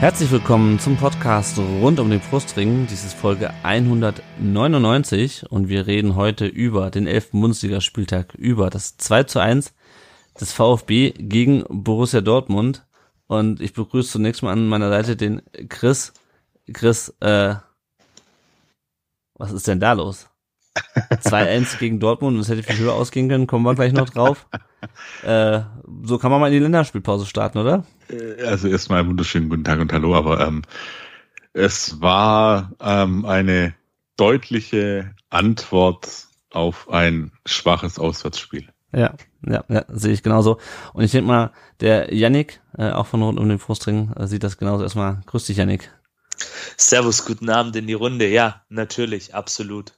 Herzlich willkommen zum Podcast rund um den Brustring. Dies ist Folge 199 und wir reden heute über den 11. Bundesligaspieltag, über das 2 zu 1 des VfB gegen Borussia Dortmund. Und ich begrüße zunächst mal an meiner Seite den Chris. Chris, äh, was ist denn da los? 2-1 gegen Dortmund und es hätte viel höher ausgehen können, kommen wir gleich noch drauf. Äh, so kann man mal in die Länderspielpause starten, oder? Äh, also erstmal wunderschönen guten Tag und hallo, aber ähm, es war ähm, eine deutliche Antwort auf ein schwaches Auswärtsspiel. Ja, ja, ja, sehe ich genauso. Und ich denke mal, der Yannick, äh, auch von rund um den Frustring, äh, sieht das genauso. Erstmal, grüß dich, Yannick. Servus, guten Abend in die Runde. Ja, natürlich, absolut.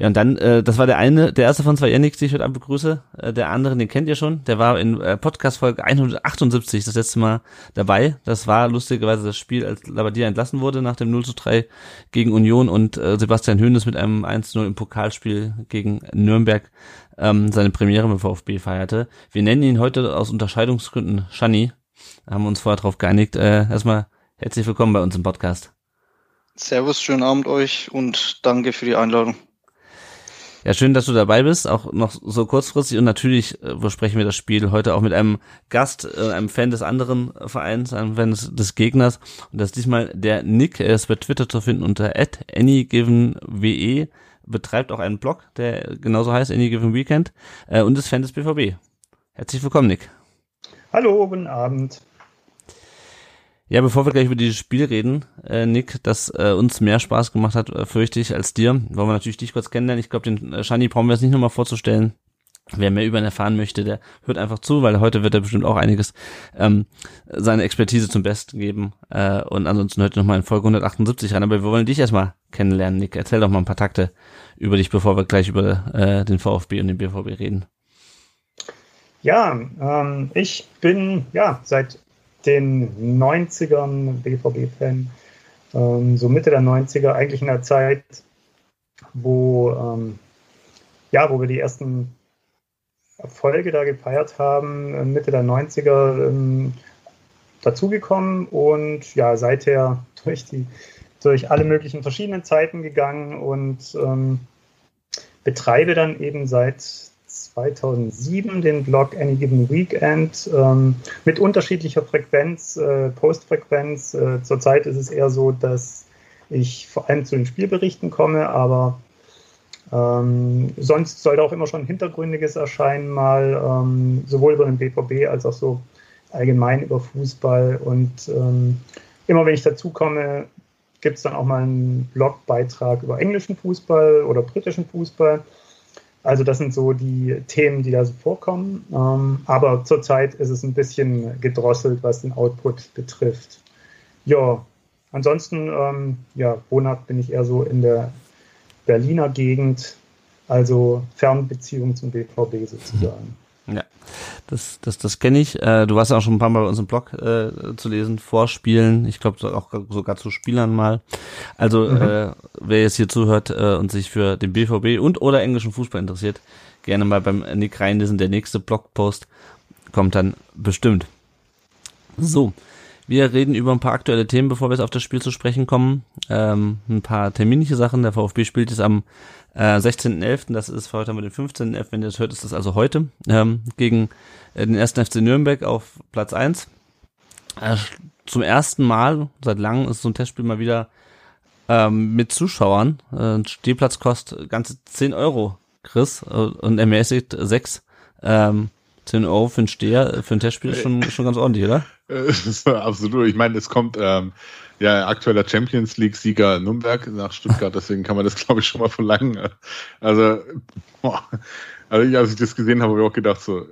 Ja, und dann, äh, das war der eine, der erste von zwei Yannicks, die ich heute Abend begrüße. Äh, der andere, den kennt ihr schon. Der war in äh, Podcast-Folge 178 das letzte Mal dabei. Das war lustigerweise das Spiel, als Labadia entlassen wurde nach dem 0 zu 3 gegen Union und äh, Sebastian Höhnes mit einem 1-0 im Pokalspiel gegen Nürnberg ähm, seine Premiere mit VfB feierte. Wir nennen ihn heute aus Unterscheidungsgründen Shani. Haben uns vorher darauf geeinigt. Äh, erstmal herzlich willkommen bei uns im Podcast. Servus, schönen Abend euch und danke für die Einladung. Ja, schön, dass du dabei bist, auch noch so kurzfristig. Und natürlich äh, besprechen wir das Spiel heute auch mit einem Gast, äh, einem Fan des anderen Vereins, einem Fan des, des Gegners. Und das ist diesmal der Nick. Er ist bei Twitter zu finden unter anygivenwe, betreibt auch einen Blog, der genauso heißt, anygivenweekend, äh, und ist Fan des BVB. Herzlich willkommen, Nick. Hallo, guten Abend. Ja, bevor wir gleich über dieses Spiel reden, äh, Nick, das äh, uns mehr Spaß gemacht hat, äh, fürchte ich, als dir, wollen wir natürlich dich kurz kennenlernen. Ich glaube, den äh, Shani brauchen wir jetzt nicht nochmal vorzustellen. Wer mehr über ihn erfahren möchte, der hört einfach zu, weil heute wird er bestimmt auch einiges ähm, seine Expertise zum Besten geben. Äh, und ansonsten heute nochmal in Folge 178 rein. Aber wir wollen dich erstmal kennenlernen, Nick. Erzähl doch mal ein paar Takte über dich, bevor wir gleich über äh, den VfB und den BVB reden. Ja, ähm, ich bin ja seit den 90ern BVB-Fan, ähm, so Mitte der 90er, eigentlich in der Zeit, wo, ähm, ja, wo wir die ersten Erfolge da gefeiert haben, äh, Mitte der 90er ähm, dazugekommen und ja, seither durch die durch alle möglichen verschiedenen Zeiten gegangen und ähm, betreibe dann eben seit 2007 den Blog Any Given Weekend ähm, mit unterschiedlicher Frequenz, äh, Postfrequenz. Äh, zurzeit ist es eher so, dass ich vor allem zu den Spielberichten komme, aber ähm, sonst sollte auch immer schon Hintergründiges erscheinen, mal ähm, sowohl über den BVB als auch so allgemein über Fußball. Und ähm, immer wenn ich dazu komme, gibt es dann auch mal einen Blogbeitrag über englischen Fußball oder britischen Fußball. Also das sind so die Themen, die da so vorkommen. Ähm, aber zurzeit ist es ein bisschen gedrosselt, was den Output betrifft. Ja, ansonsten, ähm, ja, wohnhaft bin ich eher so in der Berliner Gegend, also Fernbeziehung zum BVB sozusagen. Ja, das, das, das kenne ich. Äh, du warst ja auch schon ein paar Mal bei uns im Blog äh, zu lesen, Vorspielen. Ich glaube auch sogar zu Spielern mal. Also mhm. äh, wer jetzt hier zuhört äh, und sich für den BVB und oder englischen Fußball interessiert, gerne mal beim Nick reinlesen. Der nächste Blogpost kommt dann bestimmt. So, wir reden über ein paar aktuelle Themen, bevor wir jetzt auf das Spiel zu sprechen kommen. Ähm, ein paar terminliche Sachen. Der VfB spielt jetzt am äh, 16.11., das ist heute haben wir den 15.11., wenn ihr das hört, ist das also heute, ähm, gegen äh, den ersten FC Nürnberg auf Platz 1. Äh, zum ersten Mal, seit langem, ist so ein Testspiel mal wieder ähm, mit Zuschauern. Äh, Stehplatz kostet ganze 10 Euro, Chris, äh, und ermäßigt 6. Ähm, 10 Euro für ein Steher, für ein Testspiel ist schon, schon ganz ordentlich, oder? Absolut. Ich meine, es kommt ähm, ja aktueller Champions League-Sieger Nürnberg nach Stuttgart, deswegen kann man das, glaube ich, schon mal verlangen. Also, boah. also als ich das gesehen habe, habe ich auch gedacht, so,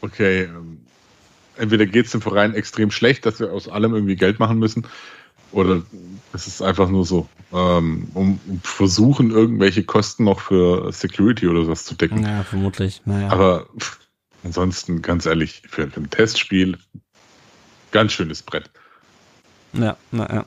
okay, ähm, entweder geht es dem Verein extrem schlecht, dass wir aus allem irgendwie Geld machen müssen, Oder es ist einfach nur so, ähm, um, um versuchen, irgendwelche Kosten noch für Security oder sowas zu decken. Ja, vermutlich. Naja. Aber pff, ansonsten, ganz ehrlich, für, ein Testspiel, ganz schönes Brett. Ja, naja.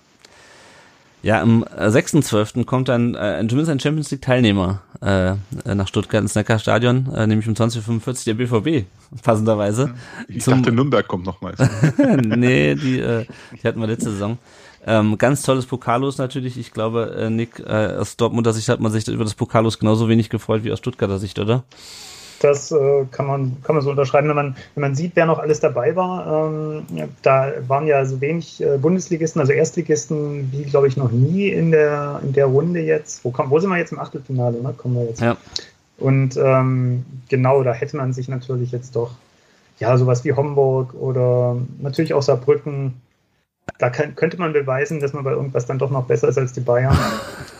Ja, am äh, 6.12. kommt dann äh, zumindest ein Champions League Teilnehmer äh, nach Stuttgart ins Neckarstadion, äh, nämlich um 20.45 der BVB, passenderweise. Ich Zum- dachte, Nürnberg kommt noch mal. nee, die, äh, die hatten wir letzte Saison. Ähm, ganz tolles Pokallos natürlich. Ich glaube, äh, Nick, äh, aus Dortmunder Sicht hat man sich über das Pokallos genauso wenig gefreut wie aus Stuttgarter Sicht, oder? Das äh, kann, man, kann man so unterschreiben, wenn man, wenn man sieht, wer noch alles dabei war. Ähm, da waren ja so wenig äh, Bundesligisten, also Erstligisten, wie glaube ich noch nie in der, in der Runde jetzt. Wo, kommen, wo sind wir jetzt im Achtelfinale? Ne? Kommen wir jetzt. Ja. Und ähm, genau, da hätte man sich natürlich jetzt doch, ja, sowas wie Homburg oder natürlich auch Saarbrücken, da kann, könnte man beweisen, dass man bei irgendwas dann doch noch besser ist als die Bayern.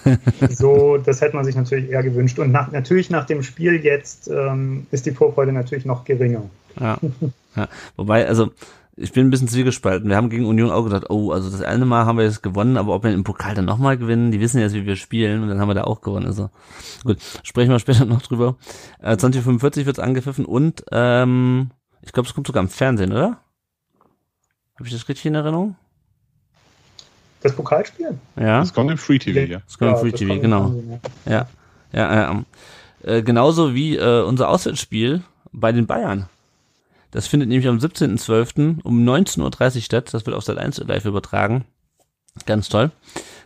so, das hätte man sich natürlich eher gewünscht. Und nach, natürlich nach dem Spiel jetzt ähm, ist die Vorfreude natürlich noch geringer. Ja. ja. Wobei, also ich bin ein bisschen zwiegespalten. Wir haben gegen Union auch gedacht, oh, also das eine Mal haben wir jetzt gewonnen, aber ob wir im Pokal dann nochmal gewinnen, die wissen jetzt, wie wir spielen und dann haben wir da auch gewonnen. Also gut, sprechen wir später noch drüber. Äh, 2045 wird's angepfiffen und ähm, ich glaube, es kommt sogar im Fernsehen, oder? Habe ich das richtig in Erinnerung? Das Pokalspiel? Ja. Das kommt im Free TV, ja. Das kommt im Ja, Free das TV, im genau. Fernsehen, Ja, ja, ähm, äh, genauso wie äh, unser Auswärtsspiel bei den Bayern. Das findet nämlich am 17.12. um 19.30 Uhr statt. Das wird auf Sat 1 live übertragen. Ganz toll.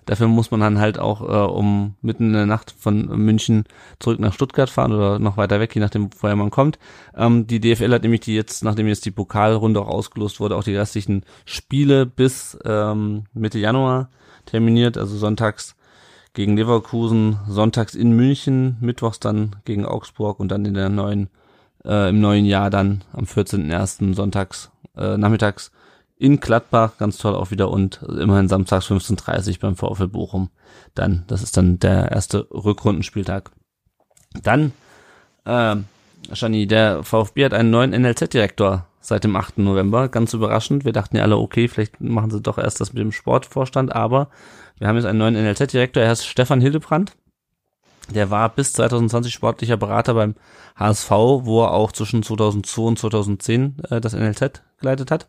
Dafür muss man dann halt auch äh, um mitten in der Nacht von München zurück nach Stuttgart fahren oder noch weiter weg, je nachdem, woher man kommt. Ähm, die DFL hat nämlich die jetzt, nachdem jetzt die Pokalrunde auch ausgelost wurde, auch die restlichen Spiele bis ähm, Mitte Januar terminiert, also sonntags gegen Leverkusen, sonntags in München, mittwochs dann gegen Augsburg und dann in der neuen, äh, im neuen Jahr dann am 14.01. sonntags, äh, nachmittags in Gladbach, ganz toll auch wieder und immerhin samstags 15.30 beim VfL Bochum. Dann, das ist dann der erste Rückrundenspieltag. Dann, äh, Shani, der VfB hat einen neuen NLZ-Direktor seit dem 8. November. Ganz überraschend. Wir dachten ja alle, okay, vielleicht machen sie doch erst das mit dem Sportvorstand, aber wir haben jetzt einen neuen NLZ-Direktor. Er heißt Stefan Hildebrandt. Der war bis 2020 sportlicher Berater beim HSV, wo er auch zwischen 2002 und 2010 äh, das NLZ geleitet hat.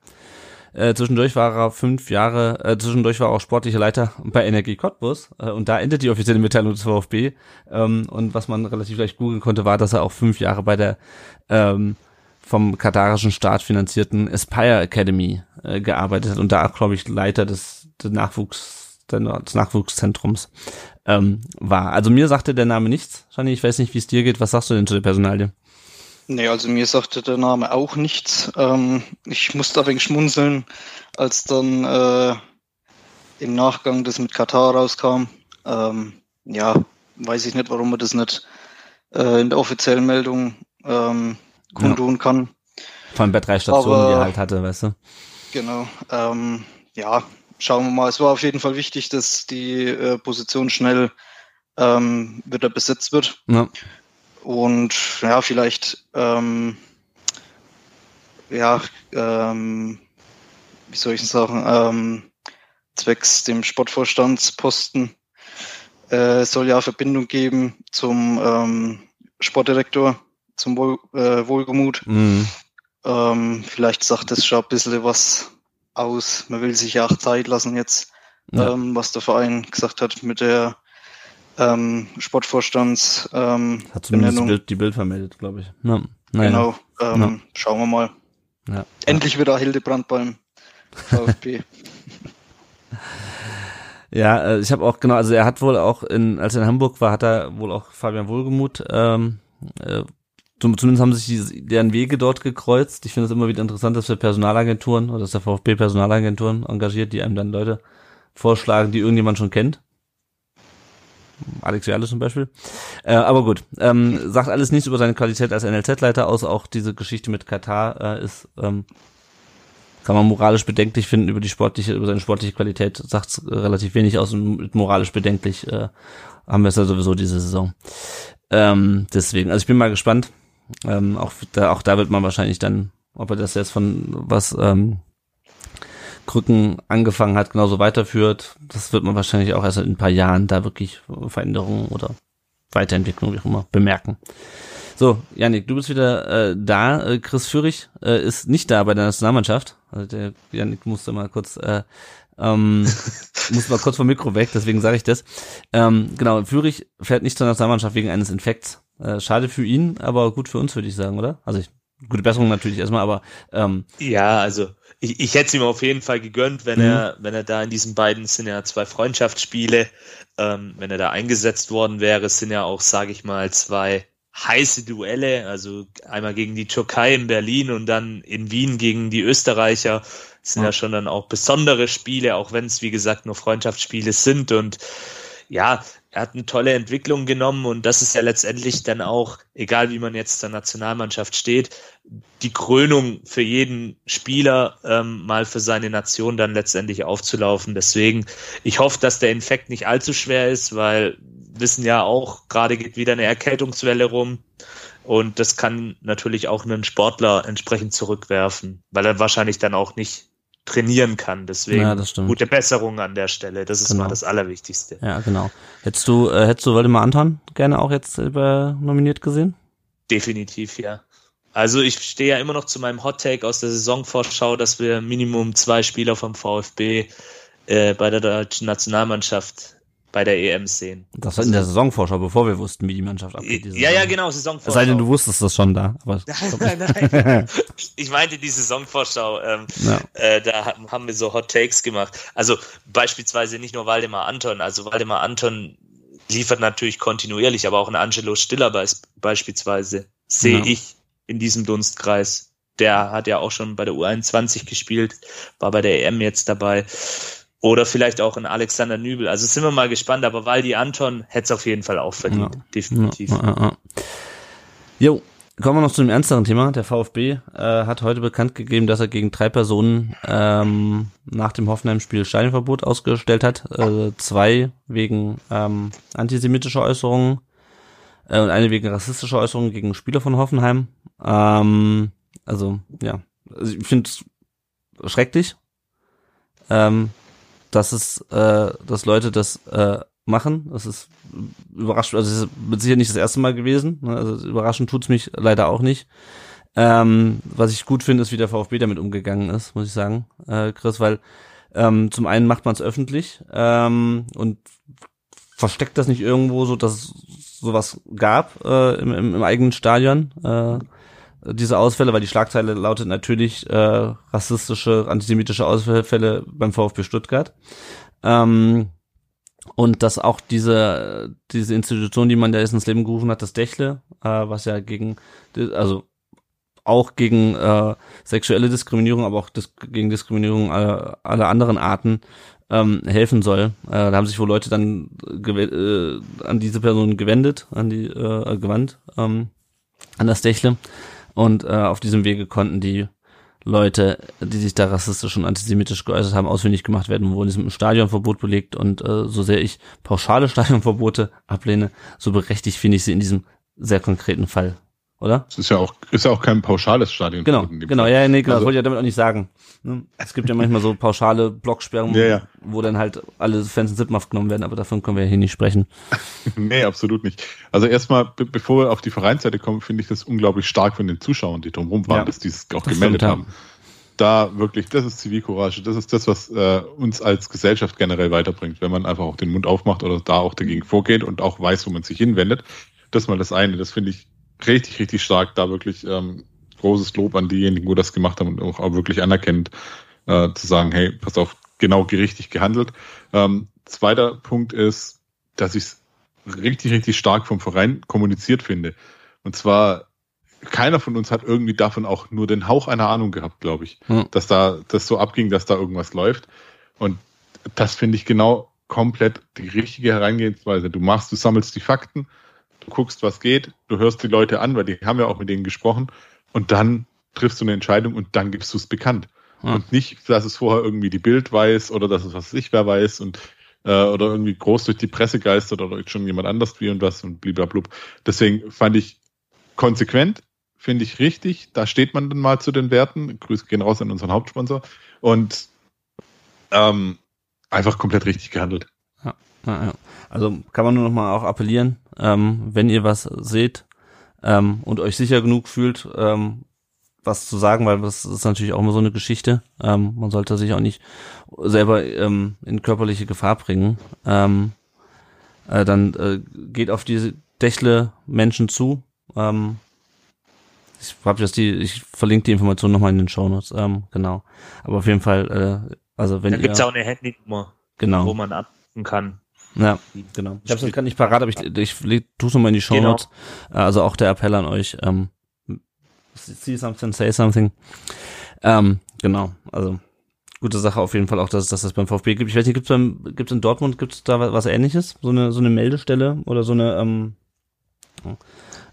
Äh, zwischendurch war er fünf Jahre, äh, zwischendurch war er auch sportlicher Leiter bei Energie Cottbus äh, und da endet die offizielle Mitteilung des VfB. Ähm, und was man relativ leicht googeln konnte, war, dass er auch fünf Jahre bei der ähm, vom katarischen Staat finanzierten Aspire Academy äh, gearbeitet hat und da glaube ich, Leiter des, des Nachwuchs des Nachwuchszentrums ähm, war. Also mir sagte der Name nichts. Shani, ich weiß nicht, wie es dir geht. Was sagst du denn zu der Personalie? Nee, also mir sagte der Name auch nichts. Ähm, ich musste ein wenig schmunzeln, als dann äh, im Nachgang das mit Katar rauskam. Ähm, ja, weiß ich nicht, warum man das nicht äh, in der offiziellen Meldung ähm, kundtun kann. Vor allem bei drei Stationen, Aber- die er halt hatte, weißt du? Genau. Ähm, ja, schauen wir mal. Es war auf jeden Fall wichtig, dass die äh, Position schnell ähm, wieder besetzt wird. Ja. Und ja, vielleicht, ähm, ja, ähm, wie soll ich sagen, ähm, zwecks dem Sportvorstandsposten äh, soll ja Verbindung geben zum ähm, Sportdirektor, zum Wohl, äh, Wohlgemut. Mhm. Ähm, vielleicht sagt das schon ein bisschen was aus. Man will sich ja auch Zeit lassen jetzt, Ja. ähm, was der Verein gesagt hat mit der ähm, Sportvorstands ähm, Hat zumindest die. Bild, die Bild vermeldet, glaube ich. Ja. Naja. Genau. Ähm, Schauen wir mal. Ja. Endlich wieder Hildebrand beim VfB. Ja, äh, ich habe auch genau, also er hat wohl auch in, als er in Hamburg war, hat er wohl auch Fabian Wohlgemuth, ähm, äh, zum- zumindest haben sich die, deren Wege dort gekreuzt. Ich finde es immer wieder interessant, dass wir Personalagenturen oder dass der VfB Personalagenturen engagiert, die einem dann Leute vorschlagen, die irgendjemand schon kennt. Alex Viale zum Beispiel. Äh, aber gut, ähm, sagt alles nichts über seine Qualität als NLZ-Leiter aus. Auch diese Geschichte mit Katar äh, ist, ähm, kann man moralisch bedenklich finden über die sportliche, über seine sportliche Qualität. Sagt relativ wenig aus und moralisch bedenklich äh, haben wir es ja sowieso diese Saison. Ähm, deswegen, also ich bin mal gespannt. Ähm, auch da, auch da wird man wahrscheinlich dann, ob er das jetzt von was ähm, Krücken angefangen hat, genauso weiterführt. Das wird man wahrscheinlich auch erst in ein paar Jahren da wirklich Veränderungen oder Weiterentwicklung, wie auch immer, bemerken. So, Janik, du bist wieder äh, da. Äh, Chris Führig äh, ist nicht da bei der Nationalmannschaft. Also der Janik musste mal kurz äh, ähm, muss mal kurz vom Mikro weg, deswegen sage ich das. Ähm, genau, Führig fährt nicht zur Nationalmannschaft wegen eines Infekts. Äh, schade für ihn, aber gut für uns, würde ich sagen, oder? Also ich, gute Besserung natürlich erstmal, aber ähm, ja, also ich, ich hätte es ihm auf jeden Fall gegönnt, wenn mhm. er, wenn er da in diesen beiden sind ja zwei Freundschaftsspiele, ähm, wenn er da eingesetzt worden wäre, sind ja auch, sage ich mal, zwei heiße Duelle, also einmal gegen die Türkei in Berlin und dann in Wien gegen die Österreicher. Das sind ja. ja schon dann auch besondere Spiele, auch wenn es, wie gesagt, nur Freundschaftsspiele sind. Und ja, er hat eine tolle Entwicklung genommen und das ist ja letztendlich dann auch, egal wie man jetzt zur Nationalmannschaft steht, die Krönung für jeden Spieler, ähm, mal für seine Nation dann letztendlich aufzulaufen. Deswegen, ich hoffe, dass der Infekt nicht allzu schwer ist, weil wissen ja auch, gerade geht wieder eine Erkältungswelle rum. Und das kann natürlich auch einen Sportler entsprechend zurückwerfen, weil er wahrscheinlich dann auch nicht trainieren kann. Deswegen ja, gute Besserung an der Stelle. Das ist genau. mal das Allerwichtigste. Ja, genau. Hättest du, äh, hättest du Waldemar Anton gerne auch jetzt äh, nominiert gesehen? Definitiv, ja. Also ich stehe ja immer noch zu meinem Hot Take aus der Saisonvorschau, dass wir Minimum zwei Spieler vom VfB äh, bei der deutschen Nationalmannschaft bei der EM sehen. Das war in der Saisonvorschau, bevor wir wussten, wie die Mannschaft abgeht. Ja, ja, genau, Saisonvorschau. Sei denn, du wusstest das schon da. Aber nein, nein, nein. ich meinte die Saisonvorschau. Ähm, ja. äh, da haben wir so Hot Takes gemacht. Also beispielsweise nicht nur Waldemar Anton. Also Waldemar Anton liefert natürlich kontinuierlich, aber auch ein Angelo Stiller beispielsweise sehe ja. ich in diesem Dunstkreis. Der hat ja auch schon bei der U21 gespielt, war bei der EM jetzt dabei. Oder vielleicht auch ein Alexander Nübel. Also sind wir mal gespannt, aber Waldi Anton hätte es auf jeden Fall auch verdient. Ja. Definitiv. Ja, ja, jo, kommen wir noch zu dem ernsteren Thema. Der VfB äh, hat heute bekannt gegeben, dass er gegen drei Personen ähm, nach dem Hoffenheim-Spiel Steinverbot ausgestellt hat. Äh, zwei wegen ähm, antisemitischer Äußerungen äh, und eine wegen rassistischer Äußerungen gegen Spieler von Hoffenheim. Ähm, also, ja. Also ich finde es schrecklich. Ähm, dass es, äh, dass Leute das äh, machen. Das ist überraschend, also das ist mit Sicherheit nicht das erste Mal gewesen. Ne? Also überraschend tut's mich leider auch nicht. Ähm, was ich gut finde, ist, wie der VfB damit umgegangen ist, muss ich sagen, äh, Chris, weil ähm, zum einen macht man es öffentlich ähm, und versteckt das nicht irgendwo so, dass es sowas gab äh, im, im, eigenen Stadion. Äh, diese Ausfälle, weil die Schlagzeile lautet natürlich äh, rassistische, antisemitische Ausfälle beim VfB Stuttgart. Ähm, und dass auch diese diese Institution, die man da jetzt ins Leben gerufen hat, das Dächle, äh, was ja gegen also auch gegen äh, sexuelle Diskriminierung, aber auch dis gegen Diskriminierung aller, aller anderen Arten ähm, helfen soll. Äh, da haben sich wohl Leute dann äh, an diese Person gewendet, an die äh, gewandt, ähm, an das Dächle. Und äh, auf diesem Wege konnten die Leute, die sich da rassistisch und antisemitisch geäußert haben, ausfindig gemacht werden, wurden diesem Stadionverbot belegt. Und äh, so sehr ich pauschale Stadionverbote ablehne, so berechtigt finde ich sie in diesem sehr konkreten Fall oder? Es ist ja auch, ist ja auch kein pauschales Stadion. Genau, genau, ja, nee, genau, also, das wollte ich ja damit auch nicht sagen. Ne? Es gibt ja manchmal so pauschale Blocksperren, ja, ja. wo dann halt alle Fans in Sippenhaft genommen werden, aber davon können wir ja hier nicht sprechen. nee, absolut nicht. Also erstmal, be bevor wir auf die Vereinsseite kommen, finde ich das unglaublich stark von den Zuschauern, die drumherum waren, ja, dass die es auch gemeldet haben. Da wirklich, das ist Zivilcourage, das ist das, was äh, uns als Gesellschaft generell weiterbringt, wenn man einfach auch den Mund aufmacht oder da auch dagegen vorgeht und auch weiß, wo man sich hinwendet. Das ist mal das eine. Das finde ich richtig, richtig stark. Da wirklich ähm, großes Lob an diejenigen, wo das gemacht haben und auch, auch wirklich anerkennt, äh, zu sagen, hey, pass auf, genau richtig gehandelt. Ähm, zweiter Punkt ist, dass ich es richtig, richtig stark vom Verein kommuniziert finde. Und zwar, keiner von uns hat irgendwie davon auch nur den Hauch einer Ahnung gehabt, glaube ich, hm. dass da das so abging, dass da irgendwas läuft. Und das finde ich genau komplett die richtige Herangehensweise. Du machst, du sammelst die Fakten, du guckst, was geht, du hörst die Leute an, weil die haben ja auch mit denen gesprochen und dann triffst du eine Entscheidung und dann gibst du es bekannt. Ja. Und nicht, dass es vorher irgendwie die Bild weiß oder dass es was ich wer weiß und äh, oder irgendwie groß durch die Presse geistert oder schon jemand anders wie und was und bliblablub. Deswegen fand ich konsequent, finde ich richtig. Da steht man dann mal zu den Werten. Grüße gehen raus an unseren Hauptsponsor. Und ähm, einfach komplett richtig gehandelt. Ja, ja, ja. Also kann man nur noch mal auch appellieren, ähm, wenn ihr was seht ähm, und euch sicher genug fühlt, ähm, was zu sagen, weil das ist natürlich auch immer so eine Geschichte. Ähm, man sollte sich auch nicht selber ähm, in körperliche Gefahr bringen. Ähm, äh, dann äh, geht auf diese Dächle Menschen zu. Ähm, ich hab das die, ich verlinke die Information nochmal in den Shownotes. Ähm, genau. Aber auf jeden Fall, äh, also wenn Da ihr, gibt's auch eine Handynummer, genau. wo man anrufen kann. Ja, genau. Ich habe es gerade nicht parat, aber ich, ich leg, tu's nochmal in die Show Notes. Also auch der Appell an euch. Ähm, see something, say something. Ähm, genau, also gute Sache auf jeden Fall auch, dass, dass das beim VfB gibt. Ich weiß nicht, gibt's beim, gibt's in Dortmund, gibt's da was, was ähnliches? So eine, so eine Meldestelle oder so eine, ähm,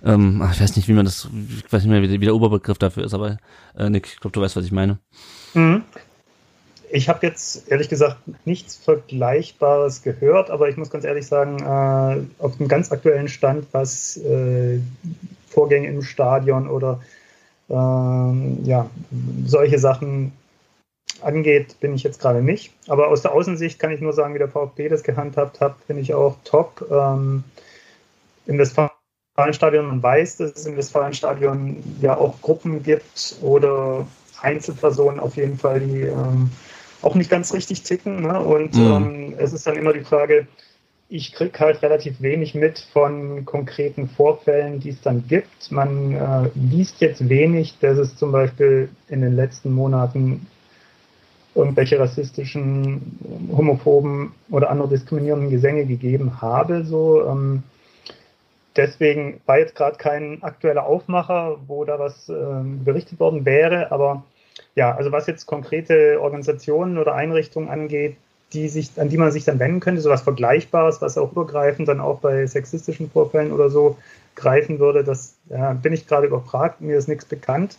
ähm, ich weiß nicht, wie man das, ich weiß nicht mehr, wie, der- wie der Oberbegriff dafür ist, aber äh, Nick, ich glaube, du weißt, was ich meine. Mhm. Ich habe jetzt ehrlich gesagt nichts Vergleichbares gehört, aber ich muss ganz ehrlich sagen, äh, auf dem ganz aktuellen Stand, was äh, Vorgänge im Stadion oder ähm, ja, solche Sachen angeht, bin ich jetzt gerade nicht. Aber aus der Außensicht kann ich nur sagen, wie der VfB das gehandhabt hat, finde ich auch top. Ähm, Im Westfalenstadion, man weiß, dass es im Westfalenstadion ja auch Gruppen gibt oder Einzelpersonen auf jeden Fall, die ähm, auch nicht ganz richtig ticken. Ne? Und Mhm. ähm, es ist dann immer die Frage, ich kriege halt relativ wenig mit von konkreten Vorfällen, die es dann gibt. Man äh, liest jetzt wenig, dass es zum Beispiel in den letzten Monaten irgendwelche rassistischen, homophoben oder andere diskriminierenden Gesänge gegeben habe. So, ähm, deswegen war jetzt gerade kein aktueller Aufmacher, wo da was ähm, berichtet worden wäre. Aber ja, also was jetzt konkrete Organisationen oder Einrichtungen angeht, die sich, an die man sich dann wenden könnte, sowas Vergleichbares, was auch übergreifend dann auch bei sexistischen Vorfällen oder so greifen würde, das ja, bin ich gerade überfragt, mir ist nichts bekannt.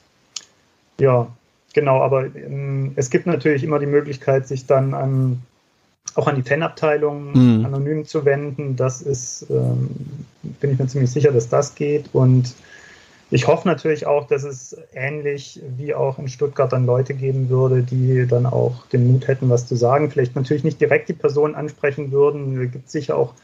Ja, genau, aber ähm, es gibt natürlich immer die Möglichkeit, sich dann an auch an die Fanabteilung Mhm. anonym zu wenden. Das ist, ähm, bin ich mir ziemlich sicher, dass das geht. Und ich hoffe natürlich auch, dass es ähnlich wie auch in Stuttgart dann Leute geben würde, die dann auch den Mut hätten, was zu sagen. Vielleicht natürlich nicht direkt die Person ansprechen würden. Es gibt sicher auch,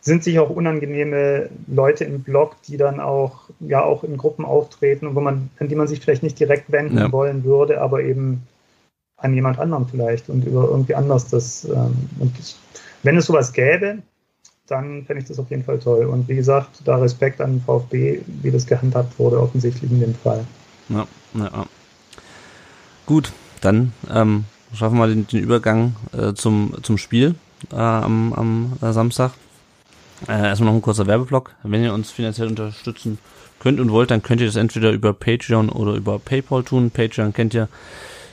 sind sicher auch unangenehme Leute im Blog, die dann auch, ja, auch in Gruppen auftreten, wo man, an die man sich vielleicht nicht direkt wenden Ja. wollen würde, aber eben an jemand anderem vielleicht und über irgendwie anders das, ähm, und das, wenn es sowas gäbe, dann fände ich das auf jeden Fall toll. Und wie gesagt, da Respekt an VfB, wie das gehandhabt wurde, offensichtlich in dem Fall. Ja, ja. ja. Gut, dann ähm, schaffen wir den, den Übergang äh, zum, zum Spiel äh, am, am äh, Samstag. Äh, erstmal noch ein kurzer Werbeblock. Wenn ihr uns finanziell unterstützen könnt und wollt, dann könnt ihr das entweder über Patreon oder über PayPal tun. Patreon kennt ihr.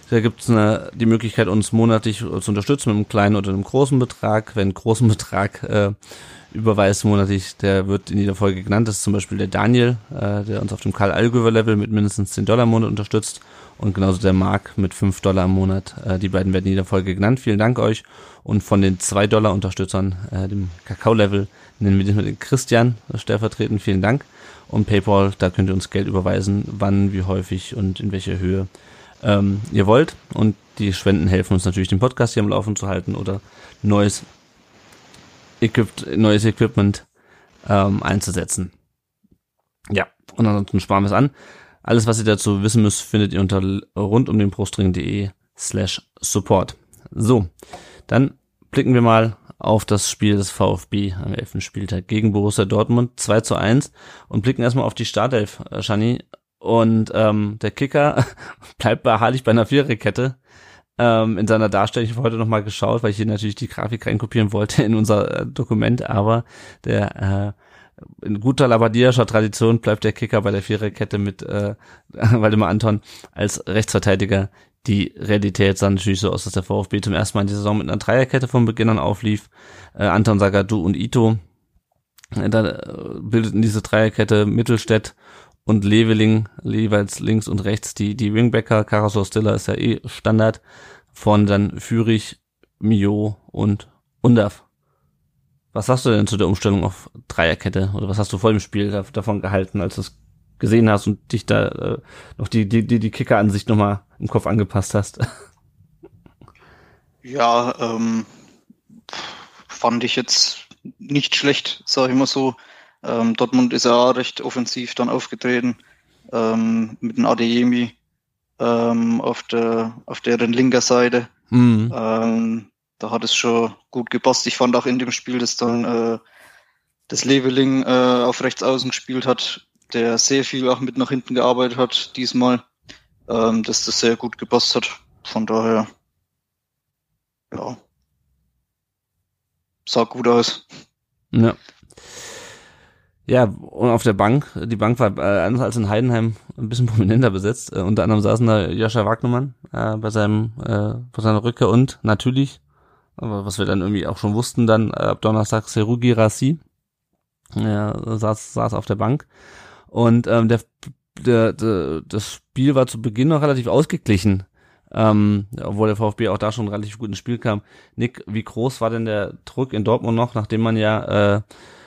Da gibt es die Möglichkeit, uns monatlich zu unterstützen mit einem kleinen oder einem großen Betrag. Wenn einen großen Betrag äh, überweist monatlich, der wird in jeder Folge genannt. Das ist zum Beispiel der Daniel, äh, der uns auf dem Karl Allgöwer Level mit mindestens 10 Dollar im Monat unterstützt. Und genauso der Mark mit 5 Dollar im Monat. Äh, die beiden werden in jeder Folge genannt. Vielen Dank euch. Und von den 2 Dollar Unterstützern, äh, dem Kakao-Level, nennen wir den Christian stellvertretend. Vielen Dank. Und PayPal, da könnt ihr uns Geld überweisen, wann, wie häufig und in welcher Höhe ähm, ihr wollt. Und die Spenden helfen uns natürlich, den Podcast hier am Laufen zu halten oder neues, Equip neues Equipment ähm, einzusetzen. Ja, und ansonsten sparen wir es an. Alles, was ihr dazu wissen müsst, findet ihr unter rundumdenbrustring.de slash support. So, dann blicken wir mal auf das Spiel des VfB am 11. Spieltag gegen Borussia Dortmund 2 zu 1 und blicken erstmal auf die Startelf, äh, Shani. Und ähm, der Kicker bleibt beharrlich bei einer Viererkette. Ähm, in seiner Darstellung, ich habe heute nochmal geschaut, weil ich hier natürlich die Grafik reinkopieren wollte in unser äh, Dokument, aber der äh, in guter labadierischer Tradition bleibt der Kicker bei der Viererkette mit äh, Waldemar Anton als Rechtsverteidiger. Die Realität sah natürlich so aus, dass der VfB zum ersten Mal in dieser Saison mit einer Dreierkette von Beginn an auflief. Äh, Anton Sagadu und Ito. Äh, Da äh, bildeten diese Dreierkette Mittelstädt und Leveling jeweils links und rechts die, die Wingbacker. Karasor Stiller ist ja eh Standard. Von dann Fürich, Mio und Undaf. Was sagst du denn zu der Umstellung auf Dreierkette? Oder was hast du vor dem Spiel da, davon gehalten, als du es gesehen hast und dich da äh, noch die, die, die, die Kicker-Ansicht nochmal im Kopf angepasst hast? Ja, ähm, fand ich jetzt nicht schlecht, sage ich mal so. Ähm, Dortmund ist ja recht offensiv dann aufgetreten ähm, mit dem Adeyemi ähm, auf der auf deren linker Seite. Mhm. Ähm, da hat es schon gut gepasst. Ich fand auch in dem Spiel, dass dann äh, das Leveling äh, auf rechts außen gespielt hat, der sehr viel auch mit nach hinten gearbeitet hat diesmal, ähm, dass das sehr gut gepasst hat. Von daher, ja, sah gut aus. Ja. Ja, und auf der Bank, die Bank war äh, anders als in Heidenheim ein bisschen prominenter besetzt. Äh, unter anderem saßen da Joscha Wagnermann äh, bei seinem äh, bei seiner Rückkehr und natürlich, aber was wir dann irgendwie auch schon wussten, dann äh, ab Donnerstag Serugi Rassi ja, saß, saß auf der Bank. Und ähm, der, der, der, das Spiel war zu Beginn noch relativ ausgeglichen. Ähm, obwohl der VfB auch da schon relativ gut ins Spiel kam. Nick, wie groß war denn der Druck in Dortmund noch, nachdem man ja äh,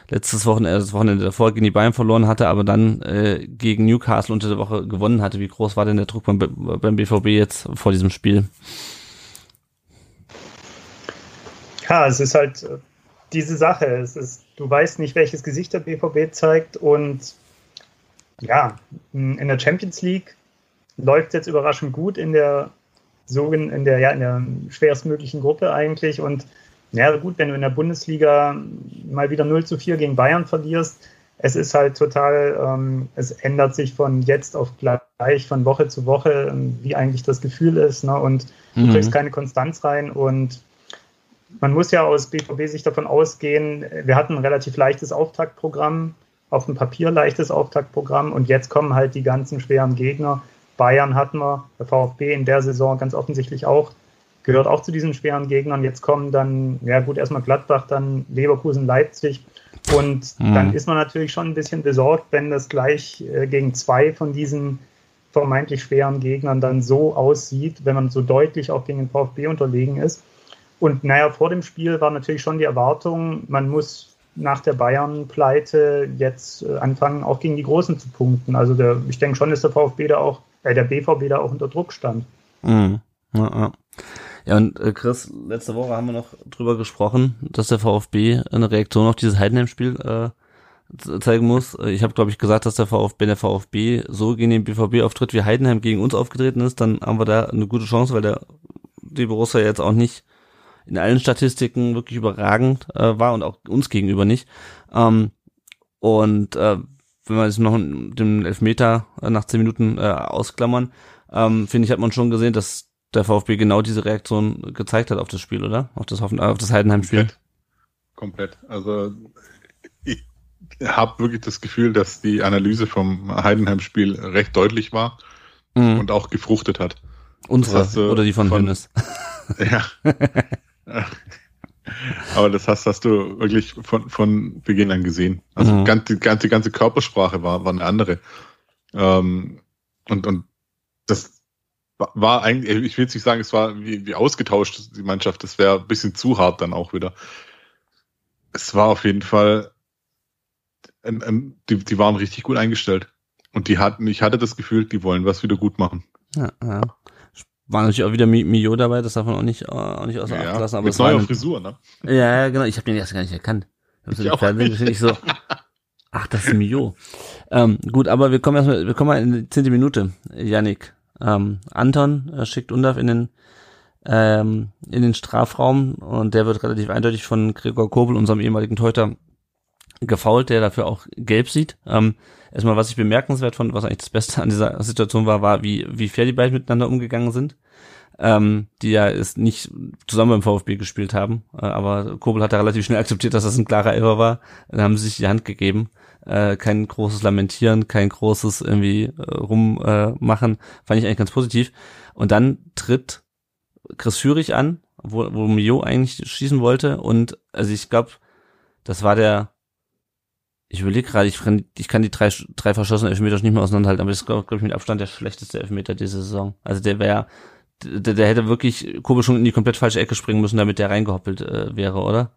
letztes Wochenende, das Wochenende davor gegen die Bayern verloren hatte, aber dann äh, gegen Newcastle unter der Woche gewonnen hatte? Wie groß war denn der Druck beim, beim BVB jetzt vor diesem Spiel? Ja, es ist halt äh, diese Sache. Es ist, du weißt nicht, welches Gesicht der BVB zeigt und ja, in der Champions League läuft es jetzt überraschend gut in der sogen in der ja in der schwerstmöglichen Gruppe eigentlich und ja gut, wenn du in der Bundesliga mal wieder 0 zu 4 gegen Bayern verlierst, es ist halt total, ähm, es ändert sich von jetzt auf gleich, von Woche zu Woche, ähm, wie eigentlich das Gefühl ist, ne? Und du Mhm. kriegst keine Konstanz rein und man muss ja aus BVB-Sicht davon ausgehen, wir hatten ein relativ leichtes Auftaktprogramm, auf dem Papier leichtes Auftaktprogramm und jetzt kommen halt die ganzen schweren Gegner. Bayern hatten wir, der VfB in der Saison ganz offensichtlich auch, gehört auch zu diesen schweren Gegnern. Jetzt kommen dann, ja gut, erstmal Gladbach, dann Leverkusen, Leipzig. Und Mhm. dann ist man natürlich schon ein bisschen besorgt, wenn das gleich äh, gegen zwei von diesen vermeintlich schweren Gegnern dann so aussieht, wenn man so deutlich auch gegen den VfB unterlegen ist. Und naja, vor dem Spiel war natürlich schon die Erwartung, man muss nach der Bayern-Pleite jetzt äh, anfangen, auch gegen die Großen zu punkten. Also der, ich denke schon, dass der VfB da auch, äh, der BVB da auch unter Druck stand. Mhm. Ja, ja. Ja, und äh, Chris, letzte Woche haben wir noch drüber gesprochen, dass der VfB eine Reaktion auf dieses Heidenheim-Spiel äh, zeigen muss. Äh, Ich habe, glaube ich, gesagt, dass der VfB, wenn der VfB so gegen den BVB auftritt, wie Heidenheim gegen uns aufgetreten ist, dann haben wir da eine gute Chance, weil der die Borussia jetzt auch nicht in allen Statistiken wirklich überragend äh, war und auch uns gegenüber nicht. Ähm, und äh, wenn wir jetzt noch den Elfmeter nach zehn Minuten äh, ausklammern, ähm, finde ich, hat man schon gesehen, dass der VfB genau diese Reaktion gezeigt hat auf das Spiel, oder? Auf das, Hoffen auf das Heidenheim-Spiel. Komplett. Komplett. Also ich habe wirklich das Gefühl, dass die Analyse vom Heidenheim-Spiel recht deutlich war Mhm. und auch gefruchtet hat. Unsere hast du oder die von, von- Hönes. Ja. Aber das hast, hast du wirklich von, von Beginn an gesehen. Also Mhm. ganz, die, ganze, ganze Körpersprache war, war eine andere. Ähm, und, und das war eigentlich, ich will jetzt nicht sagen, es war wie, wie ausgetauscht, die Mannschaft. Das wäre ein bisschen zu hart dann auch wieder. Es war auf jeden Fall, ähm, ähm, die, die waren richtig gut eingestellt. Und die hatten, ich hatte das Gefühl, die wollen was wieder gut machen. Ja, ja. War natürlich auch wieder Mi- Mio dabei, das darf man auch nicht, äh, auch nicht außer Acht lassen. Aber mit es war neuer eine- Frisur, ne? Ja, ja, genau. Ich habe den erst gar nicht erkannt. Ich Ich auch nicht. ich so, ach, das ist Mio. ähm, gut, aber wir kommen erstmal, wir kommen mal in die zehnte Minute. Yannick, ähm, Anton äh, schickt Undaf in den ähm, in den Strafraum und der wird relativ eindeutig von Gregor Kobel, unserem ehemaligen Teuter, gefault, der dafür auch gelb sieht. Ähm, erstmal, was ich bemerkenswert fand, was eigentlich das Beste an dieser Situation war, war, wie, wie fair die beiden miteinander umgegangen sind. Ähm, die ja es nicht zusammen beim VfB gespielt haben, äh, aber Kobel hat da relativ schnell akzeptiert, dass das ein klarer Elfer war. Dann haben sie sich die Hand gegeben. Äh, kein großes Lamentieren, kein großes irgendwie äh, rummachen. Äh. Fand ich eigentlich ganz positiv. Und dann tritt Chris Führig an, wo, wo Mio eigentlich schießen wollte. Und also ich glaube, das war der ich überlege gerade, ich kann, ich kann die drei, drei verschossenen Elfmeter nicht mehr auseinanderhalten, aber das ist, glaube glaub ich, mit Abstand der schlechteste Elfmeter diese Saison. Also der wäre, der, der hätte wirklich Kobel schon in die komplett falsche Ecke springen müssen, damit der reingehoppelt äh, wäre, oder?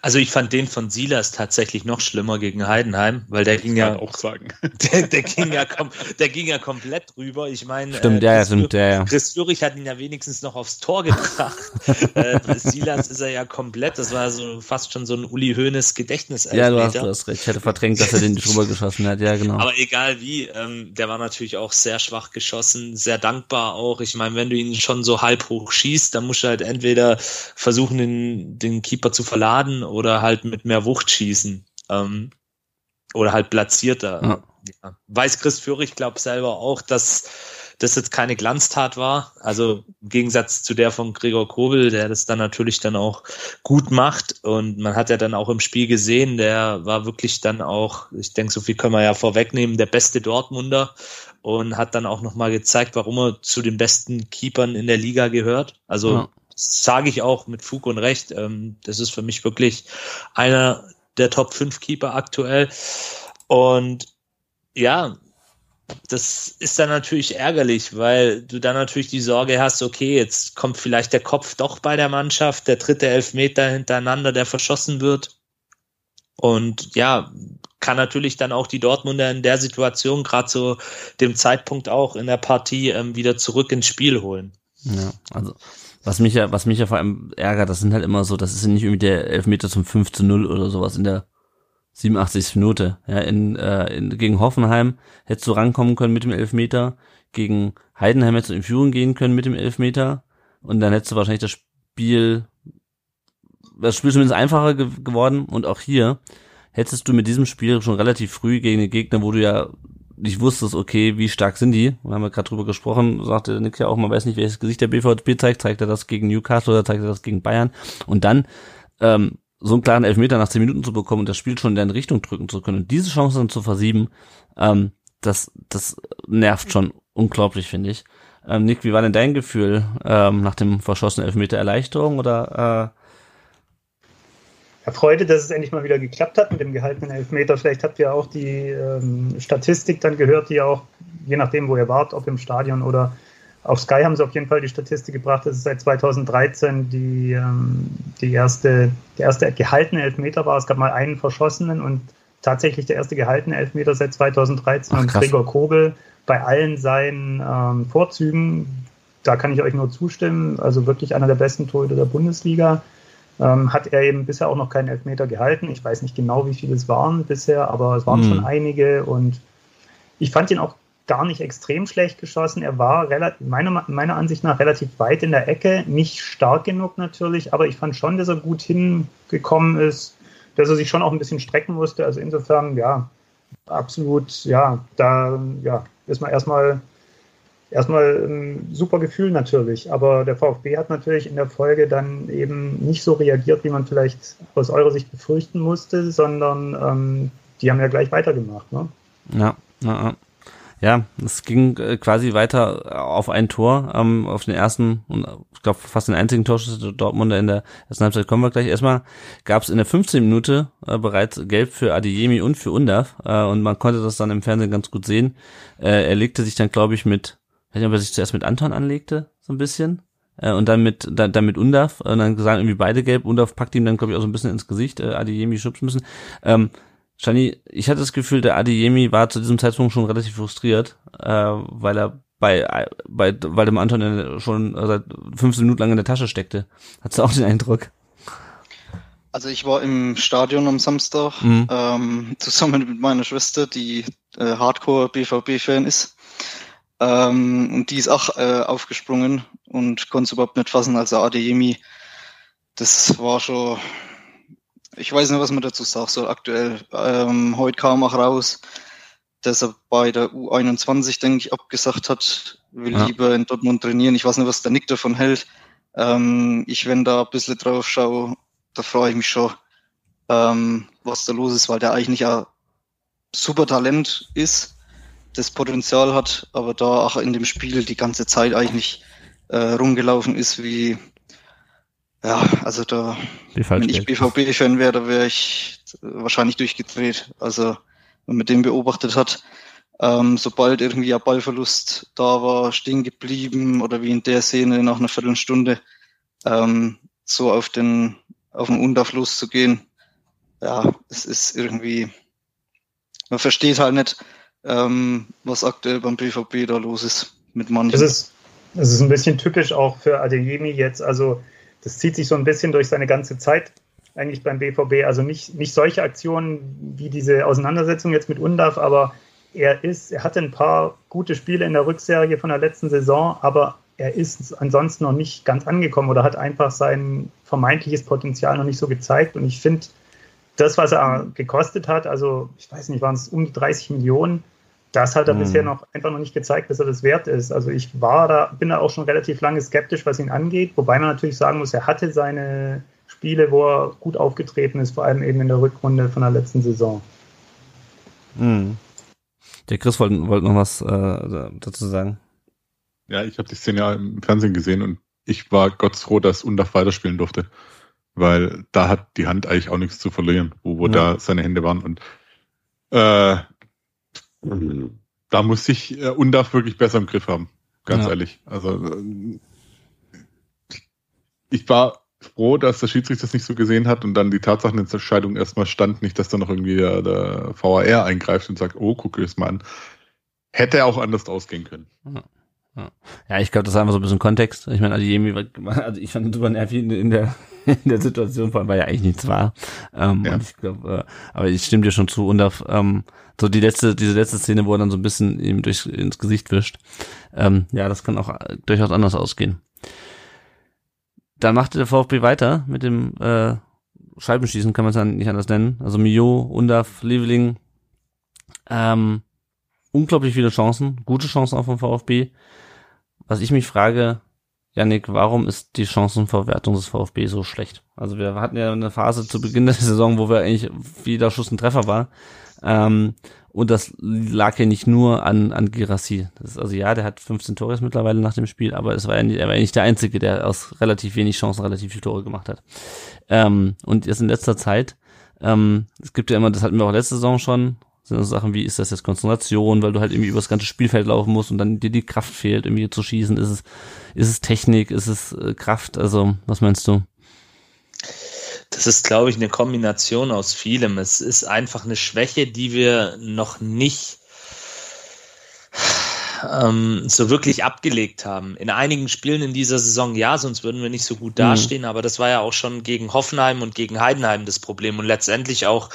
Also ich fand den von Silas tatsächlich noch schlimmer gegen Heidenheim, weil der ging ja auch sagen. Der, der, ging ja kom der ging ja komplett rüber. Ich meine, stimmt, äh, ja, Chris, stimmt, ja, ja. Chris Führig hat ihn ja wenigstens noch aufs Tor gebracht. äh, Silas ist er ja komplett. Das war so fast schon so ein Uli Hoeneß Gedächtnis. Ja, du hast, du hast recht. Ich hätte verdrängt, dass er den nicht rübergeschossen hat. Ja, genau. Aber egal wie, ähm, der war natürlich auch sehr schwach geschossen, sehr dankbar auch. Ich meine, wenn du ihn schon so halb hoch schießt, dann musst du halt entweder versuchen, den, den Keeper zu verladen oder halt mit mehr Wucht schießen. Ähm, oder halt platzierter. Ja. Ja. Weiß Chris Führig, glaube selber auch, dass das jetzt keine Glanztat war. Also im Gegensatz zu der von Gregor Kobel, der das dann natürlich dann auch gut macht. Und man hat ja dann auch im Spiel gesehen, der war wirklich dann auch, ich denke, so viel können wir ja vorwegnehmen, der beste Dortmunder und hat dann auch nochmal gezeigt, warum er zu den besten Keepern in der Liga gehört. Also Ja. Sage ich auch mit Fug und Recht. Ähm, das ist für mich wirklich einer der Top 5 Keeper aktuell. Und ja, das ist dann natürlich ärgerlich, weil du dann natürlich die Sorge hast, okay, jetzt kommt vielleicht der Kopf doch bei der Mannschaft, der dritte Elfmeter hintereinander, der verschossen wird. Und ja, kann natürlich dann auch die Dortmunder in der Situation, gerade zu dem Zeitpunkt auch in der Partie, ähm, wieder zurück ins Spiel holen. Ja, also was mich ja, was mich ja vor allem ärgert, das sind halt immer so, das ist ja nicht irgendwie der Elfmeter zum 5 zu 0 oder sowas in der 87. Minute. Ja, in, äh, in, gegen Hoffenheim hättest du rankommen können mit dem Elfmeter, gegen Heidenheim hättest du in Führung gehen können mit dem Elfmeter und dann hättest du wahrscheinlich das Spiel, das Spiel zumindest einfacher ge geworden und auch hier hättest du mit diesem Spiel schon relativ früh gegen den Gegner, wo du ja nicht wusstest, okay, wie stark sind die? Wir haben ja gerade drüber gesprochen, sagte Nick ja auch, man weiß nicht, welches Gesicht der BVB zeigt, zeigt er das gegen Newcastle oder zeigt er das gegen Bayern? Und dann ähm, so einen klaren Elfmeter nach zehn Minuten zu bekommen und das Spiel schon in deren Richtung drücken zu können und diese Chance dann zu versieben, ähm, das, das nervt schon unglaublich, finde ich. Ähm, Nick, wie war denn dein Gefühl ähm, nach dem verschossenen Elfmeter Erleichterung oder Ja, Freude, dass es endlich mal wieder geklappt hat mit dem gehaltenen Elfmeter. Vielleicht habt ihr auch die ähm, Statistik dann gehört, die auch, je nachdem, wo ihr wart, ob im Stadion oder auf Sky haben sie auf jeden Fall die Statistik gebracht, dass es seit 2013 die, ähm, die erste, der erste gehaltene Elfmeter war. Es gab mal einen verschossenen und tatsächlich der erste gehaltene Elfmeter seit 2013 Ach, und. Gregor Kobel bei allen seinen ähm, Vorzügen, da kann ich euch nur zustimmen, also wirklich einer der besten Torhüter der Bundesliga ähm, hat er eben bisher auch noch keinen Elfmeter gehalten. Ich weiß nicht genau, wie viele es waren bisher, aber es waren Mhm. schon einige und ich fand ihn auch gar nicht extrem schlecht geschossen. Er war relativ, meiner, meiner Ansicht nach relativ weit in der Ecke, nicht stark genug natürlich, aber ich fand schon, dass er gut hingekommen ist, dass er sich schon auch ein bisschen strecken musste. Also insofern, ja, absolut, ja, da ja, ist man erstmal erstmal ein super Gefühl natürlich, aber der VfB hat natürlich in der Folge dann eben nicht so reagiert, wie man vielleicht aus eurer Sicht befürchten musste, sondern ähm, die haben ja gleich weitergemacht. Ne? Ja, ja, ja. Ja, es ging äh, quasi weiter auf ein Tor, ähm, auf den ersten und äh, ich glaube fast den einzigen Torschuss der Dortmunder in der ersten Halbzeit kommen wir gleich. Erstmal gab es in der 15. Minute äh, bereits Gelb für Adeyemi und für Undav äh, und man konnte das dann im Fernsehen ganz gut sehen. Äh, er legte sich dann, glaube ich, mit, ich weiß nicht, ob er sich zuerst mit Anton anlegte, so ein bisschen. Äh, und dann mit, dann, dann mit Undav, und dann sagen irgendwie beide gelb. Undav packt ihm dann, glaube ich, auch so ein bisschen ins Gesicht, äh, Adeyemi schubsen müssen. Ähm, Shani, ich hatte das Gefühl, der Adeyemi war zu diesem Zeitpunkt schon relativ frustriert, äh, weil er bei, bei, weil dem Anton schon seit 15 Minuten lang in der Tasche steckte. Hattest du auch den Eindruck? Also ich war im Stadion am Samstag Mhm. ähm, zusammen mit meiner Schwester, die äh, Hardcore BVB-Fan ist. Ähm, und die ist auch äh, aufgesprungen und konnte es überhaupt nicht fassen. Also Adeyemi, das war schon, ich weiß nicht, was man dazu sagen soll aktuell. Ähm, heute kam auch raus, dass er bei der U21, denke ich, abgesagt hat, will Ja. lieber in Dortmund trainieren. Ich weiß nicht, was der Nick davon hält. Ähm, ich, wenn da ein bisschen drauf schaue, da freue ich mich schon, ähm, was da los ist, weil der eigentlich ein super Talent ist, das Potenzial hat, aber da auch in dem Spiel die ganze Zeit eigentlich äh, rumgelaufen ist wie, ja, also da, wenn ich BVB-Fan wäre, da wäre ich wahrscheinlich durchgedreht. Also wenn man den beobachtet hat, ähm, sobald irgendwie ein Ballverlust da war, stehen geblieben oder wie in der Szene nach einer Viertelstunde ähm, so auf den auf den Unterfluss zu gehen, ja, es ist irgendwie, man versteht halt nicht, ähm, was aktuell beim BVB da los ist mit manchen. Es ist, es ist ein bisschen typisch auch für Adeyemi jetzt. Also das zieht sich so ein bisschen durch seine ganze Zeit eigentlich beim BVB. Also nicht, nicht solche Aktionen wie diese Auseinandersetzung jetzt mit Undaf, aber er ist, er hatte ein paar gute Spiele in der Rückserie von der letzten Saison, aber er ist ansonsten noch nicht ganz angekommen oder hat einfach sein vermeintliches Potenzial noch nicht so gezeigt. Und ich finde, das, was er gekostet hat, also ich weiß nicht, waren es um die 30 Millionen, das hat er mhm. bisher noch einfach noch nicht gezeigt, dass er das wert ist. Also ich war da, bin da auch schon relativ lange skeptisch, was ihn angeht, wobei man natürlich sagen muss, er hatte seine Spiele, wo er gut aufgetreten ist, vor allem eben in der Rückrunde von der letzten Saison. Mhm. Der Chris wollte, wollte noch was äh, dazu sagen. Ja, ich habe die Szene ja im Fernsehen gesehen und ich war Gott froh, dass Undaf weiterspielen durfte. Weil da hat die Hand eigentlich auch nichts zu verlieren, wo, wo ja. da seine Hände waren. Und äh, da muss sich äh, Undaf wirklich besser im Griff haben. Ganz ja. ehrlich. Also äh, ich war froh, dass der Schiedsrichter das nicht so gesehen hat und dann die Tatsachenentscheidung erstmal stand, nicht, dass da noch irgendwie der, der VAR eingreift und sagt, oh, guck dir das mal an. Hätte auch anders ausgehen können. Ja. Ja, ich glaube, das ist einfach so ein bisschen Kontext. Ich meine, Adiemi, also ich fand super nervig in, der, in der Situation, vor allem, weil ja eigentlich nichts war. Ähm, ja. Ich glaube, äh, aber ich stimme dir schon zu. Und auf, ähm, so die letzte, diese letzte Szene, wo er dann so ein bisschen ihm durch ins Gesicht wischt. Ähm, ja, das kann auch durchaus anders ausgehen. Dann machte der VfB weiter mit dem äh, Scheibenschießen, kann man es dann nicht anders nennen. Also Mio, Undaf, Leveling. Ähm, unglaublich viele Chancen, gute Chancen auch vom VfB. Was ich mich frage, Janik, warum ist die Chancenverwertung des VfB so schlecht? Also wir hatten ja eine Phase zu Beginn der Saison, wo wir eigentlich jeder Schuss ein Treffer war. Ähm, und das lag ja nicht nur an, an Girassi. Also ja, der hat 15 Tore mittlerweile nach dem Spiel, aber es war ja nicht, er war ja nicht der Einzige, der aus relativ wenig Chancen relativ viele Tore gemacht hat. Ähm, und jetzt in letzter Zeit, ähm, es gibt ja immer, das hatten wir auch letzte Saison schon, sind so Sachen wie, ist das jetzt Konzentration, weil du halt irgendwie übers ganze Spielfeld laufen musst und dann dir die Kraft fehlt, irgendwie zu schießen. Ist es, ist es Technik, ist es äh, Kraft? Also, was meinst du? Das ist, glaube ich, eine Kombination aus vielem. Es ist einfach eine Schwäche, die wir noch nicht ähm, so wirklich abgelegt haben. In einigen Spielen in dieser Saison ja, sonst würden wir nicht so gut dastehen, mhm. aber das war ja auch schon gegen Hoffenheim und gegen Heidenheim das Problem und letztendlich auch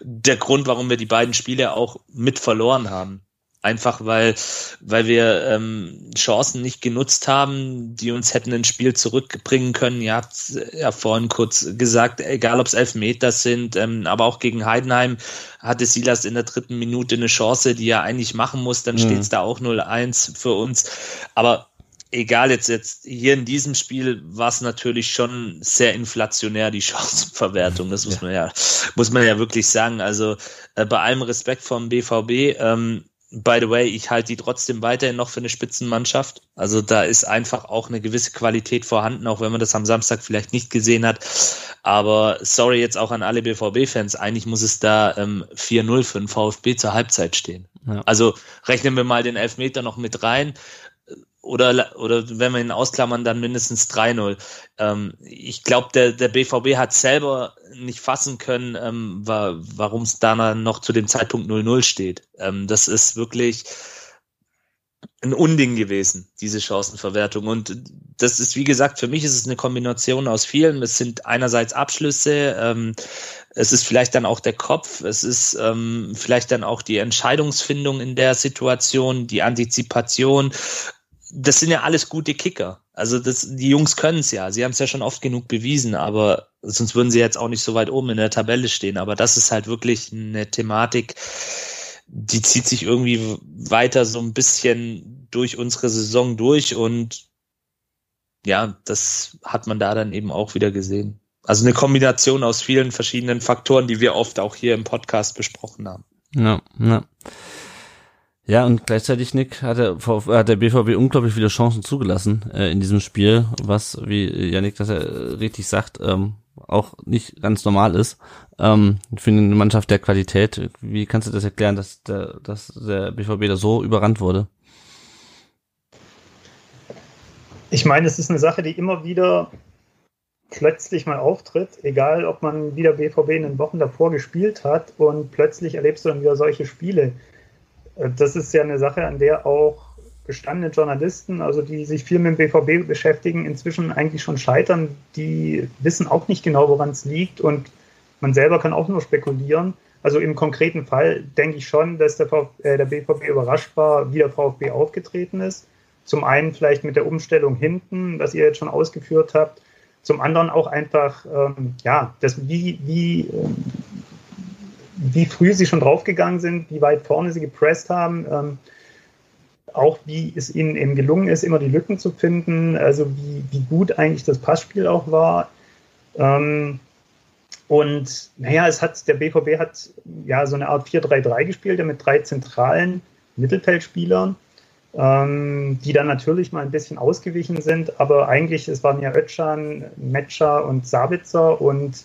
der Grund, warum wir die beiden Spiele auch mit verloren haben. Einfach weil, weil wir ähm, Chancen nicht genutzt haben, die uns hätten ins Spiel zurückbringen können. Ihr habt ja vorhin kurz gesagt, egal ob es Elfmeter sind, ähm, aber auch gegen Heidenheim hatte Silas in der dritten Minute eine Chance, die er eigentlich machen muss, dann mhm. steht es da auch 0-1 für uns. Aber egal, jetzt, jetzt hier in diesem Spiel war es natürlich schon sehr inflationär, die Chancenverwertung. Das muss man ja, muss man ja wirklich sagen. Also äh, bei allem Respekt vom BVB, ähm, By the way, ich halte die trotzdem weiterhin noch für eine Spitzenmannschaft. Also da ist einfach auch eine gewisse Qualität vorhanden, auch wenn man das am Samstag vielleicht nicht gesehen hat. Aber sorry jetzt auch an alle BVB-Fans, eigentlich muss es da ähm, 4-0 für den VfB zur Halbzeit stehen. Ja. Also rechnen wir mal den Elfmeter noch mit rein oder, oder wenn wir ihn ausklammern, dann mindestens 3-0. Ähm, ich glaube, der, der BVB hat selber nicht fassen können, ähm, wa warum es da noch zu dem Zeitpunkt 0-0 steht. Ähm, das ist wirklich ein Unding gewesen, diese Chancenverwertung. Und das ist, wie gesagt, für mich ist es eine Kombination aus vielen. Es sind einerseits Abschlüsse, ähm, es ist vielleicht dann auch der Kopf, es ist ähm, vielleicht dann auch die Entscheidungsfindung in der Situation, die Antizipation das sind ja alles gute Kicker. Also das, die Jungs können es ja. Sie haben es ja schon oft genug bewiesen, aber sonst würden sie jetzt auch nicht so weit oben in der Tabelle stehen. Aber das ist halt wirklich eine Thematik, die zieht sich irgendwie weiter so ein bisschen durch unsere Saison durch und ja, das hat man da dann eben auch wieder gesehen. Also eine Kombination aus vielen verschiedenen Faktoren, die wir oft auch hier im Podcast besprochen haben. Ja, ja. Ja, und gleichzeitig, Nick, hat der, hat der BVB unglaublich viele Chancen zugelassen äh, in diesem Spiel, was, wie Janik das ja richtig sagt, ähm, auch nicht ganz normal ist. Ähm, für eine Mannschaft der Qualität. Wie kannst du das erklären, dass der, dass der BVB da so überrannt wurde? Ich meine, es ist eine Sache, die immer wieder plötzlich mal auftritt, egal ob man wieder BVB in den Wochen davor gespielt hat und plötzlich erlebst du dann wieder solche Spiele. Das ist ja eine Sache, an der auch gestandene Journalisten, also die sich viel mit dem BVB beschäftigen, inzwischen eigentlich schon scheitern. Die wissen auch nicht genau, woran es liegt und man selber kann auch nur spekulieren. Also im konkreten Fall denke ich schon, dass der, VfB, äh, der BVB überrascht war, wie der VfB aufgetreten ist. Zum einen vielleicht mit der Umstellung hinten, was ihr jetzt schon ausgeführt habt. Zum anderen auch einfach, ähm, ja, das, wie, wie, ähm, wie früh sie schon draufgegangen sind, wie weit vorne sie gepresst haben. Ähm, auch wie es ihnen eben gelungen ist, immer die Lücken zu finden, also wie, wie gut eigentlich das Passspiel auch war. Ähm, und naja, es hat, der BVB hat ja so eine Art 4-3-3 gespielt, ja, mit drei zentralen Mittelfeldspielern, ähm, die dann natürlich mal ein bisschen ausgewichen sind, aber eigentlich, es waren ja Ötschan, Metscher und Sabitzer und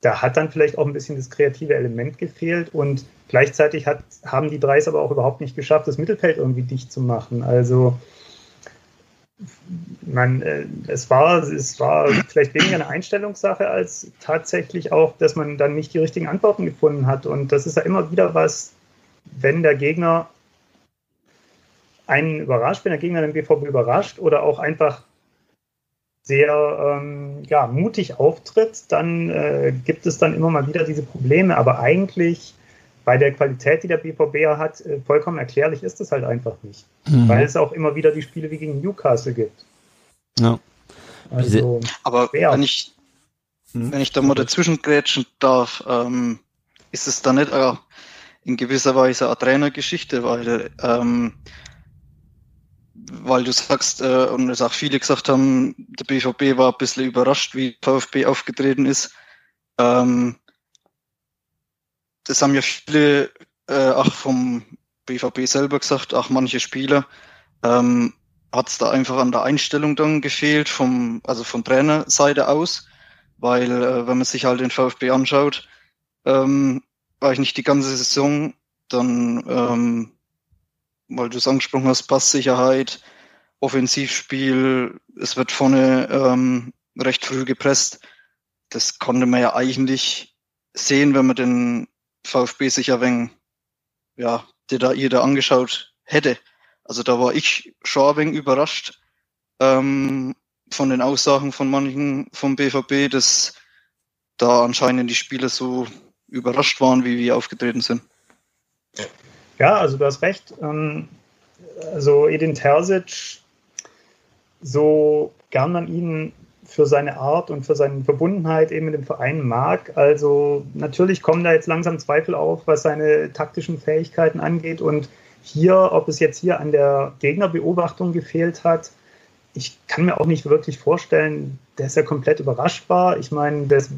da hat dann vielleicht auch ein bisschen das kreative Element gefehlt und gleichzeitig hat, haben die drei es aber auch überhaupt nicht geschafft, das Mittelfeld irgendwie dicht zu machen. Also man, äh, es war, es war vielleicht weniger eine Einstellungssache als tatsächlich auch, dass man dann nicht die richtigen Antworten gefunden hat. Und das ist ja immer wieder was, wenn der Gegner einen überrascht, wenn der Gegner den BVB überrascht oder auch einfach sehr ähm, ja, mutig auftritt, dann äh, gibt es dann immer mal wieder diese Probleme. Aber eigentlich bei der Qualität, die der BVB hat, äh, vollkommen erklärlich ist es halt einfach nicht. Mhm. Weil es auch immer wieder die Spiele wie gegen Newcastle gibt. Ja. Also, Aber schwer. wenn ich, hm? wenn ich da mal dazwischen grätschen darf, ähm, ist es da nicht äh, in gewisser Weise eine Trainergeschichte, weil, ähm, weil du sagst, äh, und es auch viele gesagt haben, der BVB war ein bisschen überrascht, wie VfB aufgetreten ist. Ähm, das haben ja viele äh, auch vom BVB selber gesagt, auch manche Spieler, ähm, hat es da einfach an der Einstellung dann gefehlt, vom, also von Trainerseite aus, weil äh, wenn man sich halt den VfB anschaut, ähm, war ich nicht die ganze Saison, dann, ähm, weil du es angesprochen hast, Passsicherheit, Offensivspiel, es wird vorne ähm, recht früh gepresst. Das konnte man ja eigentlich sehen, wenn man den VfB sich ein wenig, ja, der da ihr da angeschaut hätte. Also da war ich schon ein wenig überrascht ähm, von den Aussagen von manchen vom BVB, dass da anscheinend die Spieler so überrascht waren, wie wir aufgetreten sind. Ja, also du hast recht. Ähm, also Edin Terzic, so gern man ihn für seine Art und für seine Verbundenheit eben mit dem Verein mag. Also natürlich kommen da jetzt langsam Zweifel auf, was seine taktischen Fähigkeiten angeht. Und hier, ob es jetzt hier an der Gegnerbeobachtung gefehlt hat, ich kann mir auch nicht wirklich vorstellen, dass er komplett überrascht war. Ich meine, das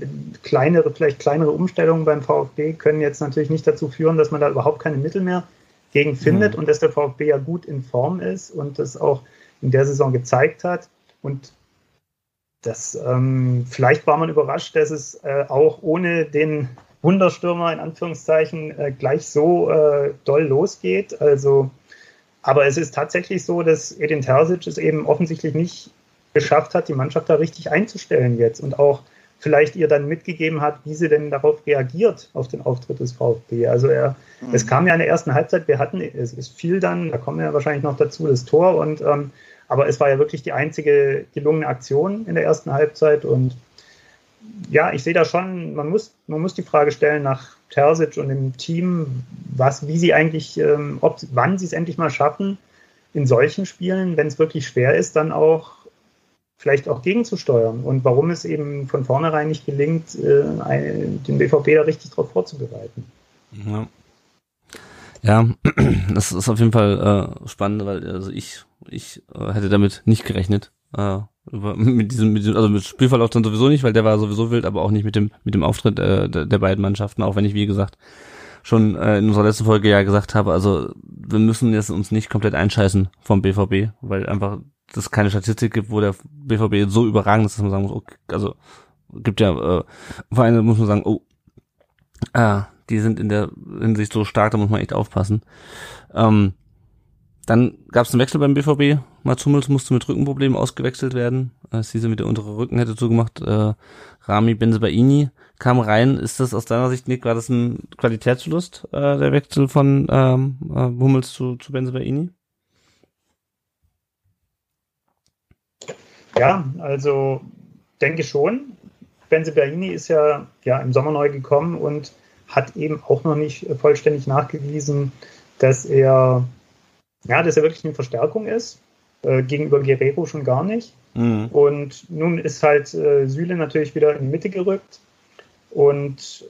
kleinere, vielleicht kleinere Umstellungen beim VfB können jetzt natürlich nicht dazu führen, dass man da überhaupt keine Mittel mehr gegen findet mhm. und dass der VfB ja gut in Form ist und das auch in der Saison gezeigt hat. Und das, ähm, vielleicht war man überrascht, dass es äh, auch ohne den Wunderstürmer in Anführungszeichen äh, gleich so äh, doll losgeht. Also, aber es ist tatsächlich so, dass Edin Terzic es eben offensichtlich nicht geschafft hat, die Mannschaft da richtig einzustellen jetzt und auch vielleicht ihr dann mitgegeben hat, wie sie denn darauf reagiert, auf den Auftritt des VfB. Also er, mhm. es kam ja in der ersten Halbzeit, wir hatten, es, es fiel dann, da kommen wir ja wahrscheinlich noch dazu, das Tor und ähm, aber es war ja wirklich die einzige gelungene Aktion in der ersten Halbzeit. Und ja, ich sehe da schon, man muss, man muss die Frage stellen nach Terzic und dem Team, was, wie sie eigentlich, ähm, ob, wann sie es endlich mal schaffen, in solchen Spielen, wenn es wirklich schwer ist, dann auch vielleicht auch gegenzusteuern und warum es eben von vornherein nicht gelingt, äh, den BVB da richtig drauf vorzubereiten. Ja. Ja, das ist auf jeden Fall äh, spannend, weil also ich ich äh, hätte damit nicht gerechnet. Äh, mit diesem, mit diesem, also mit Spielverlauf dann sowieso nicht, weil der war sowieso wild, aber auch nicht mit dem mit dem Auftritt äh, der, beiden Mannschaften, auch wenn ich wie gesagt schon äh, in unserer letzten Folge ja gesagt habe, also wir müssen jetzt uns nicht komplett einscheißen vom BVB, weil einfach das keine Statistik gibt, wo der BVB so überragend ist, dass man sagen muss, okay, also gibt ja äh, Vereine, muss man sagen, oh, ah, die sind in der Hinsicht so stark, da muss man echt aufpassen. Ähm, dann gab es einen Wechsel beim BVB. Mats Hummels musste mit Rückenproblemen ausgewechselt werden. Es hieß, mit der untere Rücken hätte zugemacht. Äh, Rami Benzebaini kam rein. Ist das aus deiner Sicht, Nick, war das ein Qualitätsverlust, äh, der Wechsel von ähm, äh, Hummels zu, zu Benzebaini? Ja, also denke schon. Benzebaini ist ja, ja im Sommer neu gekommen und hat eben auch noch nicht vollständig nachgewiesen, dass er, ja, dass er wirklich eine Verstärkung ist. Äh, gegenüber Guerrero schon gar nicht. Mhm. Und nun ist halt äh, Süle natürlich wieder in die Mitte gerückt und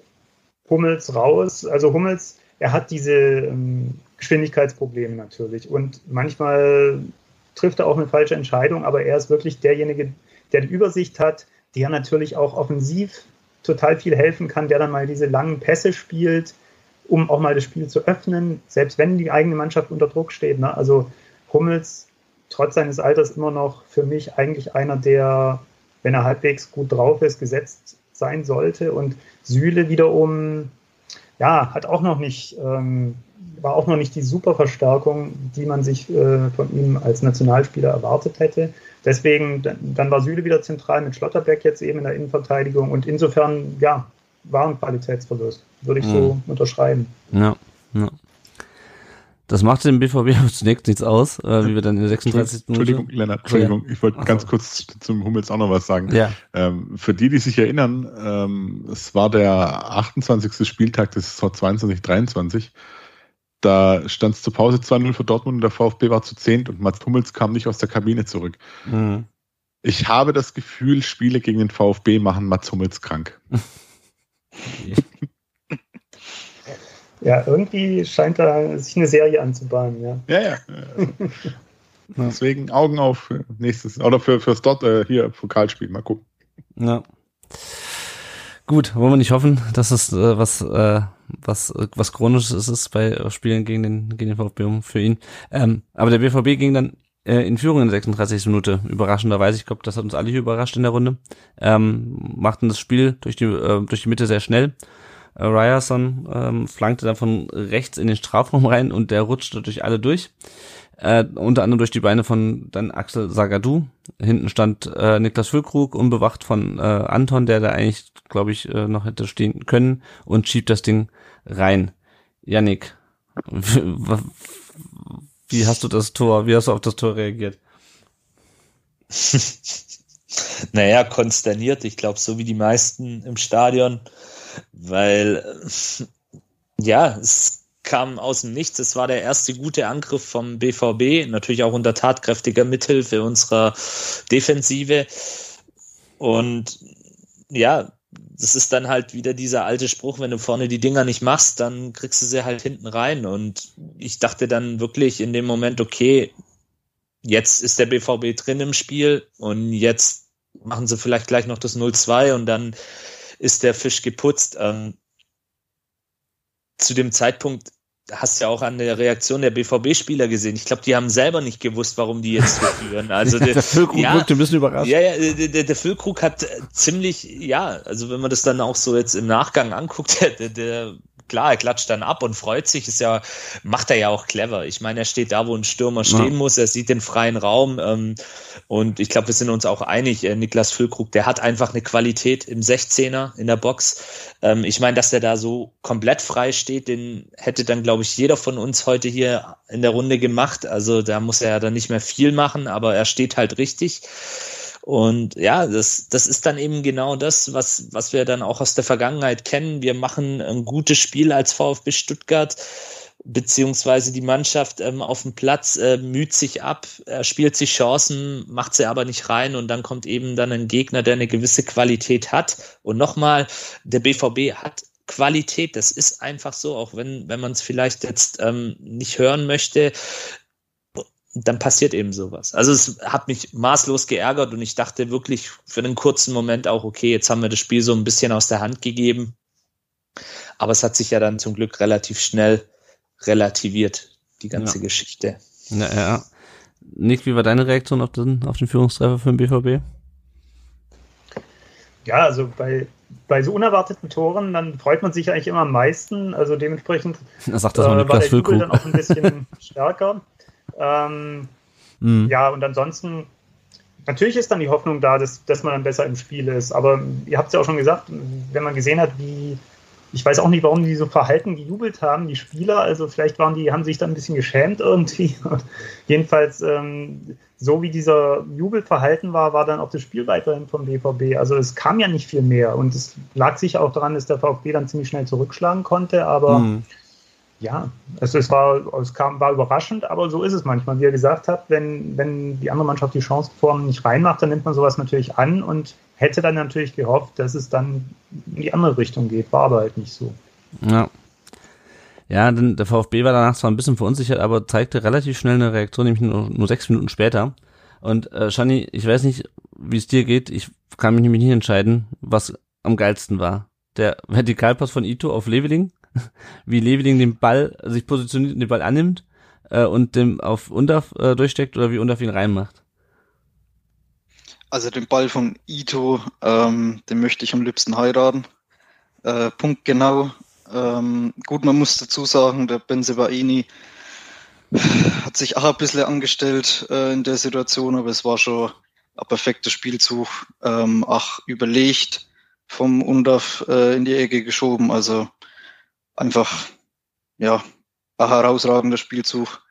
Hummels raus. Also Hummels, er hat diese ähm, Geschwindigkeitsprobleme natürlich und manchmal trifft er auch eine falsche Entscheidung, aber er ist wirklich derjenige, der die Übersicht hat, der natürlich auch offensiv total viel helfen kann, der dann mal diese langen Pässe spielt, um auch mal das Spiel zu öffnen, selbst wenn die eigene Mannschaft unter Druck steht. Ne? Also Hummels, trotz seines Alters, immer noch für mich eigentlich einer, der, wenn er halbwegs gut drauf ist, gesetzt sein sollte. Und Süle wiederum, ja, hat auch noch nicht, ähm, war auch noch nicht die Superverstärkung, die man sich äh, von ihm als Nationalspieler erwartet hätte. Deswegen, dann war Süle wieder zentral mit Schlotterbeck jetzt eben in der Innenverteidigung und insofern, ja, war ein Qualitätsverlust. Würde ich mhm. so unterschreiben. Ja, ja. Das macht dem BVB zunächst nichts aus, äh, wie wir dann in der 36. Entschuldigung, Minute. Lennart, Entschuldigung, ich wollte ganz kurz zum Hummels auch noch was sagen. Ja. Ähm, für die, die sich erinnern, ähm, es war der 28. Spieltag des Saison 22, 23. Da stand es zur Pause 2-0 für Dortmund und der VfB war zu zehnt und Mats Hummels kam nicht aus der Kabine zurück. Mhm. Ich habe das Gefühl, Spiele gegen den VfB machen Mats Hummels krank. Ja, irgendwie scheint da sich eine Serie anzubahnen, ja. Ja, ja. Deswegen Augen auf für nächstes, oder für, fürs dort äh, hier Pokalspiel, mal gucken. Ja. Gut, wollen wir nicht hoffen, dass es äh, was, äh, was, äh, was Chronisches ist bei Spielen gegen den, gegen den VfB für ihn. Ähm, aber der BVB ging dann äh, in Führung in der 36. Minute, überraschenderweise. Ich glaube, das hat uns alle hier überrascht in der Runde. Ähm, machten das Spiel durch die, äh, durch die Mitte sehr schnell äh, Ryerson ähm, flankte dann von rechts in den Strafraum rein und der rutschte durch alle durch. Äh, unter anderem durch die Beine von dann Axel Sagadou. Hinten stand äh, Niklas Füllkrug, unbewacht von äh, Anton, der da eigentlich, glaube ich, äh, noch hätte stehen können und schiebt das Ding rein. Yannick, wie hast du das Tor, wie hast du auf das Tor reagiert? naja, konsterniert. Ich glaube, so wie die meisten im Stadion weil ja, es kam aus dem Nichts. Es war der erste gute Angriff vom BVB, natürlich auch unter tatkräftiger Mithilfe unserer Defensive. Und ja, das ist dann halt wieder dieser alte Spruch, wenn du vorne die Dinger nicht machst, dann kriegst du sie halt hinten rein. Und ich dachte dann wirklich in dem Moment, okay, jetzt ist der BVB drin im Spiel und jetzt machen sie vielleicht gleich noch das 0-2 und dann ist der Fisch geputzt. Ähm, zu dem Zeitpunkt hast du ja auch an der Reaktion der BVB-Spieler gesehen. Ich glaube, die haben selber nicht gewusst, warum die jetzt so führen. Also der, der Füllkrug ja, wirkte ein bisschen überrascht. Ja, ja, der, der, der Füllkrug hat ziemlich, ja, also wenn man das dann auch so jetzt im Nachgang anguckt, der, der klar, er klatscht dann ab und freut sich, ist ja, macht er ja auch clever. Ich meine, er steht da, wo ein Stürmer stehen ja. muss, er sieht den freien Raum ähm, und ich glaube, wir sind uns auch einig, äh, Niklas Füllkrug, der hat einfach eine Qualität im 16er in der Box. Ähm, ich meine, dass der da so komplett frei steht, den hätte dann, glaube ich, jeder von uns heute hier in der Runde gemacht. Also da muss er ja dann nicht mehr viel machen, aber er steht halt richtig. Und ja, das, das ist dann eben genau das, was, was wir dann auch aus der Vergangenheit kennen. Wir machen ein gutes Spiel als VfB Stuttgart beziehungsweise die Mannschaft ähm, auf dem Platz äh, müht sich ab, er spielt sich Chancen, macht sie aber nicht rein und dann kommt eben dann ein Gegner, der eine gewisse Qualität hat. Und nochmal, der BVB hat Qualität, das ist einfach so, auch wenn, wenn man es vielleicht jetzt ähm, nicht hören möchte dann passiert eben sowas. Also es hat mich maßlos geärgert und ich dachte wirklich für einen kurzen Moment auch, okay, jetzt haben wir das Spiel so ein bisschen aus der Hand gegeben. Aber es hat sich ja dann zum Glück relativ schnell relativiert, die ganze ja. Geschichte. Ja, ja. Nick, wie war deine Reaktion auf den, auf den Führungstreffer für den BVB? Ja, also bei, bei so unerwarteten Toren, dann freut man sich eigentlich immer am meisten. Also dementsprechend da sagt das äh, war der Jubel dann auch ein bisschen stärker. Ähm, Mhm. Ja, und ansonsten, natürlich ist dann die Hoffnung da, dass, dass man dann besser im Spiel ist. Aber ihr habt es ja auch schon gesagt, wenn man gesehen hat, wie, ich weiß auch nicht, warum die so verhalten gejubelt haben, die Spieler. Also vielleicht waren die, haben sich da ein bisschen geschämt irgendwie. Jedenfalls, ähm, so wie dieser Jubel verhalten war, war dann auch das Spiel weiterhin vom BVB. Also es kam ja nicht viel mehr. Und es lag sicher auch daran, dass der VfB dann ziemlich schnell zurückschlagen konnte. Aber mhm ja, also es war, es kam, war überraschend, aber so ist es manchmal. Wie ihr gesagt habt, wenn, wenn die andere Mannschaft die Chanceform nicht reinmacht, dann nimmt man sowas natürlich an und hätte dann natürlich gehofft, dass es dann in die andere Richtung geht. War aber halt nicht so. Ja. Ja, denn der VfB war danach zwar ein bisschen verunsichert, aber zeigte relativ schnell eine Reaktion, nämlich nur, nur sechs Minuten später. Und äh, Shani, ich weiß nicht, wie es dir geht. Ich kann mich nämlich nicht entscheiden, was am geilsten war. Der Vertikalpass von Ito auf Leveling wie Leveling den Ball sich positioniert und den Ball annimmt äh, und dem auf Undaf äh, durchsteckt oder wie Undaf ihn reinmacht? Also den Ball von Ito, ähm, den möchte ich am liebsten heiraten. Äh, Punkt genau. Ähm, gut, man muss dazu sagen, der Benzebaini hat sich auch ein bisschen angestellt äh, in der Situation, aber es war schon ein perfekter Spielzug. Ähm, ach, überlegt vom Undaf äh, in die Ecke geschoben. Also einfach, ja, ein herausragender Spielzug.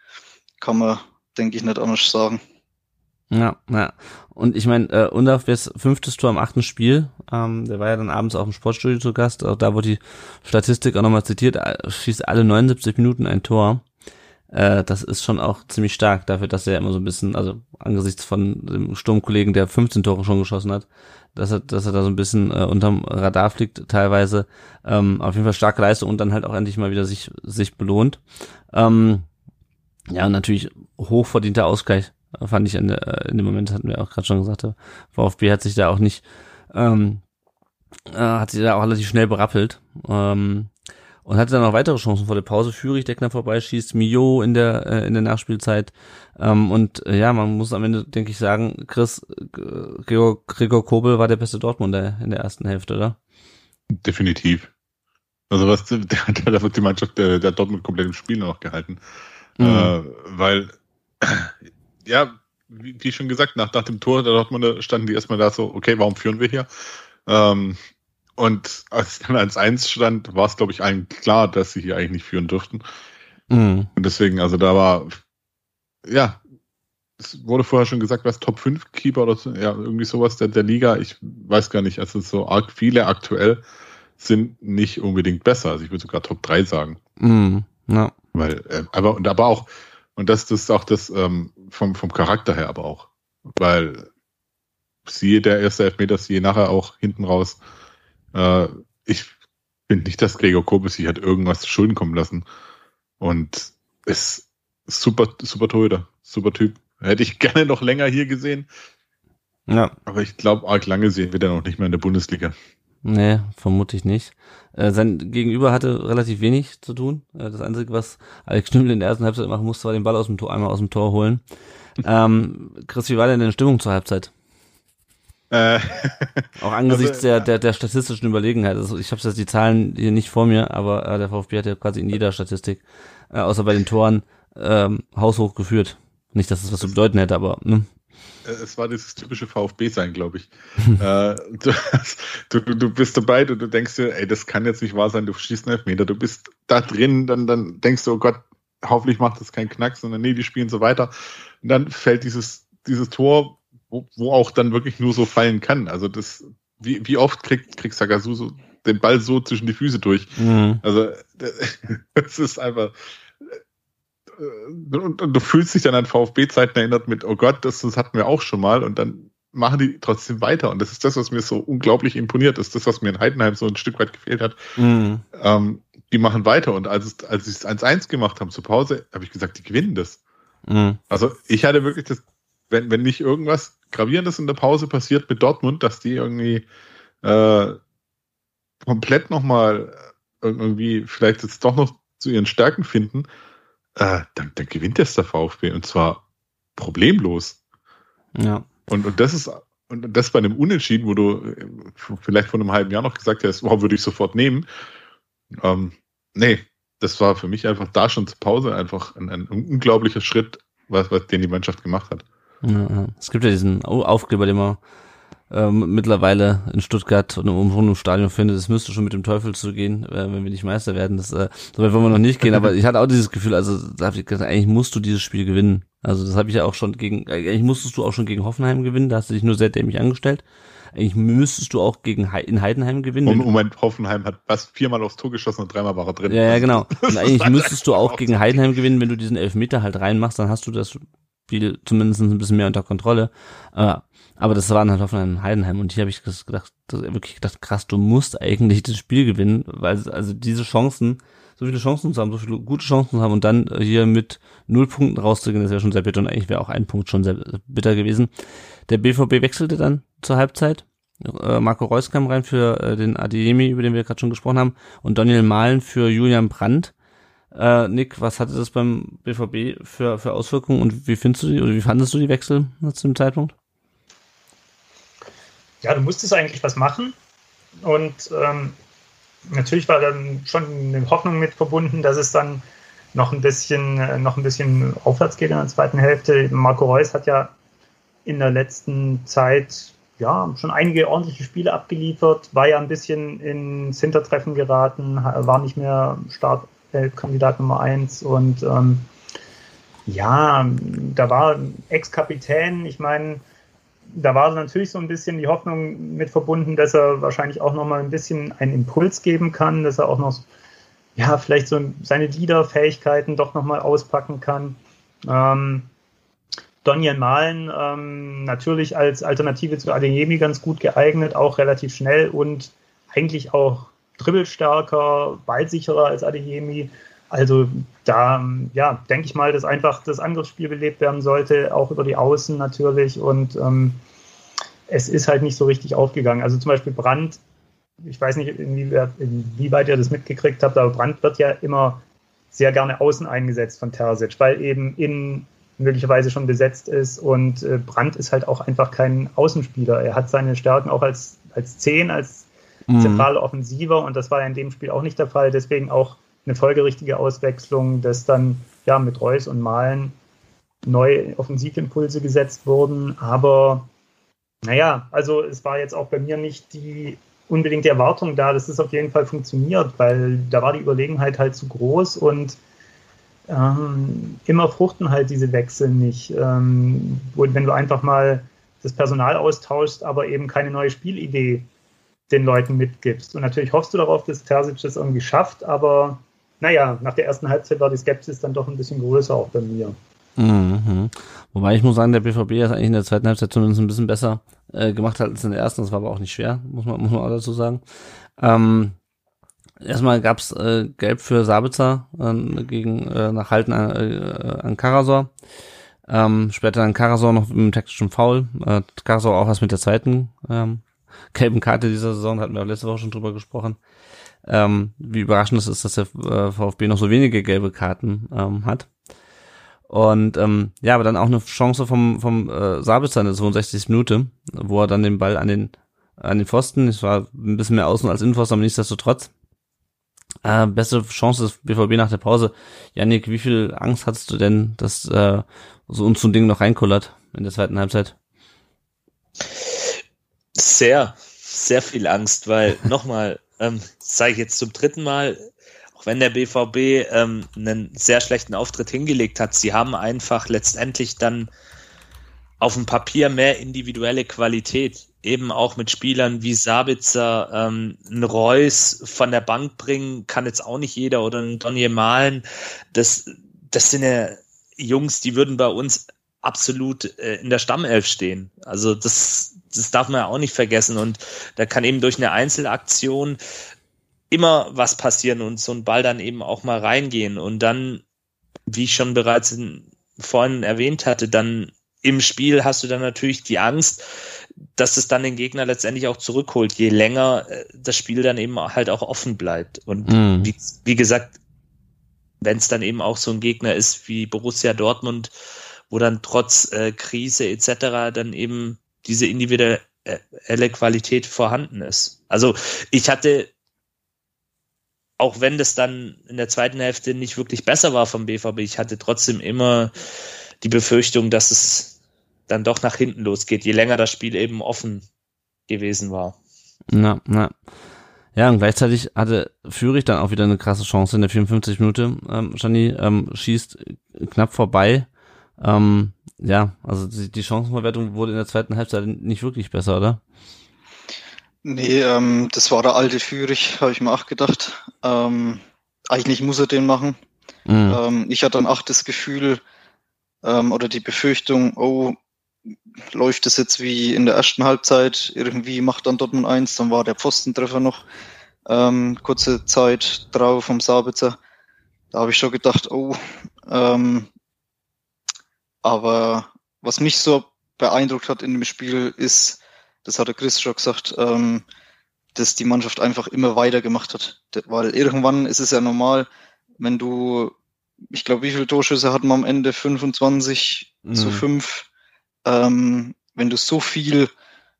Kann man, denke ich, nicht anders sagen. Ja, ja. Und ich meine, äh, Undaf jetzt fünftes Tor am achten Spiel. Ähm, der war ja dann abends auch im Sportstudio zu Gast. Auch da wurde die Statistik auch nochmal zitiert. Äh, schießt alle 79 Minuten ein Tor. Äh, das ist schon auch ziemlich stark dafür, dass er immer so ein bisschen, also angesichts von dem Sturmkollegen, der 15 Tore schon geschossen hat, dass er, dass er da so ein bisschen äh, unterm Radar fliegt teilweise. Ähm, auf jeden Fall starke Leistung und dann halt auch endlich mal wieder sich, sich belohnt. Ähm, ja, natürlich hochverdienter Ausgleich, fand ich in, der, in dem Moment, hatten wir auch gerade schon gesagt, der VfB hat sich da auch nicht, ähm, äh, hat sich da auch relativ schnell berappelt. Ähm, und hatte dann noch weitere Chancen vor der Pause. Führig, der knapp vorbeischießt, Mio in der äh, in der Nachspielzeit. Ähm, und äh, ja, man muss am Ende, denke ich, sagen, Chris äh, Gregor, Gregor Kobel war der beste Dortmunder in der ersten Hälfte, oder? Definitiv. Also was der, der wird die Mannschaft der, der Dortmund komplett im Spiel noch gehalten. Mhm. Äh, weil ja, wie, wie, schon gesagt, nach, nach dem Tor der Dortmunder standen die erstmal da so, okay, warum führen wir hier? Ähm, und als dann 1-1 stand, war es, glaube ich, allen klar, dass sie hier eigentlich nicht führen dürften. Mhm. Und deswegen, also da war, ja, es wurde vorher schon gesagt, was Top 5 Keeper oder so, ja, irgendwie sowas der, der Liga. Ich weiß gar nicht, also so arg viele aktuell sind nicht unbedingt besser. Also ich würde sogar Top 3 sagen. Mhm. Ja. Weil, äh, aber, und aber auch, und das, das ist auch das ähm, vom, vom Charakter her aber auch. Weil siehe der erste Elfmeter, siehe nachher auch hinten raus äh, ich finde nicht, dass Gregor Kobus sich hat irgendwas zu Schulden kommen lassen. Und ist super, super Torhüter, super Typ. Hätte ich gerne noch länger hier gesehen. Ja. Aber ich glaube, arg lange sehen wir dann noch nicht mehr in der Bundesliga. Nee, vermute ich nicht. Äh, sein Gegenüber hatte relativ wenig zu tun. Äh, das Einzige, was Alex Knüppel in der ersten Halbzeit machen musste, war den Ball aus dem Tor, einmal aus dem Tor holen. ähm, Chris, wie war denn deine Stimmung zur Halbzeit? Äh, Auch angesichts also, der, der, der statistischen Überlegenheit. Also ich habe jetzt die Zahlen hier nicht vor mir, aber äh, der VfB hat ja quasi in jeder Statistik, äh, außer bei den Toren, ähm, haushoch geführt. Nicht, dass das was zu bedeuten hätte, aber ne? Äh, es war dieses typische VfB-Sein, glaube ich. äh, du, du, du bist dabei, du, du denkst dir, ey, das kann jetzt nicht wahr sein, du schießt einen Elfmeter, du bist da drin, dann, dann denkst du, oh Gott, hoffentlich macht das keinen Knack, sondern nee, die spielen so weiter. Und dann fällt dieses, dieses Tor, wo, wo auch dann wirklich nur so fallen kann. Also das, wie, wie oft kriegt, kriegt Sagasu so den Ball so zwischen die Füße durch? Mhm. Also das ist einfach. Und, und, du fühlst dich dann an VfB-Zeiten erinnert mit, oh Gott, das, das hatten wir auch schon mal und dann machen die trotzdem weiter. Und das ist das, was mir so unglaublich imponiert. Ist das, was mir in Heidenheim so ein Stück weit gefehlt hat. Mhm. Ähm, die machen weiter. Und als, es, als sie es 1-1 gemacht haben zur Pause, habe ich gesagt, die gewinnen das. Mhm. Also ich hatte wirklich das, wenn, wenn nicht irgendwas Gravierendes in der Pause passiert mit Dortmund, dass die irgendwie äh, komplett nochmal irgendwie vielleicht jetzt doch noch zu ihren Stärken finden, äh, dann, dann gewinnt jetzt der VfB und zwar problemlos. Ja. Und, und das ist und das bei einem Unentschieden, wo du vielleicht vor einem halben Jahr noch gesagt hast, wow, würde ich sofort nehmen. Ähm, nee, das war für mich einfach da schon zur Pause einfach ein, ein unglaublicher Schritt was, was den die Mannschaft gemacht hat. Ja, es gibt ja diesen Aufkleber, den man ähm, mittlerweile in Stuttgart und im Stadion findet, es müsste schon mit dem Teufel zugehen, äh, wenn wir nicht Meister werden. Das, äh, so weit wollen wir noch nicht gehen, aber ich hatte auch dieses Gefühl, also gesagt, eigentlich musst du dieses Spiel gewinnen. Also das habe ich ja auch schon gegen, eigentlich musstest du auch schon gegen Hoffenheim gewinnen, da hast du dich nur sehr dämlich angestellt. Eigentlich müsstest du auch gegen He in Heidenheim gewinnen. Und Moment, Hoffenheim hat fast viermal aufs Tor geschossen und dreimal war er drin. Ja, ja, genau. Und eigentlich müsstest du auch gegen Heidenheim gewinnen, wenn du diesen Elfmeter halt reinmachst, dann hast du das Spiel zumindest ein bisschen mehr unter Kontrolle. Äh, aber das waren halt Hoffenheim und Heidenheim und hier habe ich gedacht, wirklich gedacht, krass, du musst eigentlich das Spiel gewinnen, weil also diese Chancen, so viele Chancen zu haben, so viele gute Chancen zu haben und dann hier mit null Punkten rauszugehen, das wäre schon sehr bitter und eigentlich wäre auch ein Punkt schon sehr bitter gewesen. Der BVB wechselte dann zur Halbzeit. Äh, Marco Reus kam rein für äh, den Adeyemi, über den wir gerade schon gesprochen haben, und Daniel Mahlen für Julian Brandt. Äh, Nick, was hatte das beim BVB für, für Auswirkungen und wie findest du die oder wie fandest du die Wechsel zu dem Zeitpunkt? ja, du musstest eigentlich was machen. Und ähm, natürlich war dann schon eine Hoffnung mit verbunden, dass es dann noch ein bisschen, äh, noch ein bisschen aufwärts geht in der zweiten Hälfte. Marco Reus hat ja in der letzten Zeit ja schon einige ordentliche Spiele abgeliefert, war ja ein bisschen ins Hintertreffen geraten, war nicht mehr Startkandidat Nummer eins und ähm, ja, da war Ex-Kapitän, ich meine, da war natürlich so ein bisschen die Hoffnung mit verbunden, dass er wahrscheinlich auch noch mal ein bisschen einen Impuls geben kann, dass er auch noch ja vielleicht so seine Leader-Fähigkeiten doch noch mal auspacken kann. Ähm, Donjan Malen ähm, natürlich als Alternative zu Adeyemi ganz gut geeignet, auch relativ schnell und eigentlich auch dribbelstärker, ballsicherer als Adeyemi. Also da, ja, denke ich mal, dass einfach das Angriffsspiel belebt werden sollte, auch über die Außen natürlich. Und ähm, es ist halt nicht so richtig aufgegangen. Also zum Beispiel Brand, ich weiß nicht, inwieweit, inwieweit ihr das mitgekriegt habt, aber Brand wird ja immer sehr gerne außen eingesetzt von Terzic, weil eben innen möglicherweise schon besetzt ist und äh, Brandt ist halt auch einfach kein Außenspieler. Er hat seine Stärken auch als, als Zehn, als mhm. zentrale Offensiver und das war ja in dem Spiel auch nicht der Fall. Deswegen auch eine folgerichtige Auswechslung, dass dann ja mit Reus und Malen neue Offensivimpulse gesetzt wurden. Aber naja, also es war jetzt auch bei mir nicht die unbedingt die Erwartung da, dass es auf jeden Fall funktioniert, weil da war die Überlegenheit halt zu groß und ähm, immer fruchten halt diese Wechsel nicht. Ähm, wenn du einfach mal das Personal austauschst, aber eben keine neue Spielidee den Leuten mitgibst. Und natürlich hoffst du darauf, dass Terzic das irgendwie schafft, aber naja, nach der ersten Halbzeit war die Skepsis dann doch ein bisschen größer auch bei mir. Mhm. Wobei ich muss sagen, der BVB ist eigentlich in der zweiten Halbzeit zumindest ein bisschen besser äh, gemacht hat als in der ersten. Das war aber auch nicht schwer, muss man, muss man auch dazu sagen. Ähm, erstmal gab's äh, Gelb für Sabitzer äh, gegen äh, nach Halten an, äh, an Karasor. Ähm, später dann Karasor noch mit einem taktischen Foul. Äh, Karasor auch was mit der zweiten ähm, gelben Karte dieser Saison, hatten wir auch letzte Woche schon drüber gesprochen ähm, wie überraschend es ist, dass der äh, VfB noch so wenige gelbe Karten ähm, hat. Und ähm, ja, aber dann auch eine Chance vom, vom äh, Sabitzer in der 62. Minute, wo er dann den Ball an den an den Pfosten, es war ein bisschen mehr außen als Innenpfosten, aber nichtsdestotrotz. Äh, beste Chance des BVB nach der Pause. Janik, wie viel Angst hattest du denn, dass äh, so uns so ein Ding noch reinkullert in der zweiten Halbzeit? Sehr, sehr viel Angst, weil nochmal, ähm, sage ich jetzt zum dritten Mal, auch wenn der BVB ähm, einen sehr schlechten Auftritt hingelegt hat, sie haben einfach letztendlich dann auf dem Papier mehr individuelle Qualität. Eben auch mit Spielern wie Sabitzer, ähm, ein Reus von der Bank bringen, kann jetzt auch nicht jeder oder ein Donny Malen. Das, das sind ja Jungs, die würden bei uns absolut äh, in der Stammelf stehen. Also das, das darf man ja auch nicht vergessen. Und da kann eben durch eine Einzelaktion immer was passieren und so ein Ball dann eben auch mal reingehen. Und dann, wie ich schon bereits in, vorhin erwähnt hatte, dann im Spiel hast du dann natürlich die Angst, dass es dann den Gegner letztendlich auch zurückholt, je länger äh, das Spiel dann eben halt auch offen bleibt. Und mm. wie, wie gesagt, wenn es dann eben auch so ein Gegner ist wie Borussia Dortmund, wo dann trotz äh, Krise etc. dann eben diese individuelle Qualität vorhanden ist. Also ich hatte, auch wenn das dann in der zweiten Hälfte nicht wirklich besser war vom BVB, ich hatte trotzdem immer die Befürchtung, dass es dann doch nach hinten losgeht, je länger das Spiel eben offen gewesen war. Na, na. Ja, und gleichzeitig hatte Fürich dann auch wieder eine krasse Chance in der 54 Minute. Ähm, Shani ähm, schießt knapp vorbei. Ähm, ja, also die, die Chancenverwertung wurde in der zweiten Halbzeit nicht wirklich besser, oder? Nee, ähm, das war der alte Fürich, habe ich mir auch gedacht. Ähm, eigentlich muss er den machen. Mhm. Ähm, ich hatte dann auch das Gefühl ähm, oder die Befürchtung, oh, läuft es jetzt wie in der ersten Halbzeit, irgendwie macht dann Dortmund eins, dann war der Pfostentreffer noch ähm, kurze Zeit drauf vom Sabitzer. Da habe ich schon gedacht, oh, ähm, aber was mich so beeindruckt hat in dem Spiel ist, das hat der Chris schon gesagt, ähm, dass die Mannschaft einfach immer weiter gemacht hat. Weil irgendwann ist es ja normal, wenn du, ich glaube, wie viele Torschüsse hatten wir am Ende? 25 mhm. zu 5 ähm, wenn du so viel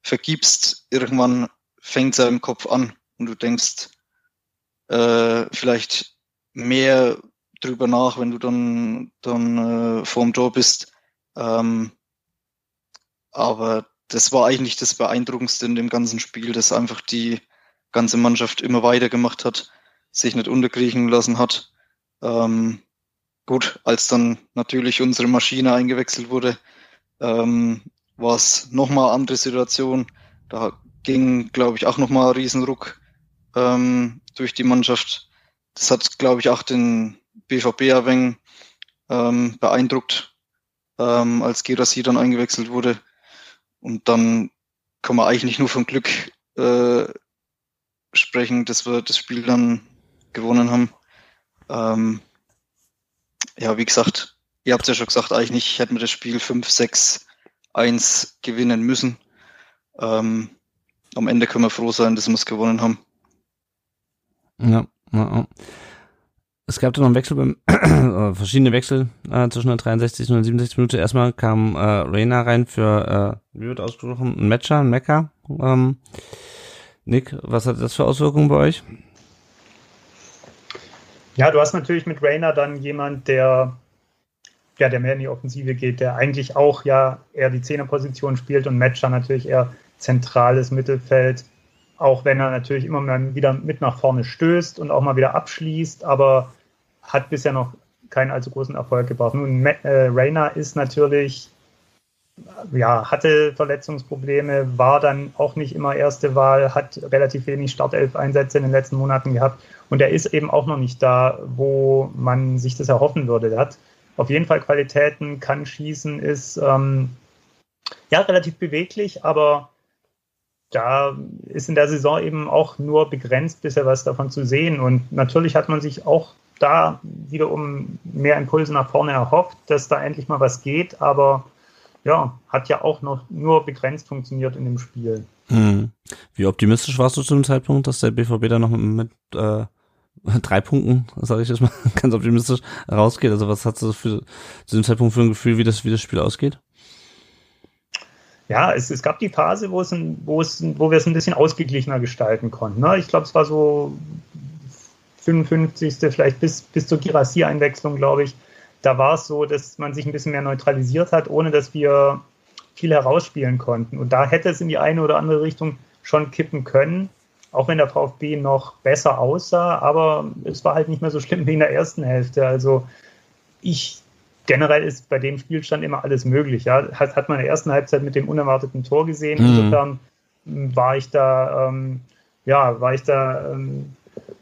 vergibst, irgendwann fängt es im Kopf an und du denkst äh, vielleicht mehr drüber nach, wenn du dann, dann äh, vorm Tor bist. Ähm, aber das war eigentlich das Beeindruckendste in dem ganzen Spiel, dass einfach die ganze Mannschaft immer weiter gemacht hat, sich nicht unterkriechen lassen hat. Ähm, gut, als dann natürlich unsere Maschine eingewechselt wurde, ähm, war es nochmal eine andere Situation. Da ging, glaube ich, auch nochmal ein Riesenruck ähm, durch die Mannschaft. Das hat, glaube ich, auch den BVB ein wenig ähm, beeindruckt, ähm, als Gerasi dann eingewechselt wurde. Und dann kann man eigentlich nur vom Glück äh, sprechen, dass wir das Spiel dann gewonnen haben. Ähm, ja, wie gesagt, ihr habt ja schon gesagt, eigentlich hätten wir das Spiel 5, 6, 1 gewinnen müssen. Ähm, am Ende können wir froh sein, dass wir es gewonnen haben. Ja, ja, ja. Es gab dann noch einen Wechsel beim, äh, verschiedene Wechsel äh, zwischen der 63 und der 67 Minute. Erstmal kam äh, Reina rein für, äh, wie wird ausgesprochen, ein Matcher, ein Mecker. Ähm, Nick, was hat das für Auswirkungen bei euch? Ja, du hast natürlich mit Rainer dann jemand, der ja, der mehr in die Offensive geht, der eigentlich auch ja eher die Zehnerposition spielt und Matcher natürlich eher zentrales Mittelfeld, auch wenn er natürlich immer mal wieder mit nach vorne stößt und auch mal wieder abschließt, aber hat bisher noch keinen allzu großen Erfolg gebracht. Nun, äh, Rainer ist natürlich, ja, hatte Verletzungsprobleme, war dann auch nicht immer erste Wahl, hat relativ wenig Startelf-Einsätze in den letzten Monaten gehabt und er ist eben auch noch nicht da, wo man sich das erhoffen würde. Er hat auf jeden Fall Qualitäten, kann schießen, ist ähm, ja relativ beweglich, aber da ist in der Saison eben auch nur begrenzt bisher was davon zu sehen. Und natürlich hat man sich auch da wiederum mehr Impulse nach vorne erhofft, dass da endlich mal was geht, aber ja, hat ja auch noch nur begrenzt funktioniert in dem Spiel. Hm. Wie optimistisch warst du zu dem Zeitpunkt, dass der BVB da noch mit äh, drei Punkten, sage ich jetzt mal, ganz optimistisch rausgeht. Also was hast du für, zu dem Zeitpunkt für ein Gefühl, wie das, wie das Spiel ausgeht? Ja, es, es gab die Phase, wo, es ein, wo, es, wo wir es ein bisschen ausgeglichener gestalten konnten. Ne? Ich glaube, es war so 55. vielleicht bis, bis zur Girassi-Einwechslung, glaube ich. Da war es so, dass man sich ein bisschen mehr neutralisiert hat, ohne dass wir viel herausspielen konnten. Und da hätte es in die eine oder andere Richtung schon kippen können auch wenn der VfB noch besser aussah, aber es war halt nicht mehr so schlimm wie in der ersten Hälfte. Also ich generell ist bei dem Spielstand immer alles möglich. Ja, hat, hat man in der ersten Halbzeit mit dem unerwarteten Tor gesehen. Mhm. Insofern war ich da, ähm, ja, war ich da ähm,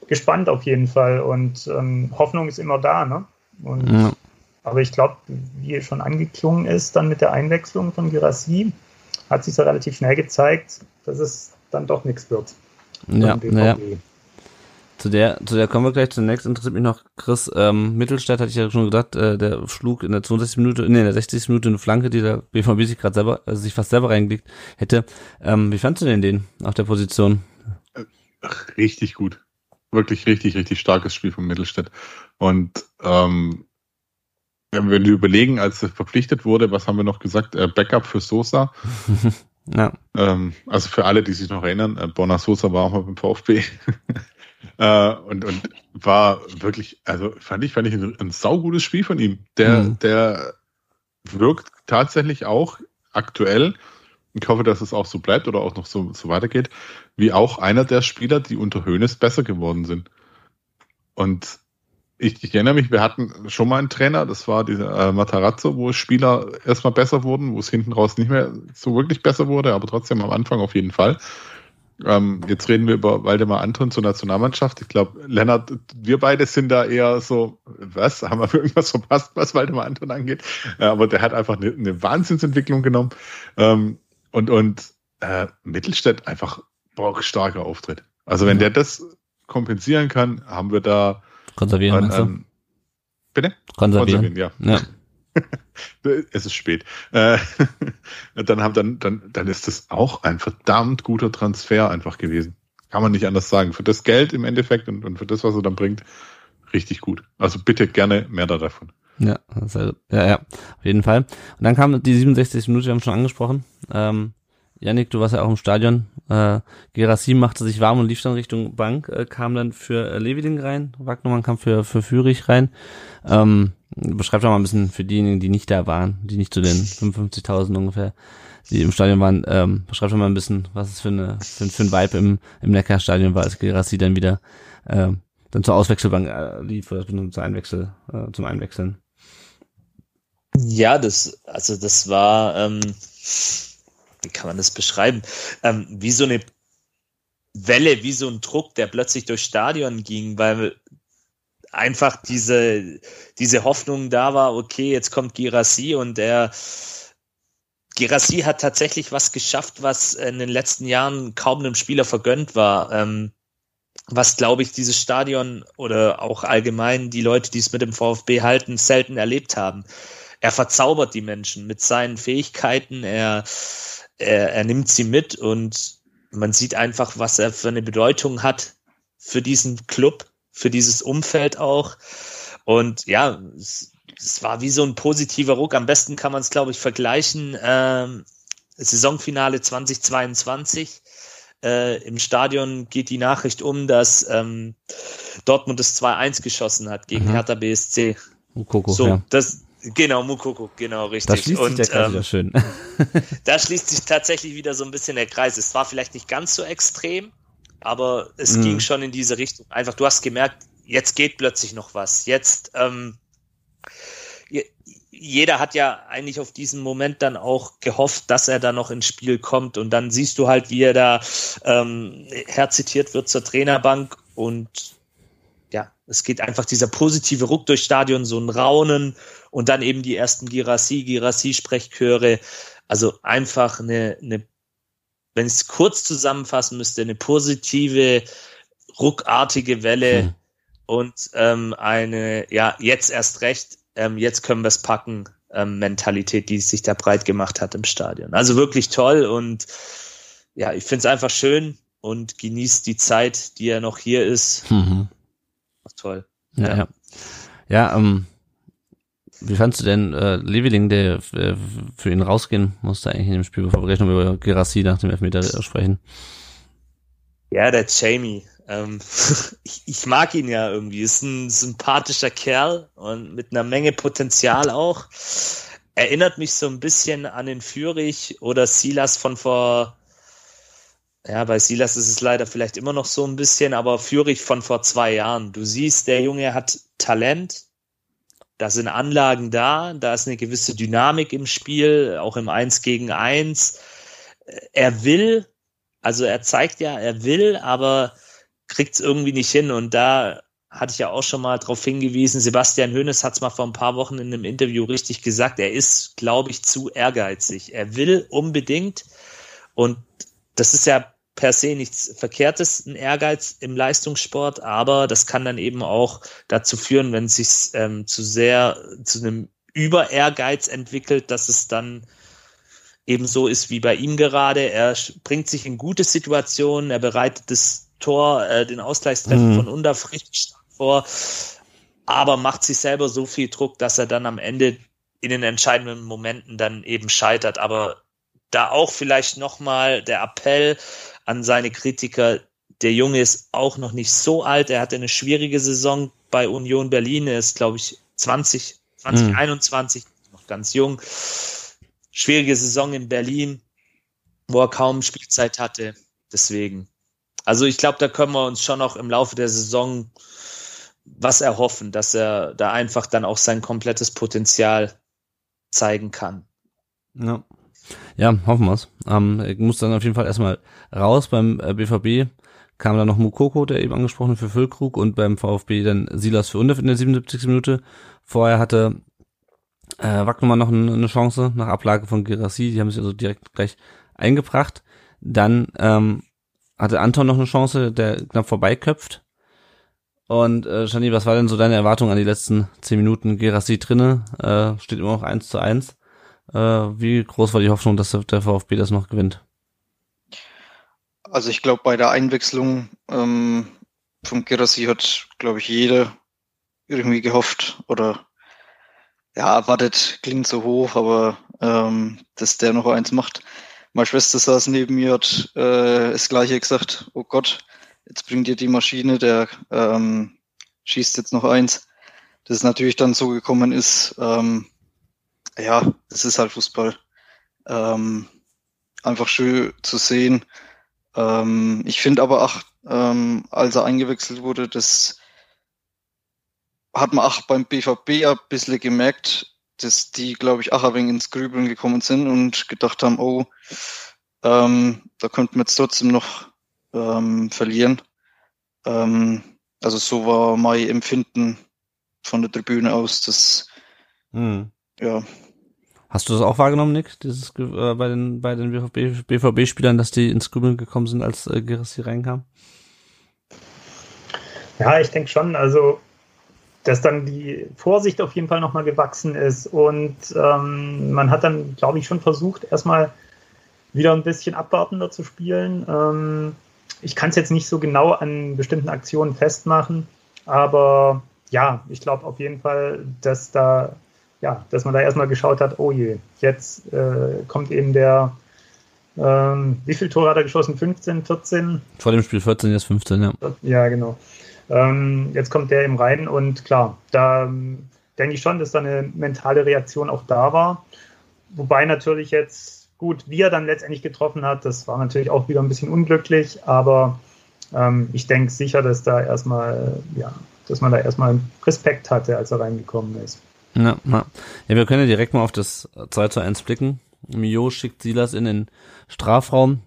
gespannt auf jeden Fall und ähm, Hoffnung ist immer da. Ne? Und, ja. Aber ich glaube, wie schon angeklungen ist, dann mit der Einwechslung von Girassi, hat sich so relativ schnell gezeigt, dass es dann doch nichts wird. Ja, ja. Zu der, zu der kommen wir gleich. Zunächst interessiert mich noch Chris ähm, Mittelstadt, hatte ich ja schon gesagt, äh, der schlug in der 62 Minute, nee, in der 60. Minute eine Flanke, die der BVB sich gerade selber, also sich fast selber reingelegt hätte. Ähm, wie fandst du denn den auf der Position? Ach, richtig gut. Wirklich richtig, richtig starkes Spiel von Mittelstädt. Und ähm, wenn wir überlegen, als er verpflichtet wurde, was haben wir noch gesagt? Äh, Backup für Sosa. Ja. Ähm, also für alle, die sich noch erinnern, äh, Bonner Sosa war auch mal beim VfB. äh, und, und war wirklich, also fand ich, fand ich ein, ein saugutes Spiel von ihm. Der, mhm. der wirkt tatsächlich auch aktuell, ich hoffe, dass es auch so bleibt oder auch noch so, so weitergeht, wie auch einer der Spieler, die unter Höhnes besser geworden sind. Und ich, ich, erinnere mich, wir hatten schon mal einen Trainer, das war dieser äh, Matarazzo, wo Spieler erstmal besser wurden, wo es hinten raus nicht mehr so wirklich besser wurde, aber trotzdem am Anfang auf jeden Fall. Ähm, jetzt reden wir über Waldemar Anton zur Nationalmannschaft. Ich glaube, Lennart, wir beide sind da eher so, was, haben wir irgendwas verpasst, was Waldemar Anton angeht? Äh, aber der hat einfach eine, eine Wahnsinnsentwicklung genommen. Ähm, und und äh, Mittelstädt einfach starker Auftritt. Also wenn ja. der das kompensieren kann, haben wir da Konservieren, ähm, ähm, Bitte? Konservieren. Konservieren, ja. ja. es ist spät. Äh, dann, haben, dann, dann, dann ist das auch ein verdammt guter Transfer einfach gewesen. Kann man nicht anders sagen. Für das Geld im Endeffekt und, und für das, was er dann bringt, richtig gut. Also bitte gerne mehr davon. Ja, also, ja, ja, auf jeden Fall. Und dann kam die 67 Minute, wir haben schon angesprochen. Ähm, Janik, du warst ja auch im Stadion. Äh, Gerassim machte sich warm und lief dann Richtung Bank, äh, kam dann für äh, Leviding rein, Wagnermann kam für, für Fürich rein. Ähm, beschreib doch mal ein bisschen für diejenigen, die nicht da waren, die nicht zu den 55.000 ungefähr, die im Stadion waren, ähm, beschreib doch mal ein bisschen, was es für, eine, für, für ein Vibe im, im Neckarstadion war, als Gerassi dann wieder äh, dann zur Auswechselbank äh, lief, oder zum Einwechsel, äh, zum Einwechseln. Ja, das, also das war, ähm, wie kann man das beschreiben? Ähm, wie so eine Welle, wie so ein Druck, der plötzlich durchs Stadion ging, weil einfach diese, diese Hoffnung da war, okay, jetzt kommt Girassi und er Girassi hat tatsächlich was geschafft, was in den letzten Jahren kaum einem Spieler vergönnt war. Ähm, was, glaube ich, dieses Stadion oder auch allgemein die Leute, die es mit dem VfB halten, selten erlebt haben. Er verzaubert die Menschen mit seinen Fähigkeiten, er er, er nimmt sie mit und man sieht einfach, was er für eine Bedeutung hat für diesen Club, für dieses Umfeld auch. Und ja, es, es war wie so ein positiver Ruck. Am besten kann man es, glaube ich, vergleichen. Ähm, Saisonfinale 2022. Äh, Im Stadion geht die Nachricht um, dass ähm, Dortmund das 2-1 geschossen hat gegen mhm. Hertha BSC. Koko, so, ja. das, Genau, Mukoko, genau, richtig. Da schließt und, sich der Kreis ähm, wieder schön. da schließt sich tatsächlich wieder so ein bisschen der Kreis. Es war vielleicht nicht ganz so extrem, aber es mm. ging schon in diese Richtung. Einfach, du hast gemerkt, jetzt geht plötzlich noch was. Jetzt, ähm, jeder hat ja eigentlich auf diesen Moment dann auch gehofft, dass er da noch ins Spiel kommt. Und dann siehst du halt, wie er da ähm, herzitiert wird zur Trainerbank und ja, es geht einfach dieser positive Ruck durchs Stadion, so ein Raunen und dann eben die ersten Girassi, Girassi-Sprechchöre. Also einfach eine, eine wenn ich es kurz zusammenfassen müsste, eine positive, ruckartige Welle hm. und ähm, eine, ja, jetzt erst recht, ähm, jetzt können wir es packen, ähm, Mentalität, die sich da breit gemacht hat im Stadion. Also wirklich toll und ja, ich finde es einfach schön und genießt die Zeit, die er noch hier ist. Mhm. Toll. Ja, ja. ja. ja ähm, wie fandst du denn äh, Leveling, der äh, für ihn rausgehen musste eigentlich in dem Spiel, bevor wir gleich noch über Gerassi nach dem Elfmeter sprechen? Ja, der Jamie. Ähm, ich, ich mag ihn ja irgendwie. Ist ein sympathischer Kerl und mit einer Menge Potenzial auch. Erinnert mich so ein bisschen an den Fürich oder Silas von vor. Ja, bei Silas ist es leider vielleicht immer noch so ein bisschen, aber Fürich von vor zwei Jahren. Du siehst, der Junge hat Talent, da sind Anlagen da, da ist eine gewisse Dynamik im Spiel, auch im Eins gegen Eins. Er will, also er zeigt ja, er will, aber kriegt es irgendwie nicht hin. Und da hatte ich ja auch schon mal darauf hingewiesen, Sebastian Hoeneß hat es mal vor ein paar Wochen in einem Interview richtig gesagt, er ist, glaube ich, zu ehrgeizig. Er will unbedingt und das ist ja per se nichts Verkehrtes, ein Ehrgeiz im Leistungssport, aber das kann dann eben auch dazu führen, wenn es sich ähm, zu sehr zu einem Über-Ehrgeiz entwickelt, dass es dann eben so ist wie bei ihm gerade. Er bringt sich in gute Situationen, er bereitet das Tor, äh, den Ausgleichstreffen mhm. von Underf richtig vor, aber macht sich selber so viel Druck, dass er dann am Ende in den entscheidenden Momenten dann eben scheitert. Aber da auch vielleicht nochmal der Appell an seine Kritiker. Der Junge ist auch noch nicht so alt. Er hatte eine schwierige Saison bei Union Berlin. Er ist, glaube ich, 20, 2021, mhm. noch ganz jung. Schwierige Saison in Berlin, wo er kaum Spielzeit hatte. Deswegen. Also ich glaube, da können wir uns schon noch im Laufe der Saison was erhoffen, dass er da einfach dann auch sein komplettes Potenzial zeigen kann. Ja, ja hoffen wir's. Ähm, ich muss dann auf jeden Fall erstmal raus beim äh, BVB. Kam dann noch Mukoko, der eben angesprochen für Füllkrug und beim VfB dann Silas für Undef in der 77. Minute. Vorher hatte äh, Wagnumann noch eine, Chance nach Ablage von Gerassi. Die haben sich also direkt gleich eingebracht. Dann ähm, hatte Anton noch eine Chance, der knapp vorbeiköpft. Und äh, Shani, was war denn so deine Erwartung an die letzten zehn Minuten? Gerassi drinne, äh, steht immer noch eins zu eins. Äh, wie groß war die Hoffnung, dass der VfB das noch gewinnt? Also ich glaube, bei der Einwechslung ähm, von Gerassi hat, glaube ich, jeder irgendwie gehofft oder ja, erwartet, klingt so hoch, aber ähm, dass der noch eins macht. Meine Schwester saß neben mir, hat äh, das gleiche gesagt, oh Gott, jetzt bringt ihr die Maschine, der ähm, schießt jetzt noch eins. Das natürlich dann so gekommen ist, ähm, ja, das ist halt Fußball. Ähm, einfach schön zu sehen. Ähm, ich finde aber auch, ähm, als er eingewechselt wurde, das hat man auch beim BVB ein bisschen gemerkt, dass die, glaube ich, auch ein wenig ins Grübeln gekommen sind und gedacht haben, oh, ähm, da könnten wir jetzt trotzdem noch ähm, verlieren. Ähm, also so war mein Empfinden von der Tribüne aus, dass hm. ja. Hast du das auch wahrgenommen, Nick, dieses äh, bei den bei den BVB-Spielern, dass die ins Grübeln gekommen sind, als äh, Gerassi reinkam? Ja, ich denke schon. Also dass dann die Vorsicht auf jeden Fall nochmal gewachsen ist und ähm, man hat dann, glaube ich, schon versucht, erstmal wieder ein bisschen abwartender zu spielen. Ähm, ich kann es jetzt nicht so genau an bestimmten Aktionen festmachen, aber ja, ich glaube auf jeden Fall, dass da, ja, dass man da erstmal geschaut hat, oh je, jetzt äh, kommt eben der, ähm, wie viel Tore hat er geschossen? 15, 14? Vor dem Spiel 14, jetzt 15, ja. Ja, genau. Ähm, jetzt kommt der im rein und klar, da ähm, denke ich schon, dass da eine mentale Reaktion auch da war. Wobei natürlich jetzt Gut, wie er dann letztendlich getroffen hat, das war natürlich auch wieder ein bisschen unglücklich, aber ähm, ich denke sicher, dass da erstmal, ja, dass man da erstmal Respekt hatte, als er reingekommen ist. Ja, ja. ja, wir können ja direkt mal auf das 2 zu 1 blicken. Mio schickt Silas in den Strafraum.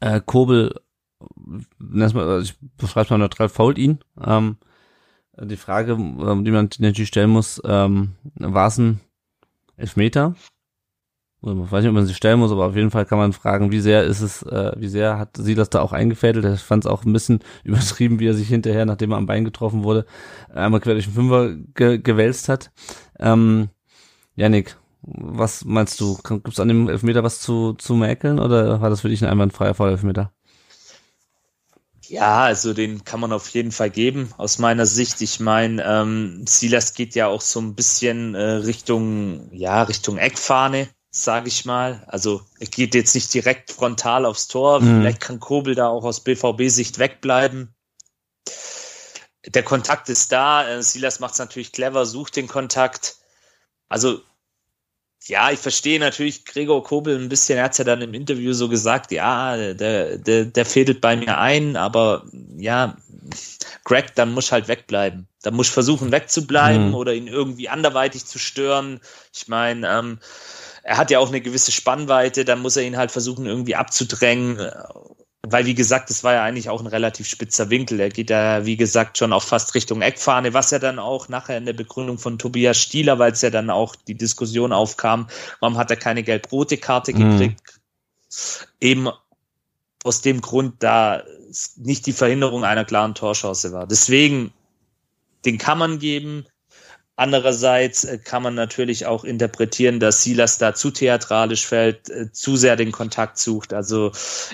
Äh, Kobel, ich beschreibe mal neutral, fault ihn. Ähm, die Frage, ähm, die man natürlich stellen muss, ähm, war es ein Elfmeter? Ich weiß nicht, ob man sich stellen muss, aber auf jeden Fall kann man fragen, wie sehr ist es, äh, wie sehr hat sie das da auch eingefädelt? Ich fand es auch ein bisschen übertrieben, wie er sich hinterher, nachdem er am Bein getroffen wurde, einmal quer durch den Fünfer ge gewälzt hat. Ähm, Janik, was meinst du? Gibt es an dem Elfmeter was zu, zu mäkeln oder war das für dich ein einwandfreier Vollelfmeter? Ja, also den kann man auf jeden Fall geben, aus meiner Sicht. Ich meine, ähm, Silas geht ja auch so ein bisschen äh, Richtung, ja, Richtung Eckfahne sage ich mal. Also er geht jetzt nicht direkt frontal aufs Tor. Mhm. Vielleicht kann Kobel da auch aus BVB-Sicht wegbleiben. Der Kontakt ist da. Äh, Silas macht es natürlich clever, sucht den Kontakt. Also ja, ich verstehe natürlich Gregor Kobel ein bisschen. Er hat ja dann im Interview so gesagt, ja, der, der, der fädelt bei mir ein, aber ja, Greg, dann muss halt wegbleiben. Dann muss versuchen wegzubleiben mhm. oder ihn irgendwie anderweitig zu stören. Ich meine, ähm, er hat ja auch eine gewisse Spannweite, dann muss er ihn halt versuchen irgendwie abzudrängen, weil wie gesagt, das war ja eigentlich auch ein relativ spitzer Winkel. Er geht ja, wie gesagt, schon auch fast Richtung Eckfahne, was ja dann auch nachher in der Begründung von Tobias Stieler, weil es ja dann auch die Diskussion aufkam, warum hat er keine gelb-rote Karte mhm. gekriegt? Mhm. Eben aus dem Grund, da nicht die Verhinderung einer klaren Torchance war. Deswegen, den kann man geben. Andererseits äh, kann man natürlich auch interpretieren, dass Silas da zu theatralisch fällt, äh, zu sehr den Kontakt sucht. Also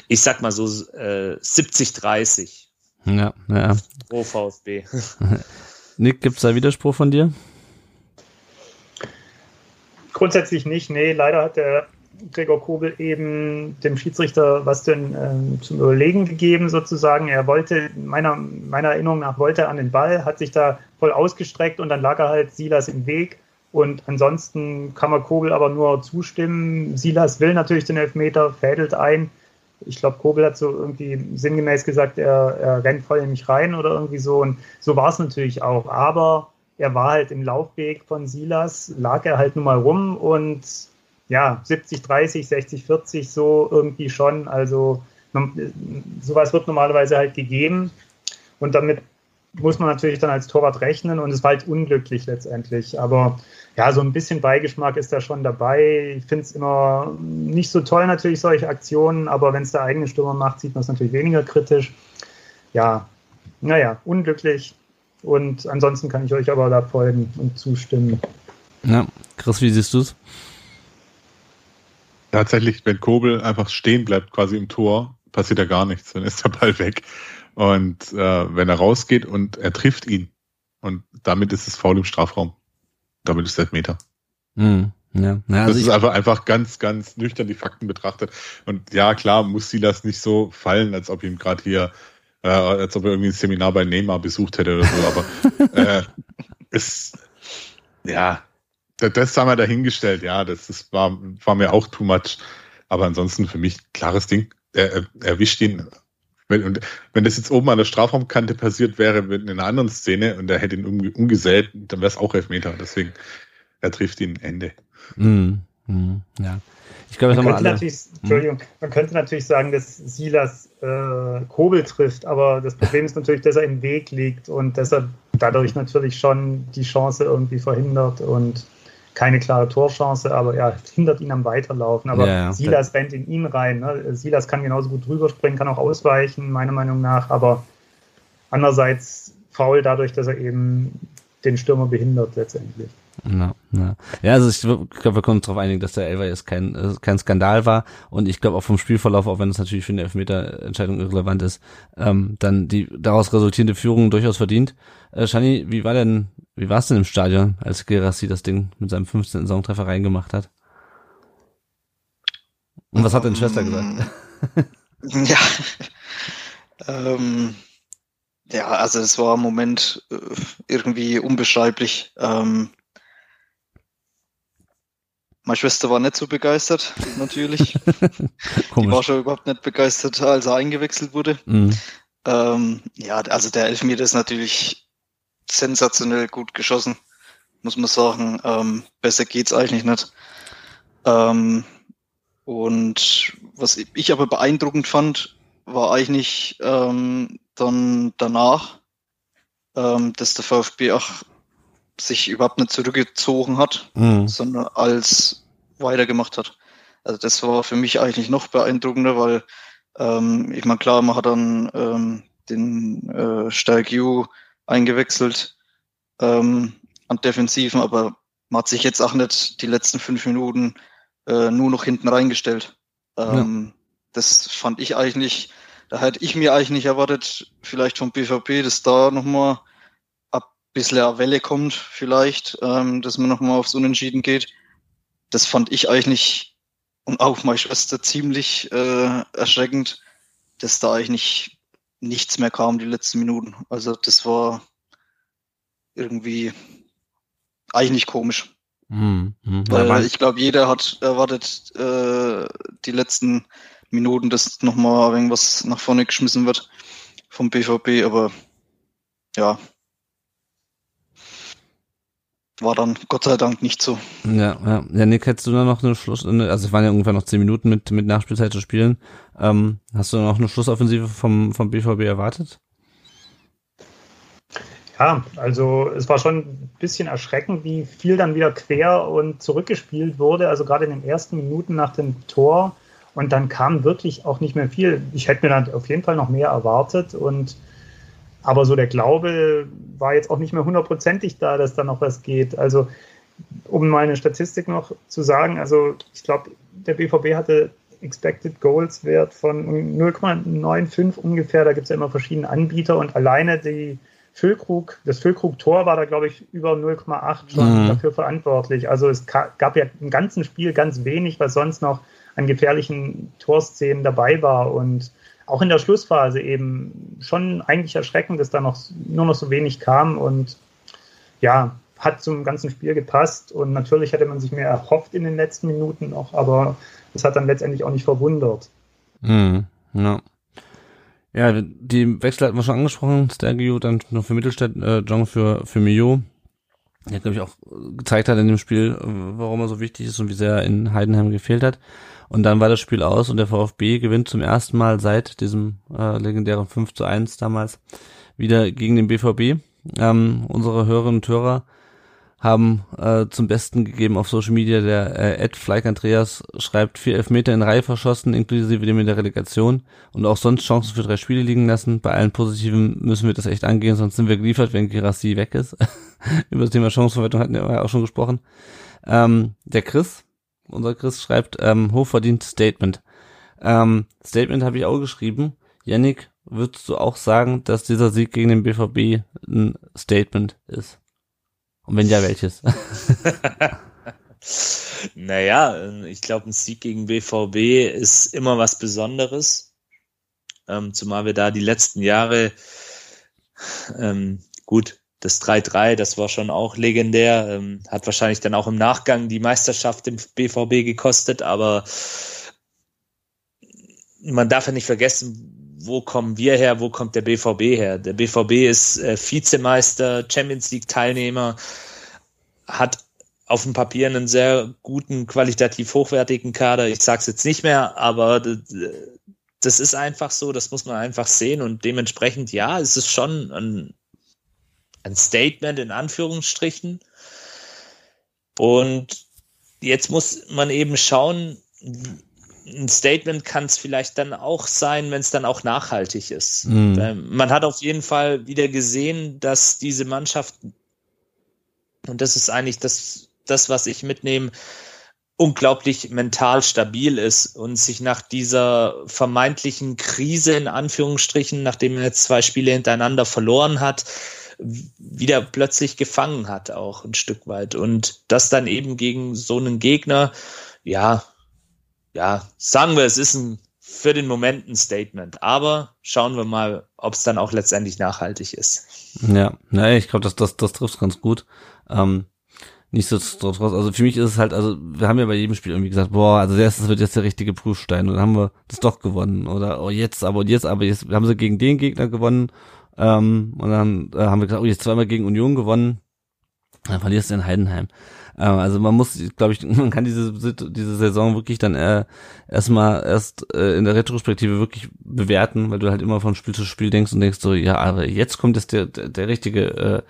ich sag mal so äh, 70-30. Ja, ja. Pro VfB. Nick, gibt es da Widerspruch von dir? Grundsätzlich nicht. Nee, leider hat der Gregor Kobel eben dem Schiedsrichter was denn ähm, zum Überlegen gegeben, sozusagen. Er wollte, meiner, meiner Erinnerung nach, wollte er an den Ball, hat sich da voll ausgestreckt und dann lag er halt Silas im Weg Und ansonsten kann man Kobel aber nur zustimmen. Silas will natürlich den Elfmeter, fädelt ein. Ich glaube, Kobel hat so irgendwie sinngemäß gesagt, er, er rennt voll in mich rein oder irgendwie so. Und so war es natürlich auch. Aber er war halt im Laufweg von Silas, lag er halt nun mal rum und ja, 70, 30, 60, 40 so irgendwie schon. Also sowas wird normalerweise halt gegeben. Und damit muss man natürlich dann als Torwart rechnen und es war halt unglücklich letztendlich. Aber ja, so ein bisschen Beigeschmack ist da schon dabei. Ich finde es immer nicht so toll natürlich, solche Aktionen, aber wenn es der eigene Stürmer macht, sieht man es natürlich weniger kritisch. Ja, naja, unglücklich. Und ansonsten kann ich euch aber da folgen und zustimmen. Ja, Chris, wie siehst du es? Tatsächlich, wenn Kobel einfach stehen bleibt, quasi im Tor, passiert da gar nichts, dann ist der Ball weg. Und äh, wenn er rausgeht und er trifft ihn, und damit ist es faul im Strafraum. Damit ist es Meter. Mhm. Ja, naja, also das ist einfach, einfach ganz, ganz nüchtern die Fakten betrachtet. Und ja, klar, muss sie das nicht so fallen, als ob ihm gerade hier, äh, als ob er irgendwie ein Seminar bei Neymar besucht hätte oder so, aber äh, es, ja, das, das haben wir dahingestellt, ja, das, das war, war mir auch too much. Aber ansonsten für mich klares Ding. Er, er erwischt ihn wenn, und wenn das jetzt oben an der Strafraumkante passiert wäre mit einer anderen Szene und er hätte ihn um, umgesät, dann wäre es auch Elfmeter. Deswegen, er trifft ihn Ende. Mm, mm, ja. Ich glaube, das man, könnte natürlich, hm? Entschuldigung, man könnte natürlich sagen, dass Silas äh, Kobel trifft, aber das Problem ist natürlich, dass er im Weg liegt und deshalb dadurch natürlich schon die Chance irgendwie verhindert und keine klare Torchance, aber er hindert ihn am Weiterlaufen. Aber ja, ja. Silas rennt in ihn rein. Ne? Silas kann genauso gut drüber springen, kann auch ausweichen, meiner Meinung nach, aber andererseits faul dadurch, dass er eben den Stürmer behindert letztendlich. Na, na. Ja, also ich glaube, wir können uns darauf einigen, dass der Elfer jetzt kein, äh, kein Skandal war und ich glaube auch vom Spielverlauf, auch wenn es natürlich für eine Elfmeter-Entscheidung irrelevant ist, ähm, dann die daraus resultierende Führung durchaus verdient. Äh, Shani, wie war denn, wie war es denn im Stadion, als Gerassi das Ding mit seinem 15. Saisontreffer reingemacht hat? Und was hat deine Schwester gesagt? ja. ähm, ja, also es war im Moment äh, irgendwie unbeschreiblich. Ähm, meine Schwester war nicht so begeistert, natürlich. Die war schon überhaupt nicht begeistert, als er eingewechselt wurde. Mhm. Ähm, ja, also der Elfmeter ist natürlich sensationell gut geschossen, muss man sagen. Ähm, besser geht's eigentlich nicht. Ähm, und was ich aber beeindruckend fand, war eigentlich ähm, dann danach, ähm, dass der VfB auch sich überhaupt nicht zurückgezogen hat, mhm. sondern als weitergemacht hat. Also das war für mich eigentlich noch beeindruckender, weil ähm, ich meine, klar, man hat dann ähm, den äh, Stark U eingewechselt ähm, an Defensiven, aber man hat sich jetzt auch nicht die letzten fünf Minuten äh, nur noch hinten reingestellt. Ähm, ja. Das fand ich eigentlich, da hätte ich mir eigentlich nicht erwartet, vielleicht vom BVB, dass da nochmal ein bisschen eine Welle kommt, vielleicht, ähm, dass man nochmal aufs Unentschieden geht. Das fand ich eigentlich und auch meine Schwester ziemlich äh, erschreckend, dass da eigentlich nichts mehr kam die letzten Minuten. Also das war irgendwie eigentlich komisch. Mhm. Weil ich glaube, jeder hat erwartet äh, die letzten Minuten, dass nochmal irgendwas nach vorne geschmissen wird vom BVB, aber ja, war dann Gott sei Dank nicht so. Ja, ja. ja Nick, hättest du da noch eine Schluss, also es waren ja ungefähr noch zehn Minuten mit, mit Nachspielzeit zu spielen. Ähm, hast du noch eine Schlussoffensive vom, vom BVB erwartet? Ja, also es war schon ein bisschen erschreckend, wie viel dann wieder quer und zurückgespielt wurde. Also gerade in den ersten Minuten nach dem Tor. Und dann kam wirklich auch nicht mehr viel. Ich hätte mir dann auf jeden Fall noch mehr erwartet. Und aber so der Glaube war jetzt auch nicht mehr hundertprozentig da, dass da noch was geht. Also um meine Statistik noch zu sagen, also ich glaube, der BVB hatte Expected Goals Wert von 0,95 ungefähr. Da gibt es ja immer verschiedene Anbieter und alleine die Füllkrug, das Füllkrug-Tor war da, glaube ich, über 0,8 schon mhm. dafür verantwortlich. Also es gab ja im ganzen Spiel ganz wenig, was sonst noch an gefährlichen Torszenen dabei war. Und auch in der Schlussphase eben schon eigentlich erschreckend, dass da noch nur noch so wenig kam. Und ja, hat zum ganzen Spiel gepasst und natürlich hätte man sich mehr erhofft in den letzten Minuten noch, aber es hat dann letztendlich auch nicht verwundert. Mhm. Ja. Ja, die Wechsel hatten wir schon angesprochen. Stergio dann noch für Mittelstadt, äh, Jong für, für Mio. Der, glaube ich, auch gezeigt hat in dem Spiel, warum er so wichtig ist und wie sehr er in Heidenheim gefehlt hat. Und dann war das Spiel aus und der VfB gewinnt zum ersten Mal seit diesem äh, legendären 5 zu 1 damals wieder gegen den BVB. Ähm, unsere Hörerinnen und Hörer haben äh, zum Besten gegeben auf Social Media. Der äh, Ed Fleik Andreas schreibt vier Elfmeter in Reihe verschossen, inklusive dem in der Relegation und auch sonst Chancen für drei Spiele liegen lassen. Bei allen Positiven müssen wir das echt angehen, sonst sind wir geliefert, wenn Girassi weg ist. Über das Thema Chancenverwertung hatten wir ja auch schon gesprochen. Ähm, der Chris, unser Chris schreibt ähm, hochverdient Statement. Ähm, Statement habe ich auch geschrieben. Yannick, würdest du auch sagen, dass dieser Sieg gegen den BVB ein Statement ist? Und wenn ja, welches? naja, ich glaube, ein Sieg gegen BVB ist immer was Besonderes. Ähm, zumal wir da die letzten Jahre, ähm, gut, das 3-3, das war schon auch legendär, ähm, hat wahrscheinlich dann auch im Nachgang die Meisterschaft im BVB gekostet, aber man darf ja nicht vergessen, wo kommen wir her, wo kommt der BVB her? Der BVB ist äh, Vizemeister, Champions League Teilnehmer, hat auf dem Papier einen sehr guten, qualitativ hochwertigen Kader. Ich sage es jetzt nicht mehr, aber das ist einfach so, das muss man einfach sehen und dementsprechend, ja, es ist schon ein, ein Statement in Anführungsstrichen. Und jetzt muss man eben schauen, ein Statement kann es vielleicht dann auch sein, wenn es dann auch nachhaltig ist. Mhm. Man hat auf jeden Fall wieder gesehen, dass diese Mannschaft, und das ist eigentlich das, das was ich mitnehme, unglaublich mental stabil ist und sich nach dieser vermeintlichen Krise in Anführungsstrichen, nachdem er jetzt zwei Spiele hintereinander verloren hat, wieder plötzlich gefangen hat, auch ein Stück weit. Und das dann eben gegen so einen Gegner, ja, ja, sagen wir, es ist ein, für den Moment ein Statement. Aber schauen wir mal, ob es dann auch letztendlich nachhaltig ist. Ja, naja, ich glaube, das, das, das trifft ganz gut. Ähm, nichtsdestotrotz, also für mich ist es halt, also wir haben ja bei jedem Spiel irgendwie gesagt, boah, also das wird jetzt der richtige Prüfstein und dann haben wir das doch gewonnen oder oh jetzt, aber jetzt, aber jetzt haben sie gegen den Gegner gewonnen ähm, und dann äh, haben wir gesagt, oh jetzt zweimal gegen Union gewonnen, dann verlierst du in Heidenheim. Ähm, also man muss, glaube ich, man kann diese diese Saison wirklich dann äh, erstmal erst äh, in der Retrospektive wirklich bewerten, weil du halt immer von Spiel zu Spiel denkst und denkst so, ja, aber jetzt kommt jetzt der der, der richtige äh,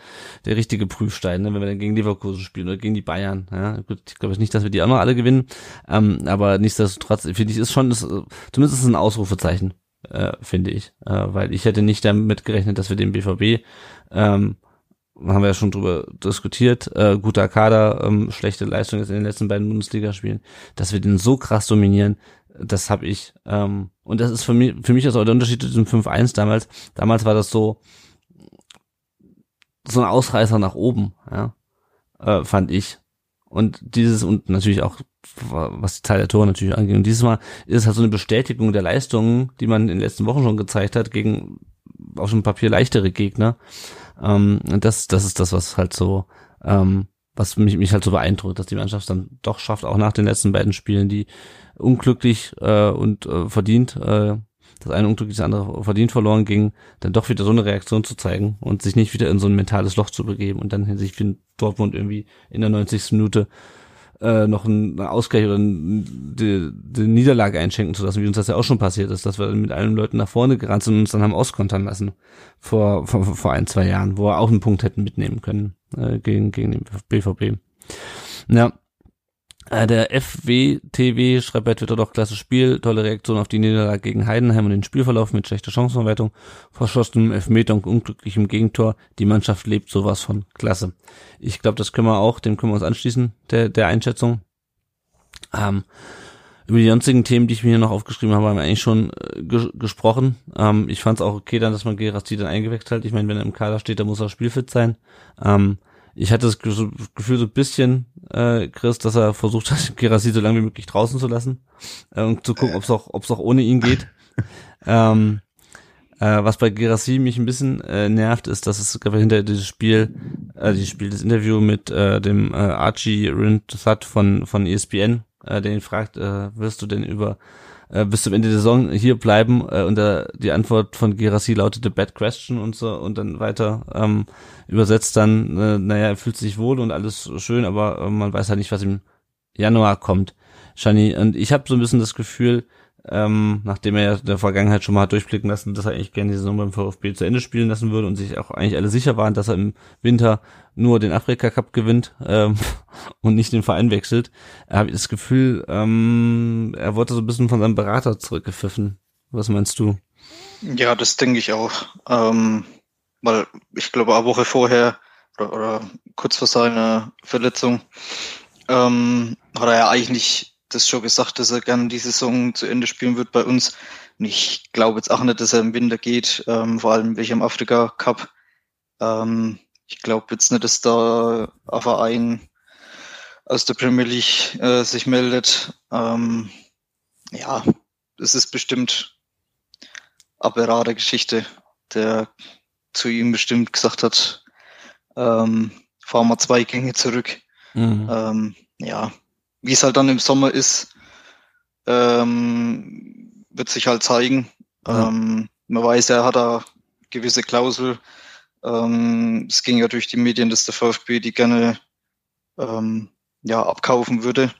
der richtige Prüfstein, ne, wenn wir dann gegen Leverkusen spielen oder gegen die Bayern. Ja, gut, ich glaube nicht, dass wir die auch noch alle gewinnen, ähm, aber nichtsdestotrotz finde ich ist schon ist, zumindest ist es ein Ausrufezeichen. Äh, finde ich, äh, weil ich hätte nicht damit gerechnet, dass wir den BVB ähm, haben wir ja schon drüber diskutiert, äh, guter Kader, ähm, schlechte Leistung jetzt in den letzten beiden Bundesligaspielen, dass wir den so krass dominieren, das habe ich, ähm, und das ist für mich, für mich ist auch der Unterschied zu diesem 5-1 damals. Damals war das so, so ein Ausreißer nach oben, ja, äh, fand ich. Und dieses, und natürlich auch, was die Zahl der Tore natürlich angeht. Und dieses Mal ist es halt so eine Bestätigung der Leistungen, die man in den letzten Wochen schon gezeigt hat, gegen auf dem Papier leichtere Gegner. Ähm, das, das ist das, was halt so, ähm, was mich, mich halt so beeindruckt, dass die Mannschaft dann doch schafft, auch nach den letzten beiden Spielen, die unglücklich äh, und äh, verdient, äh, das eine unglücklich, das andere verdient verloren ging, dann doch wieder so eine Reaktion zu zeigen und sich nicht wieder in so ein mentales Loch zu begeben und dann sich wie Dortmund irgendwie in der 90. Minute äh, noch einen Ausgleich oder die, die Niederlage einschenken zu lassen, wie uns das ja auch schon passiert ist, dass wir mit allen Leuten nach vorne gerannt sind und uns dann haben auskontern lassen vor, vor, vor ein, zwei Jahren, wo wir auch einen Punkt hätten mitnehmen können äh, gegen, gegen den BVB. Ja, der FWTW schreibt bei Twitter doch klasse Spiel, tolle Reaktion auf die Niederlage gegen Heidenheim und den Spielverlauf mit schlechter Chancenverwertung, verschossenem Elfmeter und unglücklichem Gegentor. Die Mannschaft lebt sowas von klasse. Ich glaube, das können wir auch, dem können wir uns anschließen, der, der Einschätzung. Ähm, über die sonstigen Themen, die ich mir hier noch aufgeschrieben habe, haben wir eigentlich schon äh, ges gesprochen. Ähm, ich fand es auch okay dann, dass man Gerasti dann eingewechselt hat. Ich meine, wenn er im Kader steht, dann muss er spielfit sein. Ähm, ich hatte das Gefühl so ein bisschen, äh, Chris, dass er versucht hat, Gerasi so lange wie möglich draußen zu lassen äh, und zu gucken, ob es auch, ob's auch ohne ihn geht. ähm, äh, was bei Gerasi mich ein bisschen äh, nervt, ist, dass es hinter dieses Spiel Also ich spiele das Interview mit äh, dem äh, Archie Rindsat von von ESPN, äh, der ihn fragt, äh, wirst du denn über äh, bis zum Ende der Saison hier bleiben? Äh, und äh, die Antwort von Gerassi lautete Bad Question und so und dann weiter ähm, übersetzt dann, äh, naja, er fühlt sich wohl und alles schön, aber äh, man weiß halt nicht, was im Januar kommt. Shani, und ich habe so ein bisschen das Gefühl, ähm, nachdem er ja in der Vergangenheit schon mal hat durchblicken lassen, dass er eigentlich gerne die Saison beim VfB zu Ende spielen lassen würde und sich auch eigentlich alle sicher waren, dass er im Winter nur den Afrika Cup gewinnt ähm, und nicht den Verein wechselt, habe ich das Gefühl, ähm, er wurde so ein bisschen von seinem Berater zurückgepfiffen. Was meinst du? Ja, das denke ich auch. Ähm, weil ich glaube, eine Woche vorher oder, oder kurz vor seiner Verletzung ähm, hat er ja eigentlich das schon gesagt, dass er gerne die Saison zu Ende spielen wird bei uns. Und ich glaube jetzt auch nicht, dass er im Winter geht, ähm, vor allem welchem Afrika Cup. Ähm, ich glaube jetzt nicht, dass da ein Verein aus der Premier League äh, sich meldet. Ähm, ja, es ist bestimmt eine Beratergeschichte, der zu ihm bestimmt gesagt hat, ähm, fahren wir zwei Gänge zurück. Mhm. Ähm, ja, wie es halt dann im Sommer ist, ähm, wird sich halt zeigen. Ja. Ähm, man weiß, er hat da gewisse Klausel. Ähm, es ging ja durch die Medien, dass der VfB die gerne ähm, ja, abkaufen würde.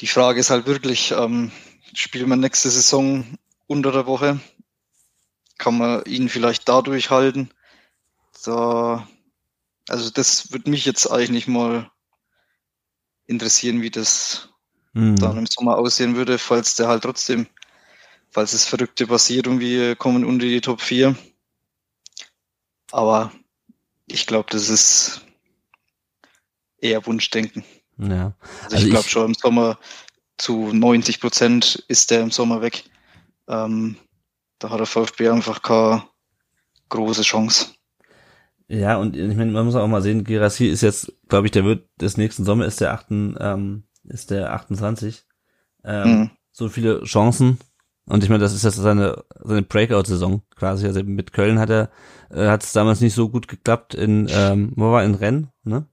Die Frage ist halt wirklich, ähm, spielt man nächste Saison unter der Woche? Kann man ihn vielleicht dadurch halten? Da, also das würde mich jetzt eigentlich mal interessieren, wie das mhm. dann im Sommer aussehen würde, falls der halt trotzdem, falls es Verrückte passiert und wir kommen unter die Top 4. Aber ich glaube, das ist eher Wunschdenken. Ja. Also, also ich glaube schon im Sommer zu 90 Prozent ist der im Sommer weg. Ähm, da hat der VfB einfach keine große Chance. Ja, und ich meine, man muss auch mal sehen, Gerassi ist jetzt, glaube ich, der wird des nächsten Sommer ist der 8, ähm, ist der 28. Ähm, mhm. So viele Chancen. Und ich meine, das ist jetzt seine, seine Breakout-Saison quasi. Also mit Köln hat er, äh, hat es damals nicht so gut geklappt in, ähm, wo war in Rennes, ne?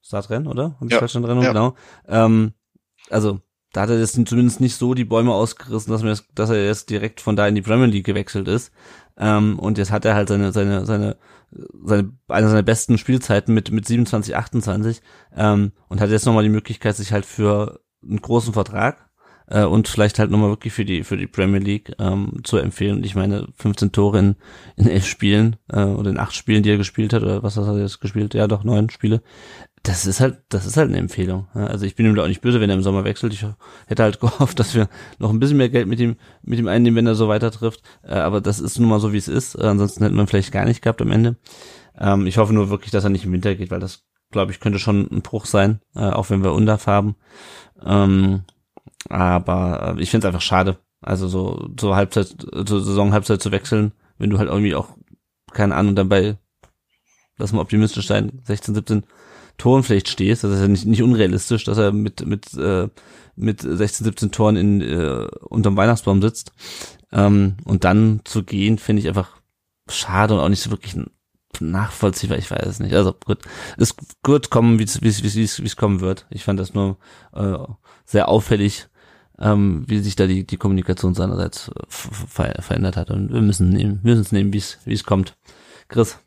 Startrennen, oder? Hab ich ja. falsch Rennen, ja. genau. Ähm, also, da hat er jetzt zumindest nicht so die Bäume ausgerissen, dass, mir dass er jetzt direkt von da in die Premier League gewechselt ist. Ähm, und jetzt hat er halt seine, seine, seine, seine, eine seiner besten Spielzeiten mit, mit 27, 28, ähm, und hat jetzt nochmal die Möglichkeit, sich halt für einen großen Vertrag, äh, und vielleicht halt nochmal wirklich für die, für die Premier League, ähm, zu empfehlen. Ich meine, 15 Tore in, in elf Spielen, äh, oder in acht Spielen, die er gespielt hat, oder was hat er jetzt gespielt? Ja, doch, neun Spiele das ist halt, das ist halt eine Empfehlung. Also ich bin ihm da auch nicht böse, wenn er im Sommer wechselt. Ich hätte halt gehofft, dass wir noch ein bisschen mehr Geld mit ihm, mit ihm einnehmen, wenn er so weiter trifft. Äh, aber das ist nun mal so, wie es ist. Äh, ansonsten hätte man vielleicht gar nicht gehabt am Ende. Ähm, ich hoffe nur wirklich, dass er nicht im Winter geht, weil das, glaube ich, könnte schon ein Bruch sein, äh, auch wenn wir Undaf haben. Ähm, aber ich finde es einfach schade. Also so, so Halbzeit, so Saison-Halbzeit zu wechseln, wenn du halt irgendwie auch, keine Ahnung, dabei, lass mal optimistisch sein, 16, 17 Toren vielleicht stehst. Das ist ja nicht, nicht unrealistisch, dass er mit, mit, äh, mit 16, 17 Toren in, äh, unterm Weihnachtsbaum sitzt. Ähm, und dann zu gehen, finde ich einfach schade und auch nicht so wirklich nachvollziehbar, ich weiß es nicht. Also gut, es wird kommen, wie es kommen wird. Ich fand das nur äh, sehr auffällig, ähm, wie sich da die die Kommunikation seinerseits ver verändert hat und wir müssen nehmen, wir müssen es nehmen, wie es kommt. Chris.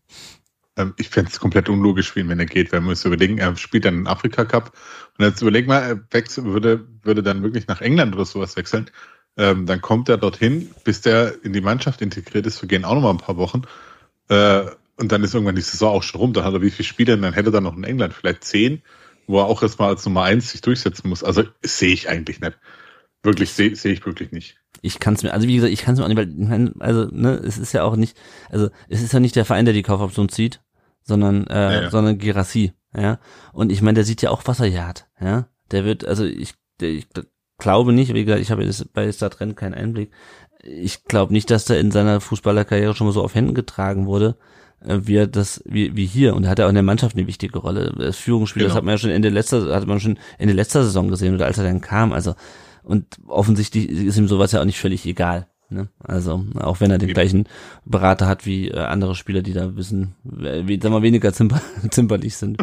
Ähm, ich fände es komplett unlogisch für wenn er geht, weil man muss überlegen, er spielt dann den Afrika Cup und jetzt überleg mal, er wechsel, würde, würde dann wirklich nach England oder sowas wechseln. Ähm, dann kommt er dorthin, bis der in die Mannschaft integriert ist, vergehen auch noch mal ein paar Wochen. Äh, und dann ist irgendwann die Saison auch schon rum. Dann hat er wie viele Spiele, dann hätte er noch in England, vielleicht zehn, wo er auch erstmal als Nummer eins sich durchsetzen muss. Also sehe ich eigentlich nicht. Wirklich, sehe seh ich wirklich nicht. Ich kann es mir, also wie gesagt, ich kann es mir auch nicht, weil, also, ne, es ist ja auch nicht, also es ist ja nicht der Verein, der die Kaufoption zieht, sondern äh, ja, ja. sondern Girassi, ja. Und ich meine, der sieht ja auch, was er hier hat, ja. Der wird, also ich, der, ich glaube nicht, wie gesagt, ich habe jetzt bei Stadtrennen keinen Einblick. Ich glaube nicht, dass der in seiner Fußballerkarriere schon mal so auf Händen getragen wurde, äh, wie er das, wie, wie hier. Und da hat er auch in der Mannschaft eine wichtige Rolle. Das Führungsspiel, genau. das hat man ja schon Ende letzter, hat man schon Ende letzter Saison gesehen oder als er dann kam. Also und offensichtlich ist ihm sowas ja auch nicht völlig egal. Ne? Also auch wenn er den gleichen Berater hat wie äh, andere Spieler, die da äh, wie, sagen wir, weniger zimper, zimperlich sind.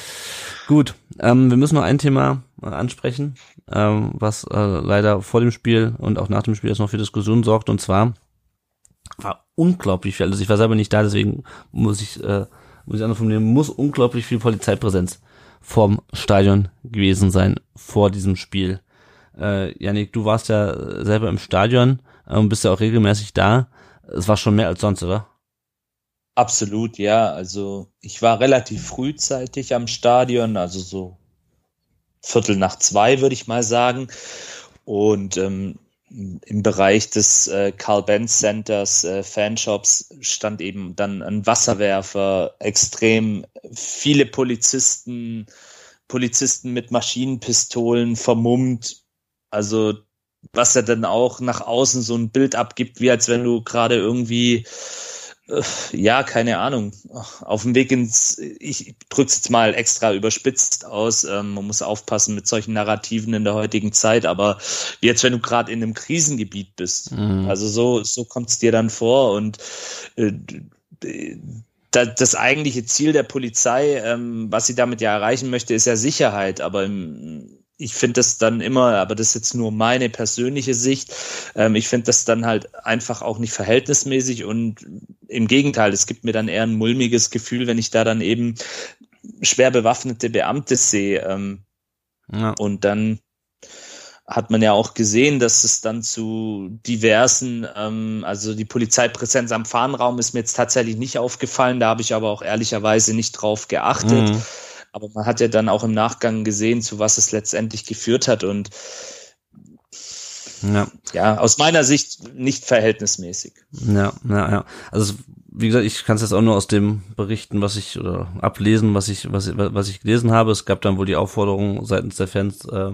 Gut, ähm, wir müssen noch ein Thema äh, ansprechen, ähm, was äh, leider vor dem Spiel und auch nach dem Spiel jetzt noch für Diskussionen sorgt. Und zwar war unglaublich viel, also ich war selber nicht da, deswegen muss ich, äh, muss ich anders formulieren, muss unglaublich viel Polizeipräsenz vorm Stadion gewesen sein vor diesem Spiel. Äh, Janik, du warst ja selber im Stadion ähm, bist ja auch regelmäßig da. Es war schon mehr als sonst, oder? Absolut, ja. Also ich war relativ frühzeitig am Stadion, also so Viertel nach zwei, würde ich mal sagen. Und ähm, im Bereich des äh, Carl Benz Centers äh, Fanshops stand eben dann ein Wasserwerfer, extrem viele Polizisten, Polizisten mit Maschinenpistolen vermummt. Also was er dann auch nach außen so ein Bild abgibt, wie als wenn du gerade irgendwie äh, ja, keine Ahnung, auf dem Weg ins, ich drück's jetzt mal extra überspitzt aus, ähm, man muss aufpassen mit solchen Narrativen in der heutigen Zeit, aber jetzt, wenn du gerade in einem Krisengebiet bist, mhm. also so, so kommt's dir dann vor und äh, das eigentliche Ziel der Polizei, ähm, was sie damit ja erreichen möchte, ist ja Sicherheit, aber im, ich finde das dann immer, aber das ist jetzt nur meine persönliche Sicht, ähm, ich finde das dann halt einfach auch nicht verhältnismäßig und im Gegenteil, es gibt mir dann eher ein mulmiges Gefühl, wenn ich da dann eben schwer bewaffnete Beamte sehe. Ähm, ja. Und dann hat man ja auch gesehen, dass es dann zu diversen, ähm, also die Polizeipräsenz am Fahnenraum ist mir jetzt tatsächlich nicht aufgefallen, da habe ich aber auch ehrlicherweise nicht drauf geachtet. Mhm. Aber man hat ja dann auch im Nachgang gesehen, zu was es letztendlich geführt hat und ja, ja aus meiner Sicht nicht verhältnismäßig. Ja, ja, ja. Also wie gesagt, ich kann es jetzt auch nur aus dem berichten, was ich oder ablesen, was ich was was ich gelesen habe. Es gab dann wohl die Aufforderung seitens der Fans äh,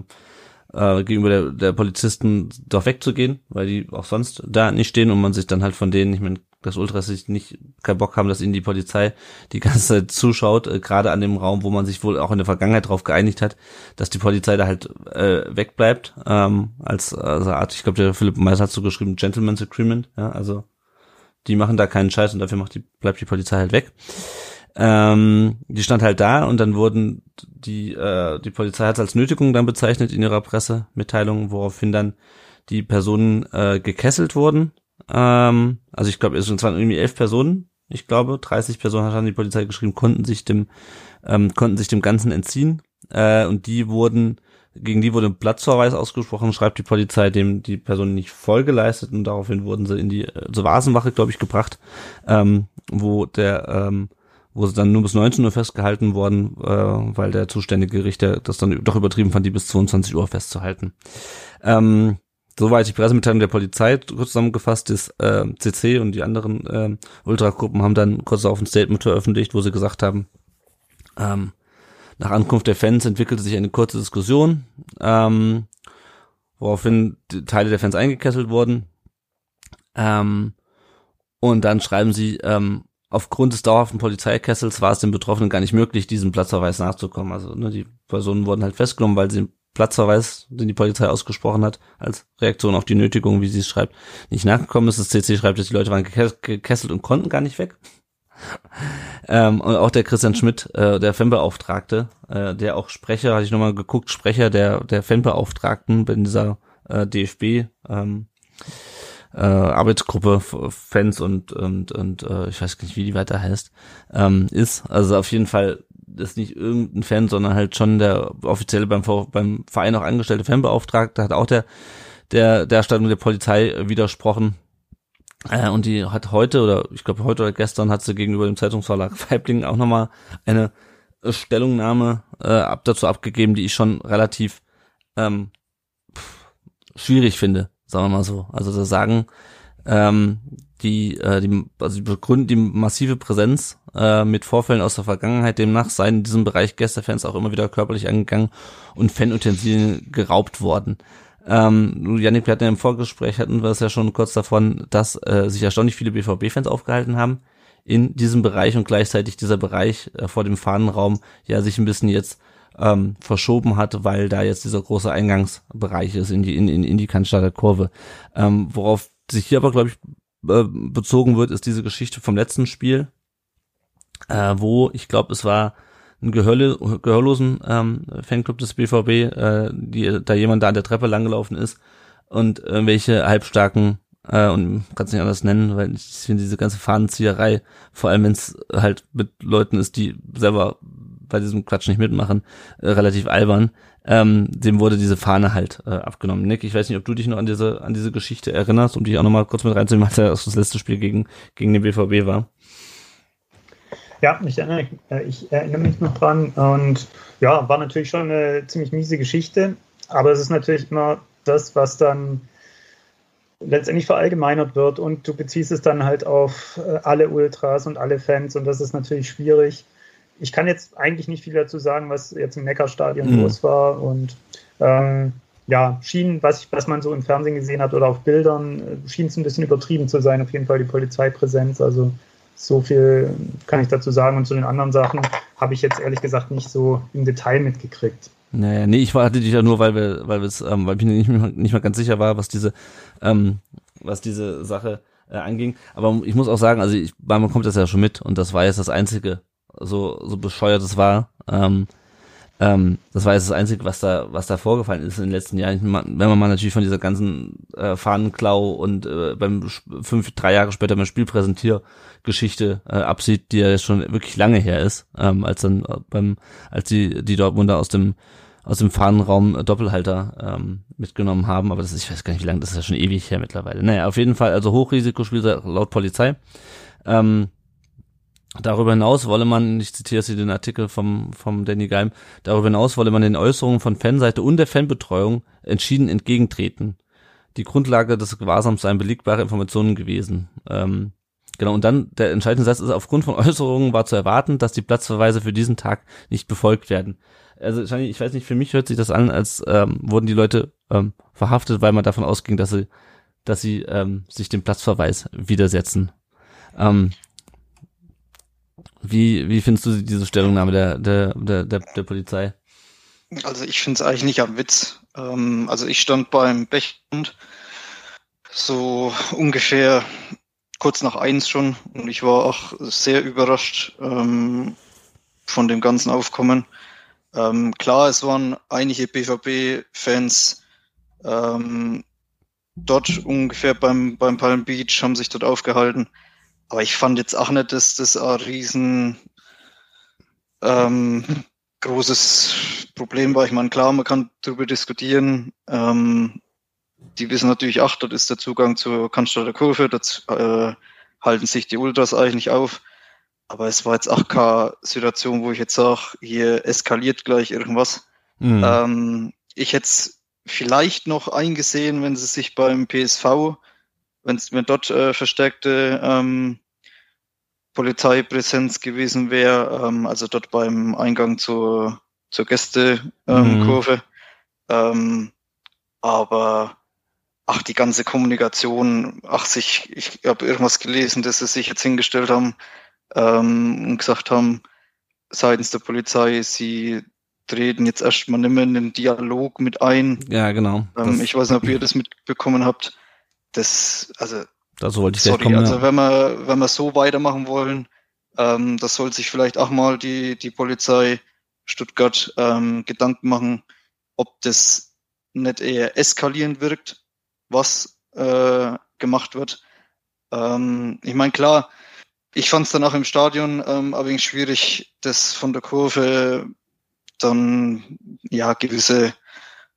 äh, gegenüber der, der Polizisten doch wegzugehen, weil die auch sonst da nicht stehen und man sich dann halt von denen, ich meine, dass Ultras sich nicht keinen Bock haben, dass ihnen die Polizei die ganze Zeit zuschaut, äh, gerade an dem Raum, wo man sich wohl auch in der Vergangenheit darauf geeinigt hat, dass die Polizei da halt äh, wegbleibt, ähm, als also Art, ich glaube, der Philipp Meiser hat so geschrieben, Gentleman's Agreement, ja, also die machen da keinen Scheiß und dafür macht die, bleibt die Polizei halt weg. Ähm, die stand halt da und dann wurden die, äh, die Polizei hat es als Nötigung dann bezeichnet in ihrer Pressemitteilung, woraufhin dann die Personen äh, gekesselt wurden ähm, also ich glaube, es waren irgendwie elf Personen. Ich glaube, 30 Personen hat dann die Polizei geschrieben, konnten sich dem, ähm, konnten sich dem Ganzen entziehen. Äh, und die wurden, gegen die wurde ein Platzverweis ausgesprochen, schreibt die Polizei dem die Person nicht voll geleistet und daraufhin wurden sie in die äh, zur Vasenwache, glaube ich, gebracht, ähm, wo der ähm, wo sie dann nur bis 19 Uhr festgehalten worden, äh, weil der zuständige Richter das dann doch übertrieben fand, die bis 22 Uhr festzuhalten. Ähm, Soweit die Pressemitteilung der Polizei kurz zusammengefasst ist, äh, CC und die anderen äh, Ultragruppen haben dann kurz auf ein Statement veröffentlicht, wo sie gesagt haben, ähm, nach Ankunft der Fans entwickelte sich eine kurze Diskussion, ähm, woraufhin Teile der Fans eingekesselt wurden. Ähm, und dann schreiben sie, ähm, aufgrund des dauerhaften Polizeikessels war es den Betroffenen gar nicht möglich, diesem Platzverweis nachzukommen. Also ne, die Personen wurden halt festgenommen, weil sie Platzverweis, den die Polizei ausgesprochen hat, als Reaktion auf die Nötigung, wie sie es schreibt, nicht nachgekommen ist. Das CC schreibt, dass die Leute waren gekesselt und konnten gar nicht weg. ähm, und auch der Christian Schmidt, äh, der Fanbeauftragte, äh, der auch Sprecher, hatte ich nochmal geguckt, Sprecher der, der Fanbeauftragten in dieser äh, DFB ähm, äh, Arbeitsgruppe Fans und und und äh, ich weiß nicht, wie die weiter heißt, ähm, ist. Also auf jeden Fall ist nicht irgendein Fan, sondern halt schon der offizielle beim, beim Verein auch angestellte Fanbeauftragte, hat auch der, der, der Erstattung der Polizei widersprochen. Äh, und die hat heute oder ich glaube heute oder gestern hat sie gegenüber dem Zeitungsverlag Weibling auch nochmal eine Stellungnahme äh, ab, dazu abgegeben, die ich schon relativ ähm, schwierig finde, sagen wir mal so. Also da sagen ähm, die, äh, die, also die begründen die massive Präsenz äh, mit Vorfällen aus der Vergangenheit. Demnach seien in diesem Bereich Gästefans auch immer wieder körperlich angegangen und Fanutensilien geraubt worden. Ähm, Janik, wir hatten ja im Vorgespräch, hatten wir es ja schon kurz davon, dass äh, sich erstaunlich viele BVB-Fans aufgehalten haben in diesem Bereich und gleichzeitig dieser Bereich äh, vor dem Fahnenraum ja sich ein bisschen jetzt ähm, verschoben hat, weil da jetzt dieser große Eingangsbereich ist in die in, in, in die Cannstatter Kurve. Ähm, worauf sich hier aber, glaube ich, äh, bezogen wird, ist diese Geschichte vom letzten Spiel, äh, wo ich glaube, es war ein Gehörle, gehörlosen ähm, Fanclub des BVB, äh, die, da jemand da an der Treppe langgelaufen ist und irgendwelche halbstarken äh, und kannst nicht anders nennen, weil ich finde diese ganze Fahnenzieherei, vor allem wenn es halt mit Leuten ist, die selber bei diesem Quatsch nicht mitmachen, äh, relativ albern. Ähm, dem wurde diese Fahne halt äh, abgenommen. Nick, ich weiß nicht, ob du dich noch an diese an diese Geschichte erinnerst, um dich auch nochmal kurz mit reinzunehmen, als das letzte Spiel gegen gegen den BVB war. Ja, ich erinnere, äh, ich erinnere mich noch dran und ja, war natürlich schon eine ziemlich miese Geschichte, aber es ist natürlich immer das, was dann letztendlich verallgemeinert wird und du beziehst es dann halt auf äh, alle Ultras und alle Fans und das ist natürlich schwierig. Ich kann jetzt eigentlich nicht viel dazu sagen, was jetzt im Neckarstadion mhm. los war und ähm, ja, schien, was, ich, was man so im Fernsehen gesehen hat oder auf Bildern, äh, schien es ein bisschen übertrieben zu sein, auf jeden Fall die Polizeipräsenz, also so viel kann ich dazu sagen. Und zu den anderen Sachen habe ich jetzt ehrlich gesagt nicht so im Detail mitgekriegt. Naja, nee, ich hatte dich ja nur, weil wir, weil wir ähm, weil ich nicht, nicht mal ganz sicher war, was diese, ähm, was diese Sache äh, anging. Aber ich muss auch sagen, also ich, man kommt das ja schon mit und das war jetzt das einzige, so so bescheuert es war. Ähm, ähm, das war jetzt das Einzige, was da, was da vorgefallen ist in den letzten Jahren. Wenn man mal natürlich von dieser ganzen äh, Fahnenklau und äh, beim fünf, drei Jahre später beim Spielpräsentiergeschichte äh, absieht, die ja jetzt schon wirklich lange her ist, ähm, als dann äh, beim, als die, die Dortmunder aus dem aus dem Fahnenraum Doppelhalter ähm, mitgenommen haben, aber das ist, ich weiß gar nicht, wie lange, das ist ja schon ewig her mittlerweile. Naja, auf jeden Fall, also Hochrisikospiel laut Polizei. Ähm, Darüber hinaus wolle man, ich zitiere Sie den Artikel vom, vom Danny Geim, darüber hinaus wolle man den Äußerungen von Fanseite und der Fanbetreuung entschieden entgegentreten. Die Grundlage des Gewahrsams seien belegbare Informationen gewesen. Ähm, genau, und dann der entscheidende Satz ist, aufgrund von Äußerungen war zu erwarten, dass die Platzverweise für diesen Tag nicht befolgt werden. Also ich weiß nicht, für mich hört sich das an, als ähm, wurden die Leute ähm, verhaftet, weil man davon ausging, dass sie, dass sie ähm, sich dem Platzverweis widersetzen. Ähm, wie, wie findest du diese Stellungnahme der, der, der, der, der Polizei? Also ich finde es eigentlich nicht am Witz. Ähm, also ich stand beim Bechund so ungefähr kurz nach eins schon und ich war auch sehr überrascht ähm, von dem ganzen Aufkommen. Ähm, klar, es waren einige BVB-Fans ähm, dort ungefähr beim, beim Palm Beach, haben sich dort aufgehalten. Aber ich fand jetzt auch nicht, dass das ein riesen ähm, großes Problem war. Ich meine, klar, man kann darüber diskutieren. Ähm, die wissen natürlich auch, das ist der Zugang zur Cannstatter Kurve, das äh, halten sich die Ultras eigentlich auf. Aber es war jetzt auch keine Situation, wo ich jetzt sage, hier eskaliert gleich irgendwas. Mhm. Ähm, ich hätte es vielleicht noch eingesehen, wenn sie sich beim PSV, wenn es mir dort äh, verstärkte ähm, Polizeipräsenz gewesen wäre, ähm, also dort beim Eingang zur, zur Gästekurve. Mhm. Ähm, aber ach, die ganze Kommunikation, ach, sich, ich habe irgendwas gelesen, dass sie sich jetzt hingestellt haben ähm, und gesagt haben, seitens der Polizei, sie treten jetzt erstmal nicht mehr in den Dialog mit ein. Ja, genau. Ähm, ich weiß nicht, ob ihr das mitbekommen habt. Das, also Dazu wollte ich Sorry, kommen, also ja. wenn wir, wenn wir so weitermachen wollen, ähm, das soll sich vielleicht auch mal die, die Polizei Stuttgart ähm, Gedanken machen, ob das nicht eher eskalierend wirkt, was äh, gemacht wird. Ähm, ich meine, klar, ich fand es dann auch im Stadion ähm, aber schwierig, das von der Kurve dann ja gewisse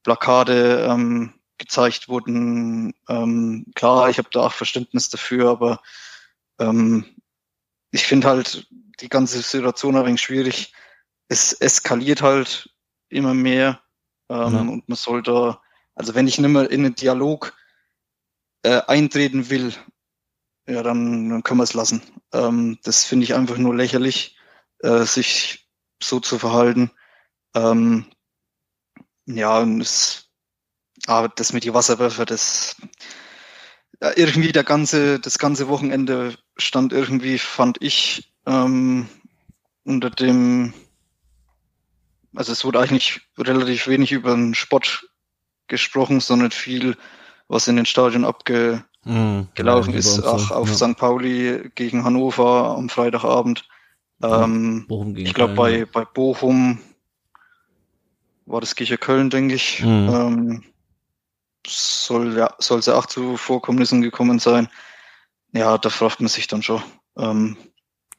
Plakate ähm, gezeigt wurden. Ähm, klar, ich habe da auch Verständnis dafür, aber ähm, ich finde halt die ganze Situation ein wenig schwierig. Es eskaliert halt immer mehr ähm, ja. und man sollte, also wenn ich nicht mehr in einen Dialog äh, eintreten will, ja, dann, dann können wir es lassen. Ähm, das finde ich einfach nur lächerlich, äh, sich so zu verhalten. Ähm, ja, und es aber das mit die Wasserwerfer, das irgendwie der ganze, das ganze Wochenende stand irgendwie, fand ich, ähm, unter dem, also es wurde eigentlich relativ wenig über den Sport gesprochen, sondern viel, was in den Stadien abge, mhm. ja, ist, auch auf ja. St. Pauli gegen Hannover am Freitagabend. Ähm, ich glaube, bei, bei Bochum war das Kirche Köln, denke ich. Mhm. Ähm, soll ja soll es ja auch zu Vorkommnissen gekommen sein. Ja, da fragt man sich dann schon. Ähm,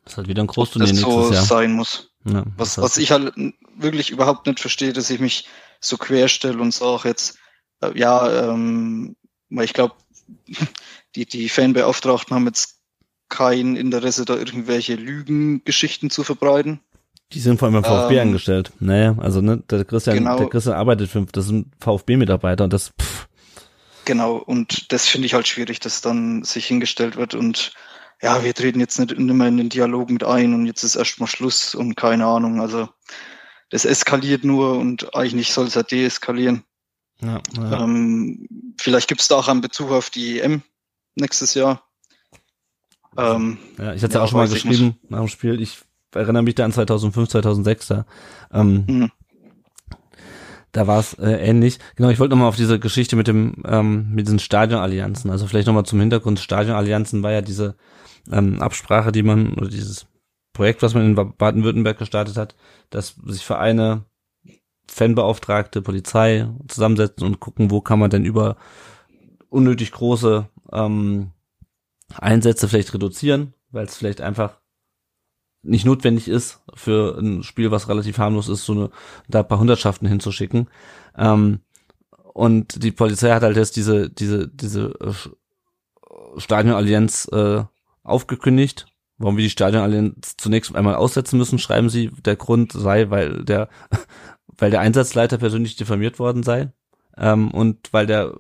das ist halt wieder ein Großturnier das so Jahr. sein muss. Ja, was, was ich halt wirklich überhaupt nicht verstehe, dass ich mich so querstelle und sage jetzt, äh, ja, ähm, weil ich glaube, die, die Fanbeauftragten haben jetzt kein Interesse, da irgendwelche Lügengeschichten zu verbreiten. Die sind vor allem beim VfB ähm, angestellt. Naja, also ne, der Christian, genau, der Christian arbeitet für, das sind VfB-Mitarbeiter und das. Pff. Genau, und das finde ich halt schwierig, dass dann sich hingestellt wird und ja, wir treten jetzt nicht, mehr in den Dialog mit ein und jetzt ist erstmal Schluss und keine Ahnung. Also das eskaliert nur und eigentlich soll es ja deeskalieren. Ja, ja. Ähm, vielleicht gibt es da auch einen Bezug auf die EM nächstes Jahr. Ähm, ja, ich hatte ja, auch schon mal geschrieben nach dem Spiel. Ich erinnere mich da an 2005, 2006. Da, ähm, mhm. Da war es äh, ähnlich. Genau, ich wollte nochmal auf diese Geschichte mit dem ähm, mit diesen Stadionallianzen. Also vielleicht nochmal zum Hintergrund. Stadionallianzen war ja diese ähm, Absprache, die man oder dieses Projekt, was man in Baden-Württemberg gestartet hat, dass sich Vereine, Fanbeauftragte, Polizei zusammensetzen und gucken, wo kann man denn über unnötig große ähm, Einsätze vielleicht reduzieren, weil es vielleicht einfach nicht notwendig ist, für ein Spiel, was relativ harmlos ist, so eine, da ein paar Hundertschaften hinzuschicken. Ähm, und die Polizei hat halt jetzt diese, diese, diese äh, Stadionallianz äh, aufgekündigt. Warum wir die Stadionallianz zunächst einmal aussetzen müssen, schreiben sie. Der Grund sei, weil der, weil der Einsatzleiter persönlich diffamiert worden sei. Ähm, und weil der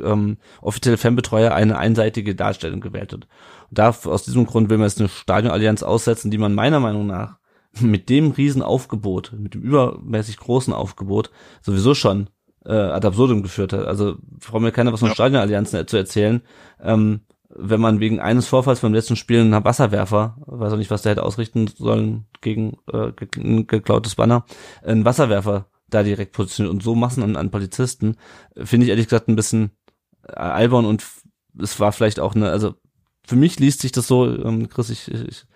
ähm, offizielle Fanbetreuer eine einseitige Darstellung gewählt hat. Und da, aus diesem Grund will man jetzt eine Stadionallianz aussetzen, die man meiner Meinung nach mit dem Riesenaufgebot, mit dem übermäßig großen Aufgebot sowieso schon äh, ad absurdum geführt hat. Also braucht mir keiner was von ja. Stadionallianzen zu erzählen. Ähm, wenn man wegen eines Vorfalls beim letzten Spiel einen Wasserwerfer, weiß auch nicht, was der hätte ausrichten sollen gegen äh, ein geklautes Banner, einen Wasserwerfer da direkt positioniert und so Massen an, an Polizisten, finde ich ehrlich gesagt ein bisschen äh, albern und es war vielleicht auch eine, also für mich liest sich das so, ähm, Chris, ich, ich,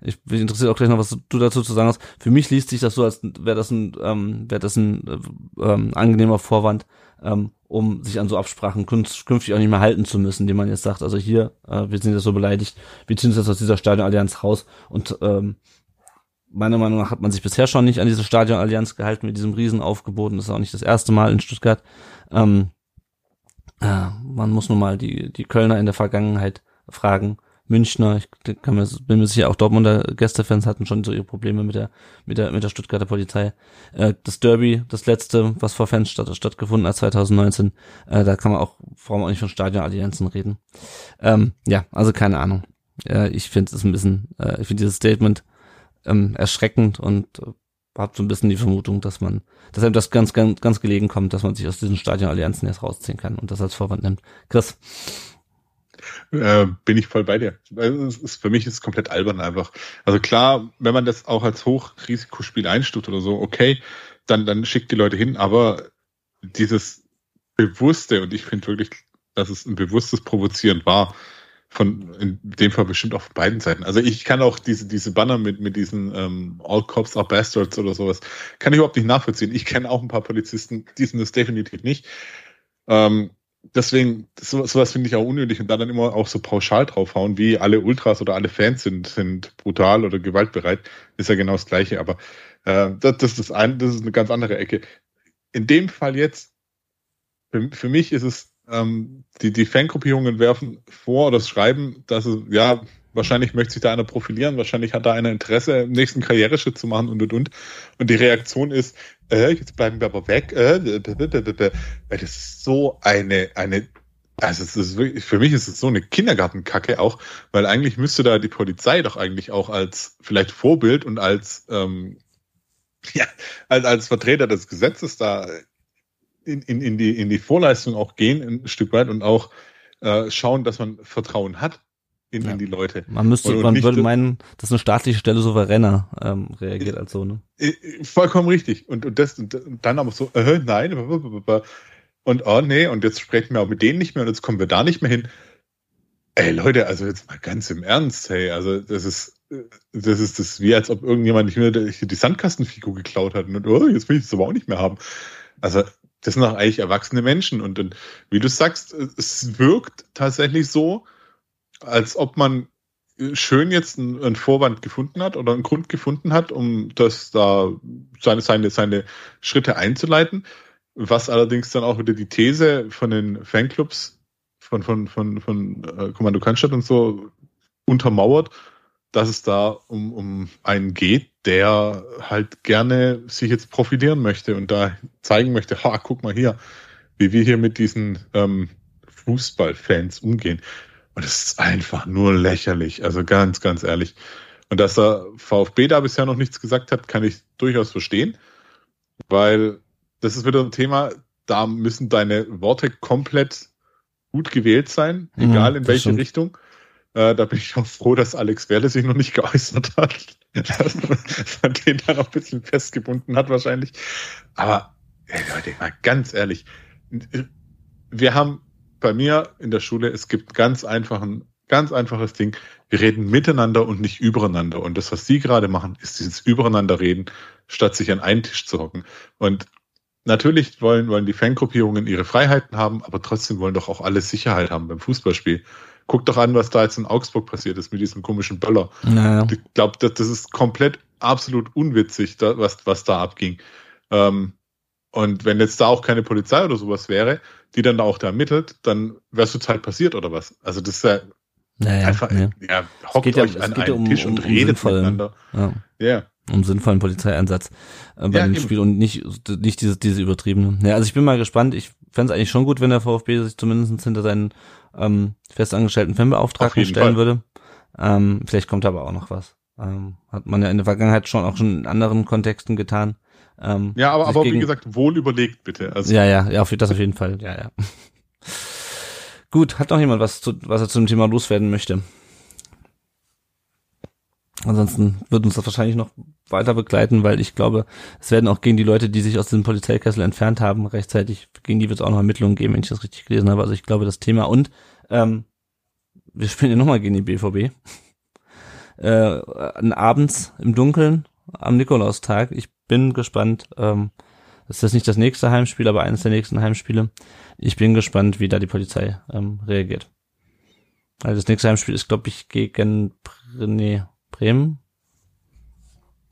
ich bin interessiert auch gleich noch, was du dazu zu sagen hast. Für mich liest sich das so, als wäre das ein, ähm, wäre das ein äh, ähm, angenehmer Vorwand, ähm, um sich an so Absprachen künftig auch nicht mehr halten zu müssen, die man jetzt sagt, also hier, äh, wir sind jetzt so beleidigt, wir ziehen uns jetzt aus dieser Stadionallianz raus und ähm, meiner Meinung nach hat man sich bisher schon nicht an diese Stadionallianz gehalten mit diesem Riesenaufgebot. Das ist auch nicht das erste Mal in Stuttgart. Ähm, äh, man muss nun mal die, die Kölner in der Vergangenheit fragen, Münchner, ich kann mir, bin mir sicher, auch Dortmunder Gästefans hatten schon so ihre Probleme mit der, mit der, mit der Stuttgarter Polizei. Äh, das Derby, das letzte, was vor Fans statt, stattgefunden hat 2019, äh, da kann man auch, vor allem auch nicht von Stadionallianzen reden. Ähm, ja, also keine Ahnung. Äh, ich finde es ein bisschen, äh, ich finde dieses Statement ähm, erschreckend und äh, habe so ein bisschen die Vermutung, dass man, dass einem das ganz, ganz, ganz gelegen kommt, dass man sich aus diesen Stadionallianzen jetzt rausziehen kann und das als Vorwand nimmt. Chris. Äh, bin ich voll bei dir. Ist, für mich ist es komplett albern einfach. Also klar, wenn man das auch als Hochrisikospiel einstuft oder so, okay, dann, dann schickt die Leute hin, aber dieses bewusste, und ich finde wirklich, dass es ein bewusstes Provozieren war, von in dem Fall bestimmt auch von beiden Seiten. Also ich kann auch diese, diese Banner mit, mit diesen ähm, All Cops are Bastards oder sowas, kann ich überhaupt nicht nachvollziehen. Ich kenne auch ein paar Polizisten, die sind das definitiv nicht. Ähm, deswegen, so, sowas finde ich auch unnötig und da dann immer auch so pauschal draufhauen, wie alle Ultras oder alle Fans sind, sind brutal oder gewaltbereit, ist ja genau das Gleiche. Aber äh, das, das, ist ein, das ist eine ganz andere Ecke. In dem Fall jetzt, für, für mich ist es, ähm, die, die Fangruppierungen werfen vor oder schreiben, dass es, ja, Wahrscheinlich möchte sich da einer profilieren, wahrscheinlich hat da einer Interesse, im nächsten Karriereschritt zu machen und und und. Und die Reaktion ist, äh, jetzt bleiben wir aber weg. Äh, das ist so eine, eine, also es ist wirklich, für mich ist es so eine Kindergartenkacke auch, weil eigentlich müsste da die Polizei doch eigentlich auch als vielleicht Vorbild und als, ähm, ja, als, als Vertreter des Gesetzes da in, in, in, die, in die Vorleistung auch gehen, ein Stück weit und auch äh, schauen, dass man Vertrauen hat in, ja. in die Leute. Man müsste, und, man würde meinen, dass eine staatliche Stelle souveräner ähm, reagiert als so, ne? Vollkommen richtig. Und, und das und dann aber so, äh, nein, und oh nee, und jetzt sprechen wir auch mit denen nicht mehr und jetzt kommen wir da nicht mehr hin. Ey Leute, also jetzt mal ganz im Ernst, hey, also das ist das ist das wie als ob irgendjemand nicht mehr die Sandkastenfigur geklaut hat und oh, jetzt will ich das aber auch nicht mehr haben. Also das sind doch eigentlich erwachsene Menschen und, und wie du sagst, es wirkt tatsächlich so, als ob man schön jetzt einen, Vorwand gefunden hat oder einen Grund gefunden hat, um das da seine, seine, seine Schritte einzuleiten. Was allerdings dann auch wieder die These von den Fanclubs von, von, von, von äh, Kommando Cannstatt und so untermauert, dass es da um, um einen geht, der halt gerne sich jetzt profilieren möchte und da zeigen möchte, ha, guck mal hier, wie wir hier mit diesen ähm, Fußballfans umgehen. Und es ist einfach nur lächerlich, also ganz, ganz ehrlich. Und dass der VfB da bisher noch nichts gesagt hat, kann ich durchaus verstehen, weil das ist wieder ein Thema, da müssen deine Worte komplett gut gewählt sein, mhm, egal in welche. Richtung. Äh, da bin ich auch froh, dass Alex Werle sich noch nicht geäußert hat. dass man den dann noch ein bisschen festgebunden hat wahrscheinlich. Aber ey, Leute, mal ganz ehrlich, wir haben bei mir in der Schule, es gibt ganz einfachen, ganz einfaches Ding. Wir reden miteinander und nicht übereinander. Und das, was Sie gerade machen, ist dieses Übereinander reden, statt sich an einen Tisch zu hocken. Und natürlich wollen, wollen die Fangruppierungen ihre Freiheiten haben, aber trotzdem wollen doch auch alle Sicherheit haben beim Fußballspiel. Guck doch an, was da jetzt in Augsburg passiert ist mit diesem komischen Böller. Naja. Ich glaube, das, das ist komplett absolut unwitzig, da, was, was da abging. Ähm, und wenn jetzt da auch keine Polizei oder sowas wäre, die dann auch da ermittelt, dann wärst du Zeit passiert oder was? Also das ist ja naja, einfach, ja, ja hockt euch ja, an einen um, Tisch und um, um redet miteinander. Ja. Yeah. Um sinnvollen Polizeieinsatz äh, bei ja, dem eben. Spiel und nicht, nicht diese, diese übertriebene. Ja, also ich bin mal gespannt. Ich fände es eigentlich schon gut, wenn der VfB sich zumindest hinter seinen ähm, festangestellten Fanbeauftragten stellen Fall. würde. Ähm, vielleicht kommt aber auch noch was. Ähm, hat man ja in der Vergangenheit schon auch schon in anderen Kontexten getan. Ähm, ja, aber, aber gegen, wie gesagt, wohl überlegt bitte. Also. Ja, ja, ja, auf, das auf jeden Fall. Ja, ja. Gut, hat noch jemand was, zu, was er zum Thema loswerden möchte? Ansonsten wird uns das wahrscheinlich noch weiter begleiten, weil ich glaube, es werden auch gegen die Leute, die sich aus dem Polizeikessel entfernt haben, rechtzeitig, gegen die wird es auch noch Ermittlungen geben, wenn ich das richtig gelesen habe. Also ich glaube, das Thema und ähm, wir spielen ja nochmal gegen die BVB. Äh, abends im Dunkeln am Nikolaustag. Ich bin gespannt. Ähm, das ist nicht das nächste Heimspiel, aber eines der nächsten Heimspiele. Ich bin gespannt, wie da die Polizei ähm, reagiert. Also das nächste Heimspiel ist, glaube ich, gegen nee, Bremen.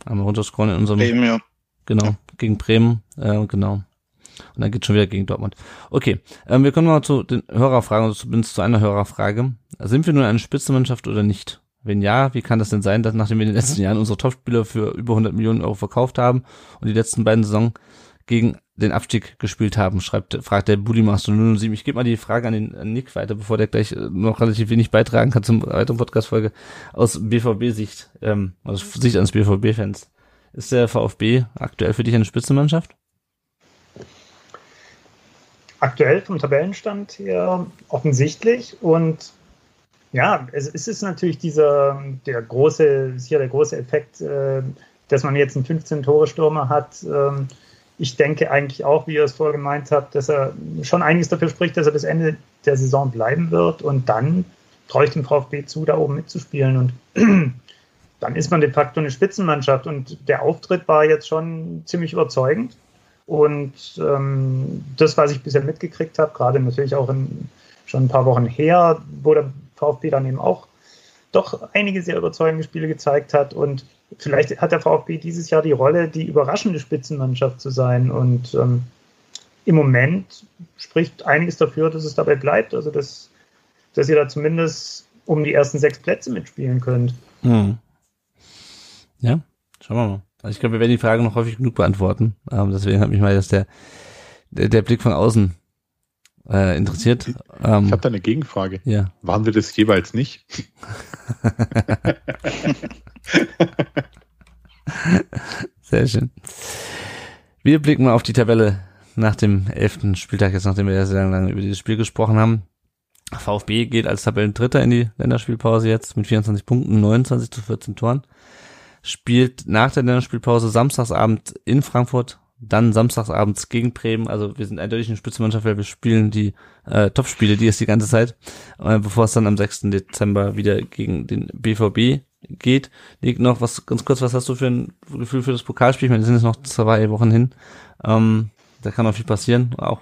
Einmal runterscrollen in unserem. Bremen, ja. Genau, ja. gegen Bremen, äh, genau. Und dann geht schon wieder gegen Dortmund. Okay, ähm, wir kommen mal zu den Hörerfragen, oder zumindest zu einer Hörerfrage. Sind wir nun eine Spitzenmannschaft oder nicht? Wenn ja, wie kann das denn sein, dass nachdem wir in den letzten Jahren unsere Topspieler für über 100 Millionen Euro verkauft haben und die letzten beiden Saison gegen den Abstieg gespielt haben, schreibt, fragt der Budimaster 007. Ich gebe mal die Frage an den an Nick weiter, bevor der gleich äh, noch relativ wenig beitragen kann zum weiteren Podcast-Folge aus BVB-Sicht, ähm, aus Sicht eines BVB-Fans. Ist der VfB aktuell für dich eine Spitzenmannschaft? Aktuell vom Tabellenstand her offensichtlich und ja, es, ist natürlich dieser, der große, sicher der große Effekt, äh, dass man jetzt einen 15-Tore-Stürmer hat. Ähm, ich denke eigentlich auch, wie ihr es vorher gemeint habt, dass er schon einiges dafür spricht, dass er bis Ende der Saison bleiben wird. Und dann traue ich dem VfB zu, da oben mitzuspielen. Und dann ist man de facto eine Spitzenmannschaft. Und der Auftritt war jetzt schon ziemlich überzeugend. Und ähm, das, was ich bisher mitgekriegt habe, gerade natürlich auch in, schon ein paar Wochen her, wo der VfB dann eben auch doch einige sehr überzeugende Spiele gezeigt hat. Und vielleicht hat der VfB dieses Jahr die Rolle, die überraschende Spitzenmannschaft zu sein. Und ähm, im Moment spricht einiges dafür, dass es dabei bleibt. Also, dass, dass ihr da zumindest um die ersten sechs Plätze mitspielen könnt. Hm. Ja, schauen wir mal. Also ich glaube, wir werden die Frage noch häufig genug beantworten. Ähm, deswegen hat mich mal jetzt der, der, der Blick von außen äh, interessiert. Ähm, ich habe da eine Gegenfrage. Ja. Waren wir das jeweils nicht? Sehr schön. Wir blicken mal auf die Tabelle nach dem elften Spieltag, jetzt nachdem wir ja sehr lange über dieses Spiel gesprochen haben. VfB geht als Tabellendritter in die Länderspielpause jetzt mit 24 Punkten, 29 zu 14 Toren. Spielt nach der Länderspielpause samstagsabend in Frankfurt dann samstagsabends gegen Bremen. Also wir sind eindeutig eine Spitzenmannschaft, weil wir spielen die äh, Topspiele, die ist die ganze Zeit, äh, bevor es dann am 6. Dezember wieder gegen den BVB geht. Liegt noch was ganz kurz, was hast du für ein Gefühl für das Pokalspiel? Ich meine, sind jetzt noch zwei Wochen hin. Ähm, da kann noch viel passieren, auch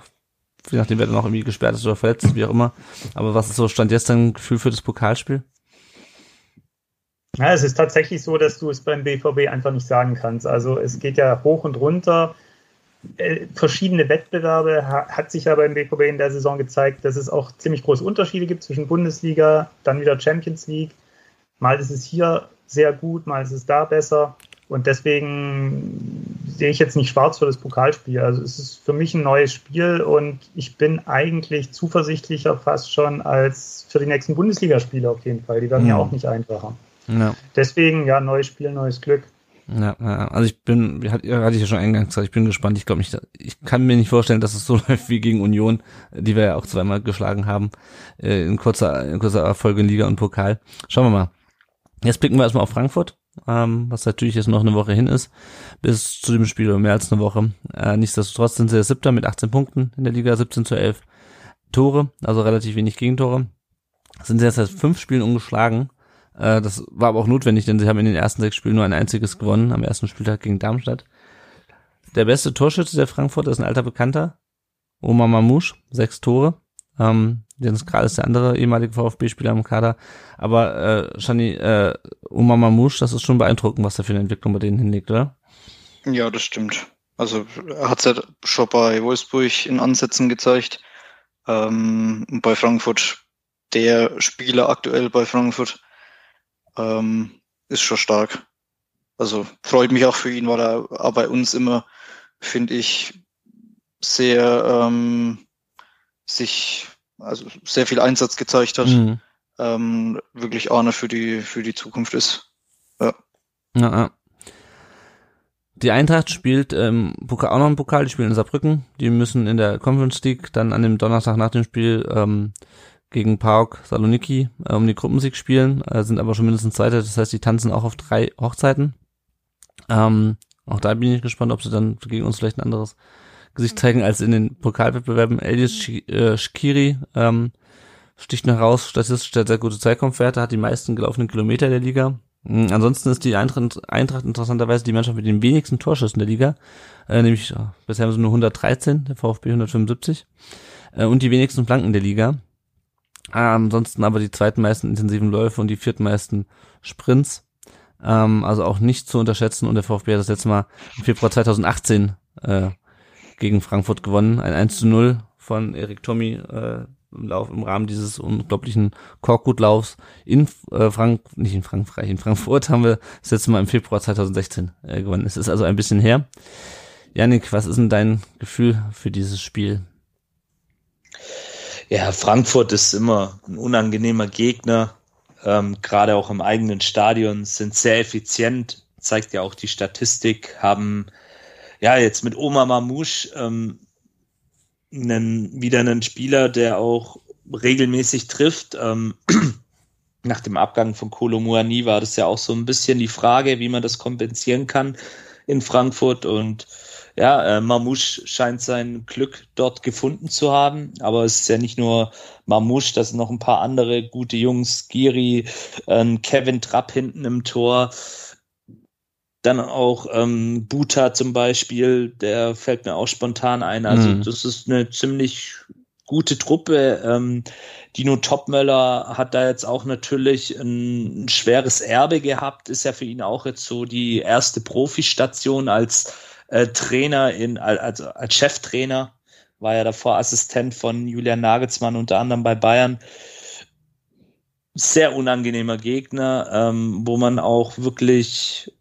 je nachdem, wer dann noch irgendwie gesperrt ist oder verletzt, wie auch immer. Aber was ist so Stand jetzt dein Gefühl für das Pokalspiel? Ja, es ist tatsächlich so, dass du es beim BVB einfach nicht sagen kannst. Also es geht ja hoch und runter. Äh, verschiedene Wettbewerbe hat sich ja beim BVB in der Saison gezeigt, dass es auch ziemlich große Unterschiede gibt zwischen Bundesliga, dann wieder Champions League. Mal ist es hier sehr gut, mal ist es da besser. Und deswegen sehe ich jetzt nicht schwarz für das Pokalspiel. Also es ist für mich ein neues Spiel und ich bin eigentlich zuversichtlicher fast schon als für die nächsten Bundesligaspiele auf jeden Fall. Die werden ja, ja auch nicht einfacher. Ja. Deswegen, ja, neues Spiel, neues Glück. Ja, also ich bin, hatte ich ja schon eingangs gesagt, ich bin gespannt. Ich glaube nicht, ich kann mir nicht vorstellen, dass es so läuft wie gegen Union, die wir ja auch zweimal geschlagen haben, äh, in kurzer, in kurzer Erfolge in Liga und Pokal. Schauen wir mal. Jetzt blicken wir erstmal auf Frankfurt, ähm, was natürlich jetzt noch eine Woche hin ist, bis zu dem Spiel, oder mehr als eine Woche. Äh, nichtsdestotrotz sind sie der Siebter mit 18 Punkten in der Liga, 17 zu 11 Tore, also relativ wenig Gegentore. Sind sie jetzt seit fünf Spielen ungeschlagen äh, das war aber auch notwendig, denn sie haben in den ersten sechs Spielen nur ein einziges gewonnen, am ersten Spieltag gegen Darmstadt. Der beste Torschütze der Frankfurter ist ein alter Bekannter, Omar Mamouche, sechs Tore. Ähm, Dennis Kral ist der andere ehemalige VfB-Spieler im Kader. Aber äh, Shani, äh, Omar Mamouche, das ist schon beeindruckend, was er für eine Entwicklung bei denen hinlegt, oder? Ja, das stimmt. Also er hat es ja schon bei Wolfsburg in Ansätzen gezeigt. Ähm, bei Frankfurt der Spieler aktuell bei Frankfurt ähm, ist schon stark. Also freut mich auch für ihn, weil er bei uns immer, finde ich, sehr ähm, sich, also sehr viel Einsatz gezeigt hat. Mhm. Ähm, wirklich Ahne für die, für die Zukunft ist. Ja. ja, ja. Die Eintracht spielt ähm, Pokal, auch noch einen Pokal, die spielen in Saarbrücken. Die müssen in der Conference League dann an dem Donnerstag nach dem Spiel ähm, gegen Park Saloniki äh, um die Gruppensieg spielen, äh, sind aber schon mindestens Zweiter, das heißt, die tanzen auch auf drei Hochzeiten. Ähm, auch da bin ich gespannt, ob sie dann gegen uns vielleicht ein anderes Gesicht zeigen als in den Pokalwettbewerben. Elias äh, Shkiri ähm, sticht noch raus, statistisch der sehr gute Zeitkampfwerte, hat die meisten gelaufenen Kilometer der Liga. Mhm, ansonsten ist die Eintracht, Eintracht interessanterweise die Mannschaft mit den wenigsten Torschüssen der Liga, äh, nämlich äh, bisher haben sie nur 113, der VfB 175 äh, und die wenigsten Flanken der Liga. Ansonsten aber die zweitmeisten intensiven Läufe und die viertmeisten Sprints. Ähm, also auch nicht zu unterschätzen. Und der VfB hat das letzte Mal im Februar 2018 äh, gegen Frankfurt gewonnen. Ein 1 zu 0 von Erik Tommy äh, im Lauf im Rahmen dieses unglaublichen Korkutlaufs in äh, Frank nicht in Frankreich in Frankfurt haben wir das letzte Mal im Februar 2016 äh, gewonnen. Es ist also ein bisschen her. Janik, was ist denn dein Gefühl für dieses Spiel? Ja, Frankfurt ist immer ein unangenehmer Gegner. Ähm, Gerade auch im eigenen Stadion sind sehr effizient, zeigt ja auch die Statistik, haben ja jetzt mit Oma Mamouche ähm, einen, wieder einen Spieler, der auch regelmäßig trifft. Ähm, nach dem Abgang von Kolo Muani war das ja auch so ein bisschen die Frage, wie man das kompensieren kann in Frankfurt. Und ja, äh, Mamouche scheint sein Glück dort gefunden zu haben, aber es ist ja nicht nur Mamouche, das sind noch ein paar andere gute Jungs, Giri, äh, Kevin Trapp hinten im Tor, dann auch ähm, Buta zum Beispiel, der fällt mir auch spontan ein. Also mhm. das ist eine ziemlich gute Truppe. Ähm, Dino Topmöller hat da jetzt auch natürlich ein, ein, schweres Erbe gehabt, ist ja für ihn auch jetzt so die erste Profistation als äh, Trainer in, also als Cheftrainer, war ja davor Assistent von Julian Nagelsmann unter anderem bei Bayern. Sehr unangenehmer Gegner, ähm, wo man auch wirklich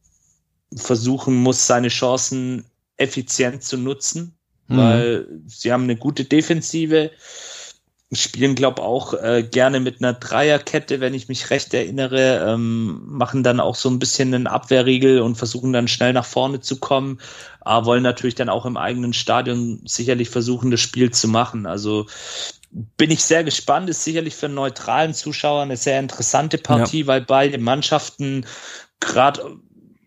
versuchen muss, seine Chancen effizient zu nutzen, mhm. weil sie haben eine gute Defensive, spielen, glaube auch äh, gerne mit einer Dreierkette, wenn ich mich recht erinnere, ähm, machen dann auch so ein bisschen einen Abwehrriegel und versuchen dann schnell nach vorne zu kommen, aber wollen natürlich dann auch im eigenen Stadion sicherlich versuchen, das Spiel zu machen. Also bin ich sehr gespannt, ist sicherlich für einen neutralen Zuschauer eine sehr interessante Partie, ja. weil beide Mannschaften gerade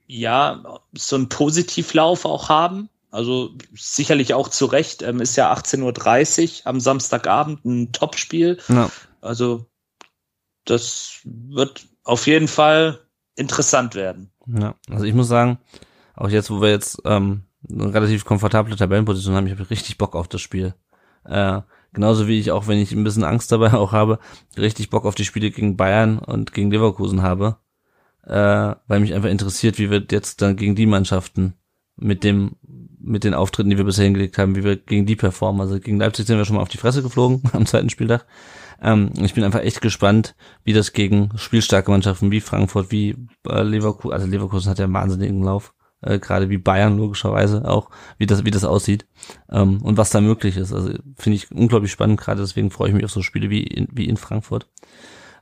ja so einen Positivlauf auch haben Also sicherlich auch zu Recht. Ähm, ist ja 18.30 Uhr am Samstagabend ein Topspiel. Ja. Also das wird auf jeden Fall interessant werden. Ja, also ich muss sagen, auch jetzt, wo wir jetzt ähm, eine relativ komfortable Tabellenposition haben, ich habe richtig Bock auf das Spiel. Äh, genauso wie ich auch, wenn ich ein bisschen Angst dabei auch habe, richtig Bock auf die Spiele gegen Bayern und gegen Leverkusen habe, äh, weil mich einfach interessiert, wie wir jetzt dann gegen die Mannschaften mit dem mit den Auftritten, die wir bisher hingelegt haben, wie wir gegen die performen. Also gegen Leipzig sind wir schon mal auf die Fresse geflogen am zweiten Spieltag. Ähm, ich bin einfach echt gespannt, wie das gegen spielstarke Mannschaften wie Frankfurt, wie äh, Leverkusen, also Leverkusen hat ja einen wahnsinnigen Lauf, äh, gerade wie Bayern logischerweise auch, wie das, wie das aussieht ähm, und was da möglich ist. Also finde ich unglaublich spannend, gerade deswegen freue ich mich auf so Spiele wie in, wie in Frankfurt.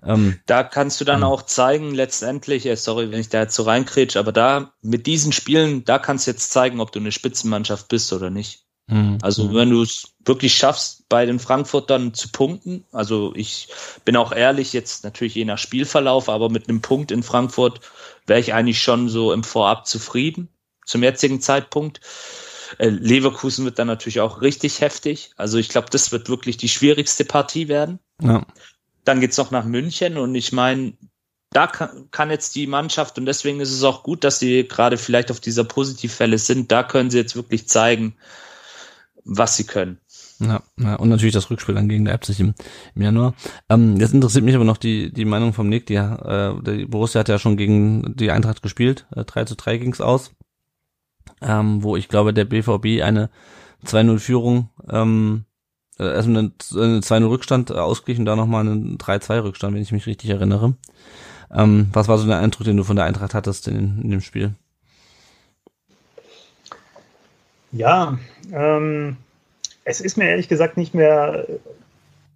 Ähm, da kannst du dann ähm, auch zeigen, letztendlich, äh, sorry, wenn ich da jetzt so reinkrätsch, aber da mit diesen Spielen, da kannst du jetzt zeigen, ob du eine Spitzenmannschaft bist oder nicht. Mhm. Also wenn du es wirklich schaffst, bei den Frankfurtern zu punkten, also ich bin auch ehrlich, jetzt natürlich je nach Spielverlauf, aber mit einem Punkt in Frankfurt wäre ich eigentlich schon so im Vorab zufrieden zum jetzigen Zeitpunkt. Äh, Leverkusen wird dann natürlich auch richtig heftig. Also ich glaube, das wird wirklich die schwierigste Partie werden. Ja. Dann geht's noch nach München und ich meine, da kann, kann jetzt die Mannschaft und deswegen ist es auch gut, dass sie gerade vielleicht auf dieser Positivfälle sind. Da können sie jetzt wirklich zeigen, was sie können. Ja, ja, und natürlich das Rückspiel dann gegen Leipzig im, im Januar. Ähm, jetzt interessiert mich aber noch die, die Meinung vom Nick. Die, äh, die Borussia hat ja schon gegen die Eintracht gespielt. Äh, 3 zu 3 ging's aus. Ähm, wo ich glaube, der BVB eine 2-0-Führung ähm, äh, erstmal einen, einen 2-0 Rückstand ausglichen, da nochmal einen 3-2 Rückstand, wenn ich mich richtig erinnere. Ähm, was war so der Eindruck, den du von der Eintracht hattest in, in dem Spiel? Ja, ähm, es ist mir ehrlich gesagt nicht mehr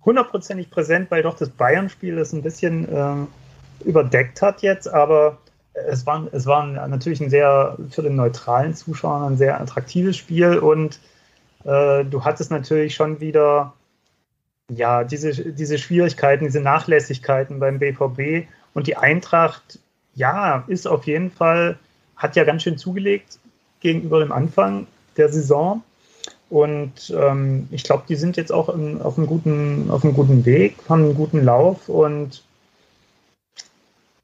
hundertprozentig präsent, weil doch das Bayern-Spiel das ein bisschen äh, überdeckt hat jetzt, aber es war, es war natürlich ein sehr, für den neutralen Zuschauer ein sehr attraktives Spiel und äh, du hattest natürlich schon wieder ja, diese, diese Schwierigkeiten, diese Nachlässigkeiten beim BVB und die Eintracht, ja, ist auf jeden Fall, hat ja ganz schön zugelegt gegenüber dem Anfang der Saison. Und ähm, ich glaube, die sind jetzt auch in, auf, einem guten, auf einem guten Weg, haben einen guten Lauf und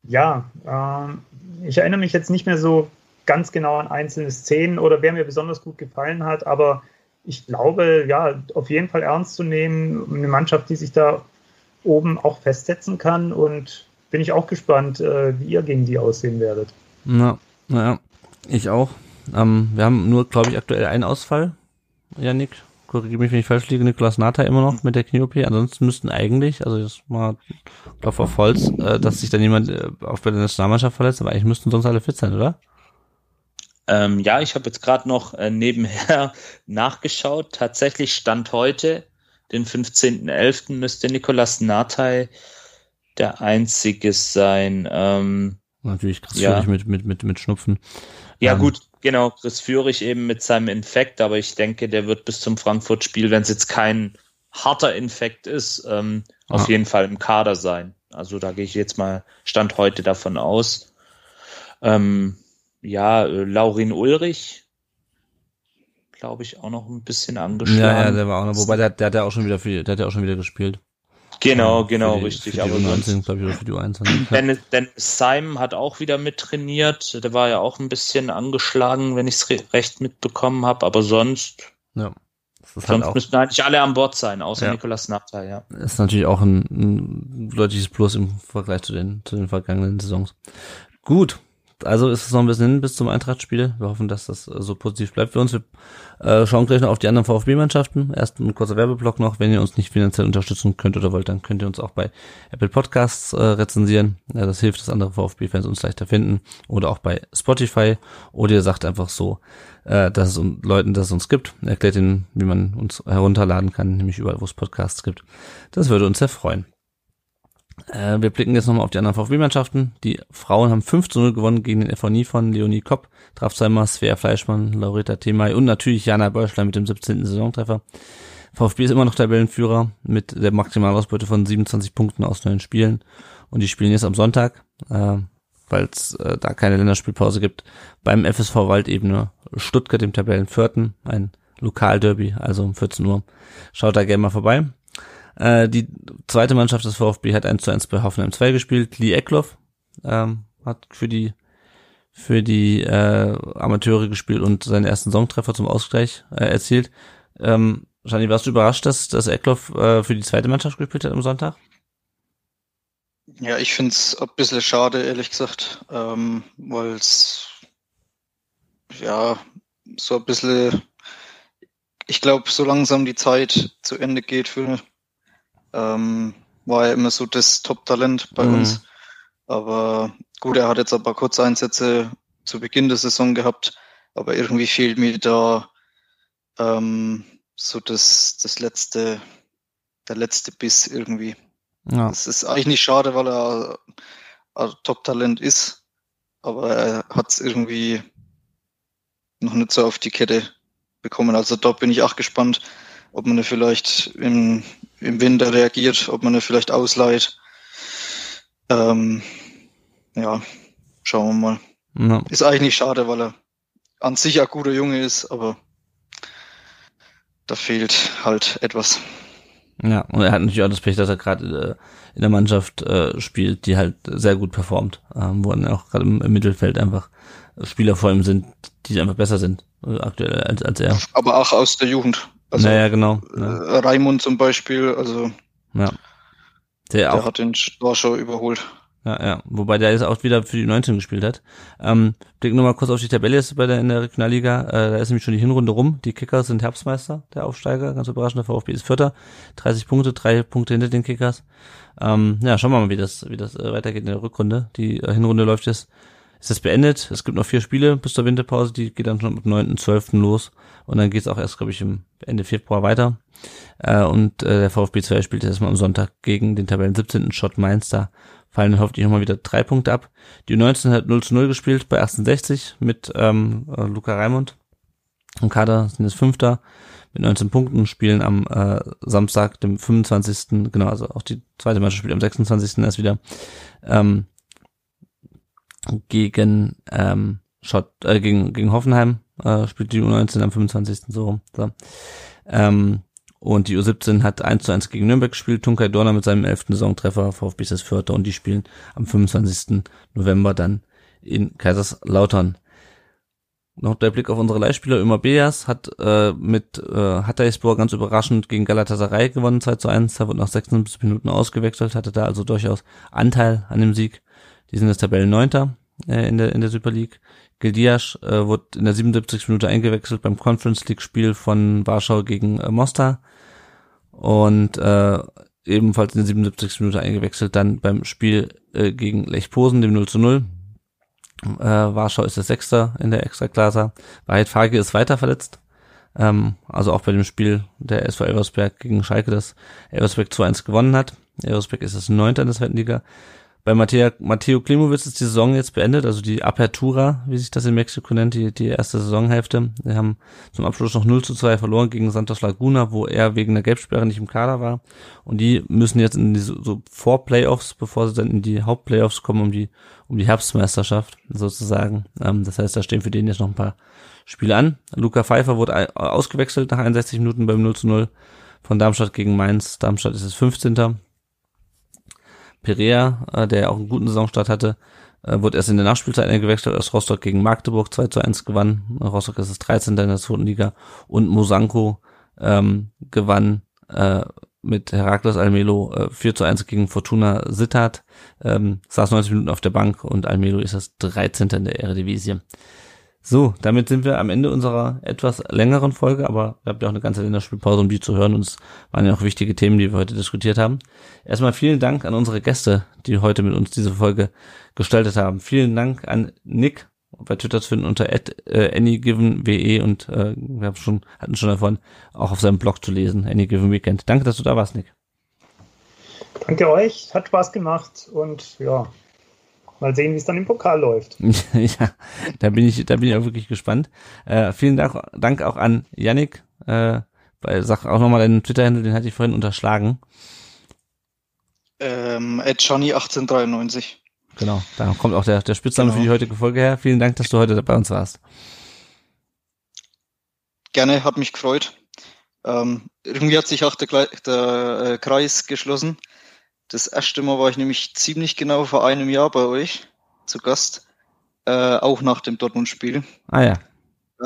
ja, äh, ich erinnere mich jetzt nicht mehr so ganz genau an einzelne Szenen oder wer mir besonders gut gefallen hat, aber ich glaube, ja, auf jeden Fall ernst zu nehmen, eine Mannschaft, die sich da oben auch festsetzen kann und bin ich auch gespannt, äh, wie ihr gegen die aussehen werdet. Na, naja, ich auch. Ähm, wir haben nur, glaube ich, aktuell einen Ausfall. Janik, korrigiere mich, wenn ich falsch liege, Niklas Nata immer noch mit der Knie-OP. Ansonsten müssten eigentlich, also jetzt mal Klopf auf Holz, äh, dass sich dann jemand äh, auf der Nationalmannschaft verletzt, aber eigentlich müssten sonst alle fit sein, oder? Ähm, ja, ich habe jetzt gerade noch äh, nebenher nachgeschaut. Tatsächlich stand heute, den 15.11., müsste Nikolas Natai der einzige sein. Ähm, Natürlich Chris ja. mit, mit, mit, mit Schnupfen. Ja, ähm, gut, genau, Chris Führig eben mit seinem Infekt, aber ich denke, der wird bis zum Frankfurt-Spiel, wenn es jetzt kein harter Infekt ist, ähm, ah. auf jeden Fall im Kader sein. Also da gehe ich jetzt mal Stand heute davon aus. Ähm, ja, äh, Laurin Ulrich, glaube ich, auch noch ein bisschen angeschlagen. Ja, ja, der war auch noch, wobei der, der hat ja auch schon wieder viel, der hat ja auch schon wieder gespielt. Genau, genau, die, richtig. aber sonst, glaube ich, oder für die U21. Denn, denn Simon hat auch wieder mit trainiert. Der war ja auch ein bisschen angeschlagen, wenn ich es re recht mitbekommen habe. Aber sonst, ja, sonst halt müssten eigentlich alle an Bord sein, außer ja. Nikolas Nachteil, ja. Ist natürlich auch ein, ein deutliches Plus im Vergleich zu den, zu den vergangenen Saisons. Gut, also ist es noch ein bisschen hin bis zum Eintrachtspiel. Wir hoffen, dass das äh, so positiv bleibt für uns. Wir äh, schauen gleich noch auf die anderen VfB-Mannschaften. Erst ein kurzer Werbeblock noch. Wenn ihr uns nicht finanziell unterstützen könnt oder wollt, dann könnt ihr uns auch bei Apple Podcasts äh, rezensieren. Ja, das hilft, dass andere VfB-Fans uns leichter finden. Oder auch bei Spotify. Oder ihr sagt einfach so, äh, dass es um, Leuten, dass es uns gibt. Erklärt ihnen, wie man uns herunterladen kann, nämlich überall, wo es Podcasts gibt. Das würde uns sehr freuen. Äh, wir blicken jetzt nochmal auf die anderen VfB-Mannschaften. Die Frauen haben 5 zu 0 gewonnen gegen den FVNI von Leonie Kopp, Trafzheimer, Svea Fleischmann, Laurita Themay und natürlich Jana Beuschlein mit dem 17. Saisontreffer. VfB ist immer noch Tabellenführer mit der Maximalausbeute von 27 Punkten aus neun Spielen und die spielen jetzt am Sonntag. Äh, weil es äh, da keine Länderspielpause gibt, beim FSV Waldebene Stuttgart im Tabellenvierten, ein Lokalderby, also um 14 Uhr. Schaut da gerne mal vorbei. Äh, die zweite Mannschaft des VfB hat 1 zu 1 bei Hoffenheim 2 gespielt. Lee Eckloff ähm, hat für die für die äh, Amateure gespielt und seinen ersten Songtreffer zum Ausgleich äh, erzielt. Ähm, Shani, warst du überrascht, dass, dass Eckloff äh, für die zweite Mannschaft gespielt hat am Sonntag? Ja, ich finde es ein bisschen schade, ehrlich gesagt, ähm, weil es ja so ein bisschen, ich glaube, so langsam die Zeit zu Ende geht für ähm, war ja immer so das Top-Talent bei mhm. uns. Aber gut, er hat jetzt ein paar Kurzeinsätze zu Beginn der Saison gehabt, aber irgendwie fehlt mir da ähm, so das, das letzte, der letzte Biss irgendwie. Ja. Das ist eigentlich nicht schade, weil er ein Top-Talent ist, aber er hat es irgendwie noch nicht so auf die Kette bekommen. Also da bin ich auch gespannt, ob man vielleicht im, im Winter reagiert, ob man vielleicht ausleiht. Ähm, ja, schauen wir mal. Ja. Ist eigentlich nicht schade, weil er an sich ein guter Junge ist, aber da fehlt halt etwas. Ja, und er hat natürlich auch das Pech, dass er gerade äh, in der Mannschaft äh, spielt, die halt sehr gut performt, ähm, wo dann auch gerade im, im, Mittelfeld einfach Spieler vor ihm sind, die einfach besser sind äh, aktuell als, als er. Aber auch aus der Jugend. Also, naja, genau. Ja. Äh, Raimund zum Beispiel, also ja. Der, der hat den War überholt. Ja, ja. Wobei der jetzt auch wieder für die 19 gespielt hat. Ähm, blick nur mal kurz auf die Tabelle jetzt bei der, in der Regionalliga. Äh, da ist nämlich schon die Hinrunde rum. Die Kickers sind Herbstmeister, der Aufsteiger. Ganz überraschend, der VfB ist Vierter. 30 Punkte, drei Punkte hinter den Kickers. Ähm, ja, schauen wir mal, wie das, wie das äh, weitergeht in der Rückrunde. Die äh, Hinrunde läuft jetzt, ist jetzt beendet. Es gibt noch vier Spiele bis zur Winterpause. Die geht dann schon am 9.12. los. Und dann geht's auch erst, glaube ich, im Ende Februar weiter. Äh, und äh, der VfB 2 spielt jetzt erstmal am Sonntag gegen den Tabellen 17. Schott Mainz da fallen hoffentlich nochmal wieder drei Punkte ab. Die U19 hat 0 zu 0 gespielt bei 1860 mit ähm, äh, Luca Raimund. Im Kader sind es Fünfter mit 19 Punkten, spielen am äh, Samstag, dem 25. Genau, also auch die zweite Mannschaft spielt am 26. erst wieder ähm, gegen ähm, Schott, äh, gegen, gegen Hoffenheim äh, spielt die U19 am 25. so. so. Ähm, und die U17 hat 1 zu 1 gegen Nürnberg gespielt. Tunkai Dorner mit seinem elften Saisontreffer, VfB ist das Vierter und die spielen am 25. November dann in Kaiserslautern. Noch der Blick auf unsere Leihspieler. Ömer Beas hat äh, mit äh, Hatayspor ganz überraschend gegen Galatasaray gewonnen, 2 zu 1. Er wurde nach 76 Minuten ausgewechselt, hatte da also durchaus Anteil an dem Sieg. Die sind jetzt Tabellenneunter äh, in, der, in der Super League. Gildias äh, wurde in der 77. Minute eingewechselt beim Conference League Spiel von Warschau gegen äh, Mostar und äh, ebenfalls in der 77. Minute eingewechselt, dann beim Spiel äh, gegen Lech Posen, dem 0 zu 0. Äh, Warschau ist der Sechster in der Extraklasse. Wahrheit Fage ist weiter verletzt. Ähm, also auch bei dem Spiel der SV Elversberg gegen Schalke, das Elversberg 2-1 gewonnen hat. Elversberg ist das Neunter in der zweiten Liga. Bei Matteo, Matteo Klimowitz ist die Saison jetzt beendet, also die Apertura, wie sich das in Mexiko nennt, die, die erste Saisonhälfte. Wir haben zum Abschluss noch 0 zu 2 verloren gegen Santos Laguna, wo er wegen der Gelbsperre nicht im Kader war. Und die müssen jetzt in die so, vor Playoffs, bevor sie dann in die Hauptplayoffs kommen, um die, um die Herbstmeisterschaft sozusagen. Ähm, das heißt, da stehen für den jetzt noch ein paar Spiele an. Luca Pfeiffer wurde ausgewechselt nach 61 Minuten beim 0 zu 0 von Darmstadt gegen Mainz. Darmstadt ist es 15. Perea, äh, der auch einen guten Saisonstart hatte, äh, wurde erst in der Nachspielzeit eingewechselt, als Rostock gegen Magdeburg 2 zu 1 gewann. Rostock ist das 13. in der zweiten Liga und Mosanko ähm, gewann äh, mit Herakles Almelo äh, 4 zu 1 gegen Fortuna Sittard, ähm, saß 90 Minuten auf der Bank und Almelo ist das 13. in der Eredivisie. So, damit sind wir am Ende unserer etwas längeren Folge, aber wir habt ja auch eine ganze Länderspielpause, um die zu hören. Und es waren ja auch wichtige Themen, die wir heute diskutiert haben. Erstmal vielen Dank an unsere Gäste, die heute mit uns diese Folge gestaltet haben. Vielen Dank an Nick, bei Twitter zu finden unter äh, anygivenwe und äh, wir haben schon, hatten schon davon, auch auf seinem Blog zu lesen, anygivenweekend. Danke, dass du da warst, Nick. Danke euch, hat Spaß gemacht und ja, Mal sehen, wie es dann im Pokal läuft. ja, da bin ich, da bin ich auch wirklich gespannt. Äh, vielen Dank, Dank auch an Yannick. Äh, bei, sag auch nochmal deinen Twitter-Handle, den hatte ich vorhin unterschlagen. Ähm, Johnny1893. Genau, da kommt auch der, der Spitzname genau. für die heutige Folge her. Vielen Dank, dass du heute bei uns warst. Gerne, hat mich gefreut. Ähm, irgendwie hat sich auch der, der äh, Kreis geschlossen. Das erste Mal war ich nämlich ziemlich genau vor einem Jahr bei euch zu Gast. Äh, auch nach dem Dortmund-Spiel. Ah ja.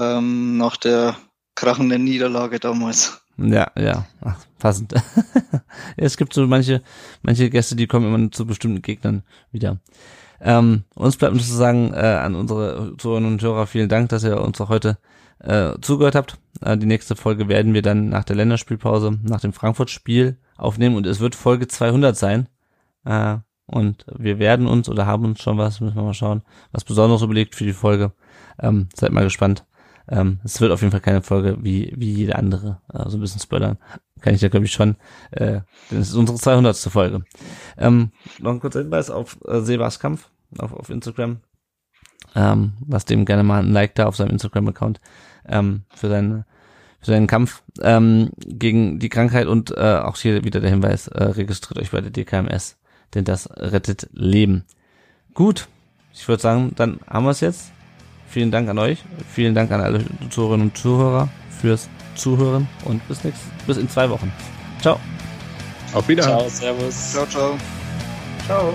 Ähm, nach der krachenden Niederlage damals. Ja, ja, Ach, passend. es gibt so manche, manche Gäste, die kommen immer zu bestimmten Gegnern wieder. Ähm, uns bleibt nur zu sagen äh, an unsere Zuhörerinnen und Hörer vielen Dank, dass ihr uns auch heute äh, zugehört habt. Äh, die nächste Folge werden wir dann nach der Länderspielpause, nach dem Frankfurt-Spiel aufnehmen und es wird Folge 200 sein. Äh, und wir werden uns oder haben uns schon was, müssen wir mal schauen, was Besonderes überlegt für die Folge. Ähm, seid mal gespannt. Ähm, es wird auf jeden Fall keine Folge wie, wie jede andere. Also ein bisschen spoilern kann ich ja, glaube ich, schon. Äh, denn es ist unsere 200. Folge. Ähm, noch ein kurzer Hinweis auf äh, Sebas Kampf auf, auf Instagram. Ähm, lasst dem gerne mal ein Like da auf seinem Instagram-Account ähm, für seinen für seinen Kampf ähm, gegen die Krankheit und äh, auch hier wieder der Hinweis, äh, registriert euch bei der DKMS, denn das rettet Leben. Gut, ich würde sagen, dann haben wir es jetzt. Vielen Dank an euch, vielen Dank an alle Zuhörerinnen und Zuhörer fürs Zuhören und bis nächstes, bis in zwei Wochen. Ciao. Auf Wiedersehen. Ciao, Servus. Ciao, ciao. Ciao.